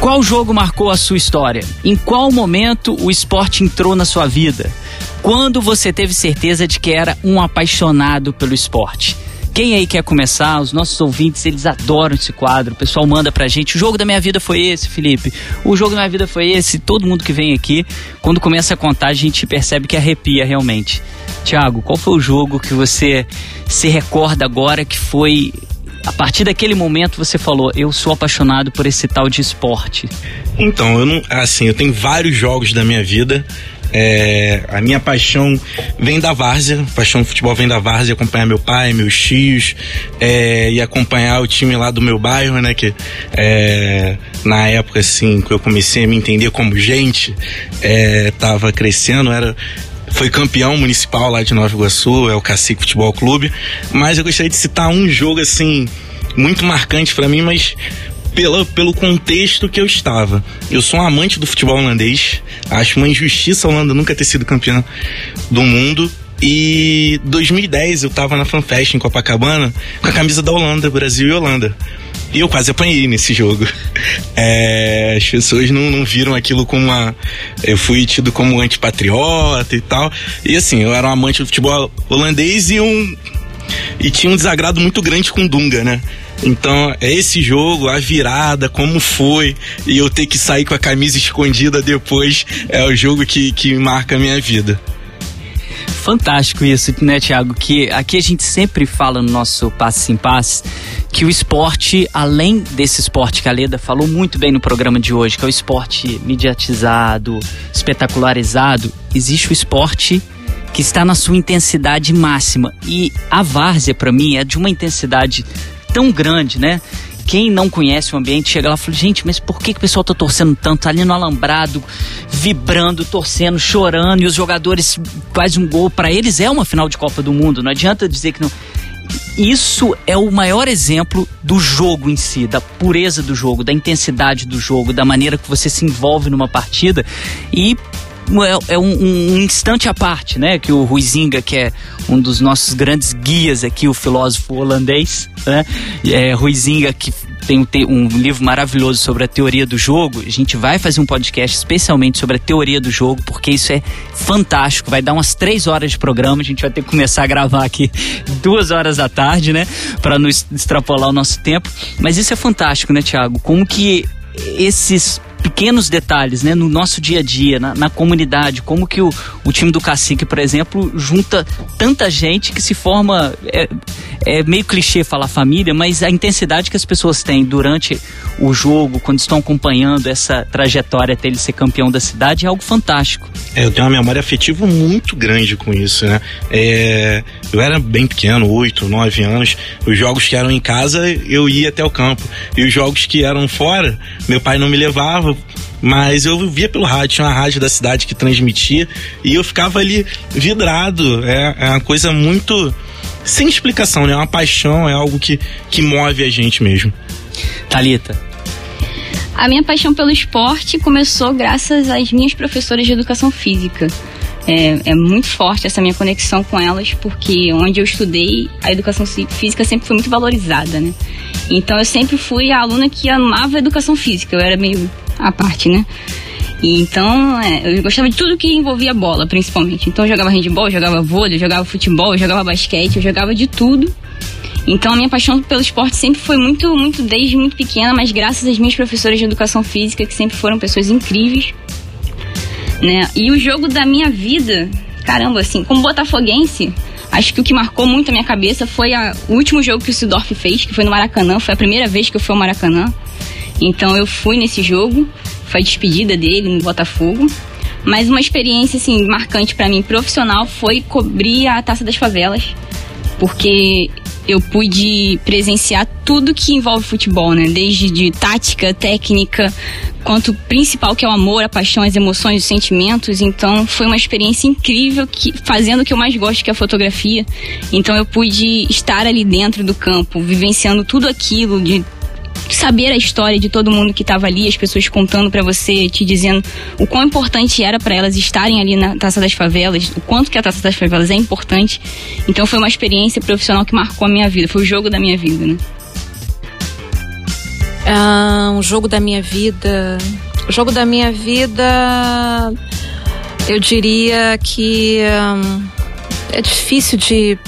Qual jogo marcou a sua história? Em qual momento o esporte entrou na sua vida? Quando você teve certeza de que era um apaixonado pelo esporte? Quem aí quer começar? Os nossos ouvintes, eles adoram esse quadro. O pessoal manda pra gente. O jogo da minha vida foi esse, Felipe. O jogo da minha vida foi esse. Todo mundo que vem aqui, quando começa a contar, a gente percebe que arrepia realmente. Tiago, qual foi o jogo que você se recorda agora que foi a partir daquele momento você falou, eu sou apaixonado por esse tal de esporte? Então, eu não, assim, eu tenho vários jogos da minha vida. É, a minha paixão vem da várzea, paixão do futebol vem da várzea, acompanhar meu pai, meus tios é, e acompanhar o time lá do meu bairro, né? Que é, na época assim que eu comecei a me entender como gente, é, tava crescendo, era foi campeão municipal lá de Nova Iguaçu, é o Cacique Futebol Clube. Mas eu gostaria de citar um jogo assim muito marcante para mim, mas pela, pelo contexto que eu estava. Eu sou um amante do futebol holandês. Acho uma injustiça a Holanda nunca ter sido campeã do mundo. E 2010 eu tava na FanFest em Copacabana com a camisa da Holanda, Brasil e Holanda. E eu quase apanhei nesse jogo. É, as pessoas não, não viram aquilo como uma. Eu fui tido como antipatriota e tal. E assim, eu era um amante do futebol holandês e um. E tinha um desagrado muito grande com Dunga, né? Então, é esse jogo, a virada, como foi, e eu ter que sair com a camisa escondida depois, é o jogo que, que marca a minha vida fantástico isso, né, Tiago? Que aqui a gente sempre fala no nosso Passe em Passe que o esporte, além desse esporte que a Leda falou muito bem no programa de hoje, que é o esporte mediatizado, espetacularizado, existe o esporte que está na sua intensidade máxima. E a várzea, para mim, é de uma intensidade tão grande, né? Quem não conhece o ambiente chega lá e fala: gente, mas por que, que o pessoal tá torcendo tanto? Tá ali no alambrado, vibrando, torcendo, chorando, e os jogadores fazem um gol. Para eles é uma final de Copa do Mundo, não adianta dizer que não. Isso é o maior exemplo do jogo em si, da pureza do jogo, da intensidade do jogo, da maneira que você se envolve numa partida. E é, é um, um, instante à parte, né? Que o Ruizinga, que é um dos nossos grandes guias aqui, o filósofo holandês, né? É, Ruizinga, que tem um, um, livro maravilhoso sobre a teoria do jogo. A gente vai fazer um podcast especialmente sobre a teoria do jogo, porque isso é fantástico. Vai dar umas três horas de programa. A gente vai ter que começar a gravar aqui duas horas da tarde, né? Para não extrapolar o nosso tempo. Mas isso é fantástico, né, Tiago? Como que esses pequenos detalhes, né, no nosso dia a dia, na, na comunidade, como que o, o, time do Cacique, por exemplo, junta tanta gente que se forma, é, é, meio clichê falar família, mas a intensidade que as pessoas têm durante o jogo, quando estão acompanhando essa trajetória até ele ser campeão da cidade, é algo fantástico. É, eu tenho uma memória afetiva muito grande com isso, né? É, eu era bem pequeno, oito, nove anos, os jogos que eram em casa, eu ia até o campo, e os jogos que eram fora, meu pai não me levava, mas eu via pelo rádio, tinha uma rádio da cidade que transmitia e eu ficava ali vidrado. É, é uma coisa muito sem explicação, né? É uma paixão, é algo que, que move a gente mesmo. Talita. A minha paixão pelo esporte começou graças às minhas professoras de educação física. É, é, muito forte essa minha conexão com elas, porque onde eu estudei, a educação física sempre foi muito valorizada, né? Então eu sempre fui a aluna que amava a educação física, eu era meio à parte, né? E então, é, eu gostava de tudo que envolvia bola, principalmente. Então eu jogava handball, jogava vôlei, jogava futebol, jogava basquete, eu jogava de tudo. Então a minha paixão pelo esporte sempre foi muito, muito desde muito pequena, mas graças às minhas professoras de educação física, que sempre foram pessoas incríveis, né? E o jogo da minha vida, caramba, assim, como botafoguense, acho que o que marcou muito a minha cabeça foi a, o último jogo que o Sidorf fez, que foi no Maracanã, foi a primeira vez que eu fui ao Maracanã. Então eu fui nesse jogo, foi a despedida dele no Botafogo. Mas uma experiência assim marcante para mim profissional foi cobrir a Taça das Favelas, porque eu pude presenciar tudo que envolve futebol, né? Desde de tática, técnica, quanto principal que é o amor, a paixão, as emoções, os sentimentos. Então foi uma experiência incrível que fazendo o que eu mais gosto, que é a fotografia. Então eu pude estar ali dentro do campo, vivenciando tudo aquilo de saber a história de todo mundo que estava ali, as pessoas contando para você, te dizendo o quão importante era para elas estarem ali na Taça das Favelas, o quanto que a Taça das Favelas é importante. Então foi uma experiência profissional que marcou a minha vida, foi o jogo da minha vida, né? Ah, um jogo da minha vida. O jogo da minha vida, eu diria que hum, é difícil de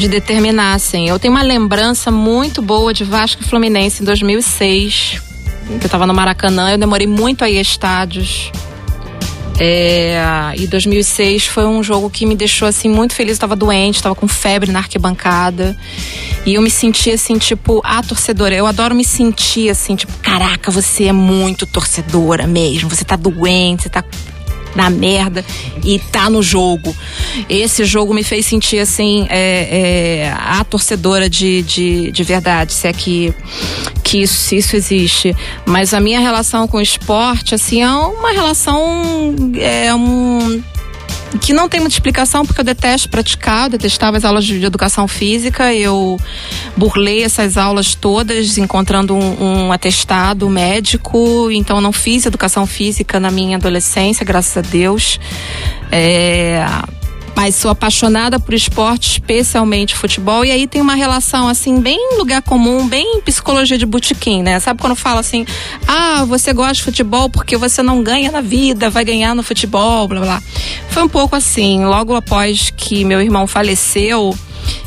de determinar, assim. Eu tenho uma lembrança muito boa de Vasco e Fluminense em 2006, que eu estava no Maracanã. Eu demorei muito a ir a estádios. É, e 2006 foi um jogo que me deixou assim muito feliz. Eu tava doente, tava com febre na arquibancada. E eu me senti assim, tipo, a torcedora. Eu adoro me sentir assim, tipo, caraca, você é muito torcedora mesmo. Você tá doente, você tá na merda e tá no jogo. Esse jogo me fez sentir assim é, é, a torcedora de, de, de verdade, se é que, que isso, se isso existe. Mas a minha relação com o esporte, assim, é uma relação. É um que não tem muita explicação porque eu detesto praticar, eu detestava as aulas de educação física, eu burlei essas aulas todas encontrando um, um atestado médico, então não fiz educação física na minha adolescência, graças a Deus. É, mas sou apaixonada por esporte, especialmente futebol, e aí tem uma relação assim, bem lugar comum, bem psicologia de botequim, né? Sabe quando fala assim, ah, você gosta de futebol porque você não ganha na vida, vai ganhar no futebol, blá blá. Foi um pouco assim, logo após que meu irmão faleceu,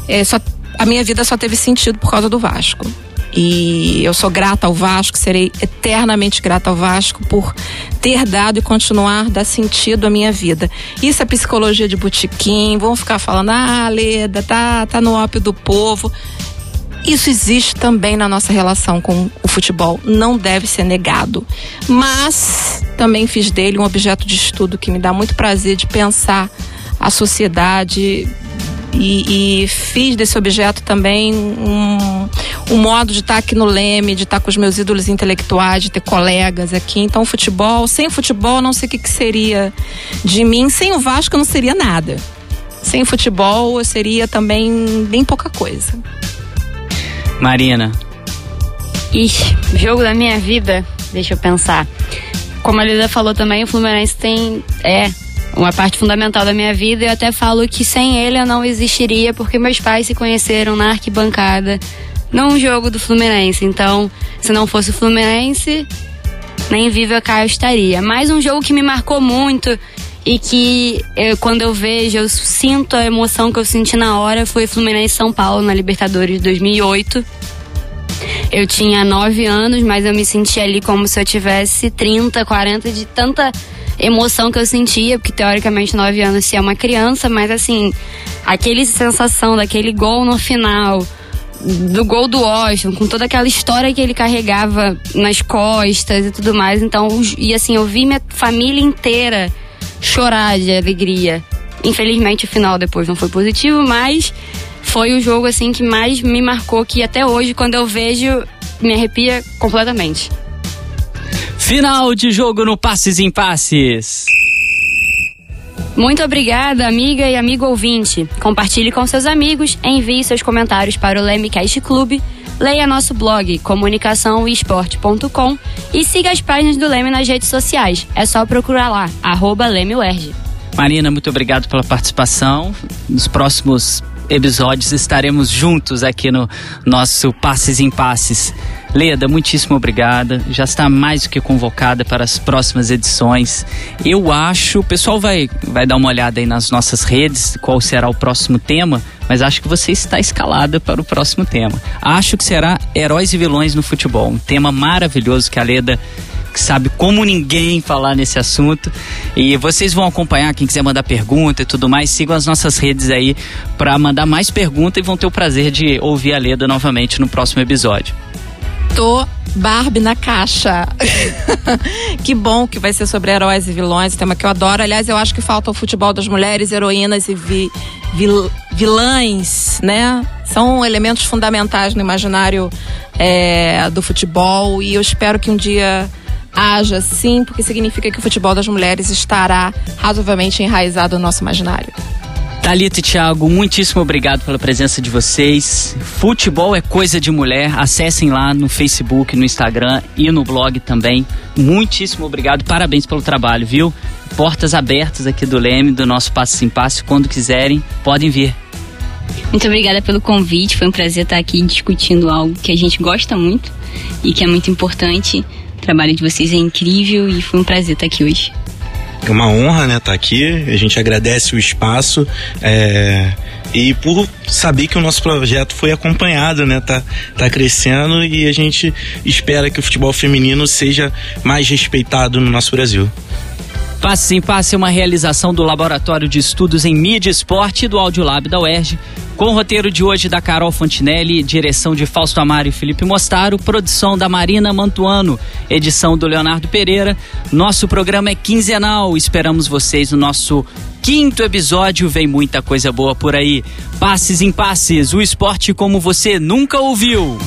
é, só, a minha vida só teve sentido por causa do Vasco. E eu sou grata ao Vasco, serei eternamente grata ao Vasco por ter dado e continuar dar sentido à minha vida. Isso é psicologia de botequim, vão ficar falando, ah, Leda, tá, tá no ópio do povo. Isso existe também na nossa relação com o futebol, não deve ser negado. Mas também fiz dele um objeto de estudo que me dá muito prazer de pensar a sociedade e, e, fiz desse objeto também um, um modo de estar aqui no Leme, de estar com os meus ídolos intelectuais, de ter colegas aqui. Então, futebol, sem futebol, não sei o que, que seria de mim. Sem o Vasco, não seria nada. Sem futebol, eu seria também bem pouca coisa. Marina. Ixi, jogo da minha vida, deixa eu pensar. Como a Lida falou também, o Fluminense tem. É, uma parte fundamental da minha vida. Eu até falo que sem ele eu não existiria, porque meus pais se conheceram na arquibancada, num jogo do Fluminense. Então, se não fosse o Fluminense, nem viva cá eu estaria. Mais um jogo que me marcou muito e que eu, quando eu vejo, eu sinto a emoção que eu senti na hora foi Fluminense São Paulo na Libertadores de 2008. Eu tinha 9 anos, mas eu me sentia ali como se eu tivesse 30, 40 de tanta emoção que eu sentia, porque teoricamente 9 anos se é uma criança, mas assim, aquele sensação daquele gol no final, do gol do Washington, com toda aquela história que ele carregava nas costas e tudo mais. Então, e assim, eu vi minha família inteira chorar de alegria. Infelizmente o final depois não foi positivo, mas foi o jogo assim que mais me marcou que até hoje quando eu vejo me arrepia completamente. Final de jogo no Passes em Passes. Muito obrigada, amiga e amigo ouvinte. Compartilhe com seus amigos, envie seus comentários para o Lemecast Clube, leia nosso blog comunicaçãoesporte.com e siga as páginas do Leme nas redes sociais. É só procurar lá, arroba Marina, muito obrigado pela participação. Nos próximos episódios estaremos juntos aqui no nosso Passes em Passes. Leda, muitíssimo obrigada. Já está mais do que convocada para as próximas edições. Eu acho, o pessoal vai, vai dar uma olhada aí nas nossas redes, qual será o próximo tema, mas acho que você está escalada para o próximo tema. Acho que será Heróis e Vilões no Futebol, um tema maravilhoso que a Leda que sabe como ninguém falar nesse assunto. E vocês vão acompanhar, quem quiser mandar pergunta e tudo mais, sigam as nossas redes aí para mandar mais perguntas e vão ter o prazer de ouvir a Leda novamente no próximo episódio. Tô Barbie na caixa. que bom que vai ser sobre heróis e vilões, tema que eu adoro. Aliás, eu acho que falta o futebol das mulheres, heroínas e vi, vil, vilãs, né? São elementos fundamentais no imaginário é, do futebol e eu espero que um dia haja sim, porque significa que o futebol das mulheres estará razoavelmente enraizado no nosso imaginário. Thalita e Thiago, muitíssimo obrigado pela presença de vocês. Futebol é coisa de mulher. Acessem lá no Facebook, no Instagram e no blog também. Muitíssimo obrigado. Parabéns pelo trabalho, viu? Portas abertas aqui do Leme, do nosso Passo em Passo. Quando quiserem, podem vir. Muito obrigada pelo convite. Foi um prazer estar aqui discutindo algo que a gente gosta muito e que é muito importante. O trabalho de vocês é incrível e foi um prazer estar aqui hoje. É uma honra, né, estar tá aqui. A gente agradece o espaço é, e por saber que o nosso projeto foi acompanhado, né, tá, tá crescendo e a gente espera que o futebol feminino seja mais respeitado no nosso Brasil. Passe em Passe é uma realização do Laboratório de Estudos em Mídia e Esporte do Audiolab da UERJ, com o roteiro de hoje da Carol Fontinelli, direção de Fausto Amaro e Felipe Mostaro, produção da Marina Mantuano, edição do Leonardo Pereira. Nosso programa é quinzenal, esperamos vocês no nosso quinto episódio. Vem muita coisa boa por aí. Passes em Passes, o esporte como você nunca ouviu.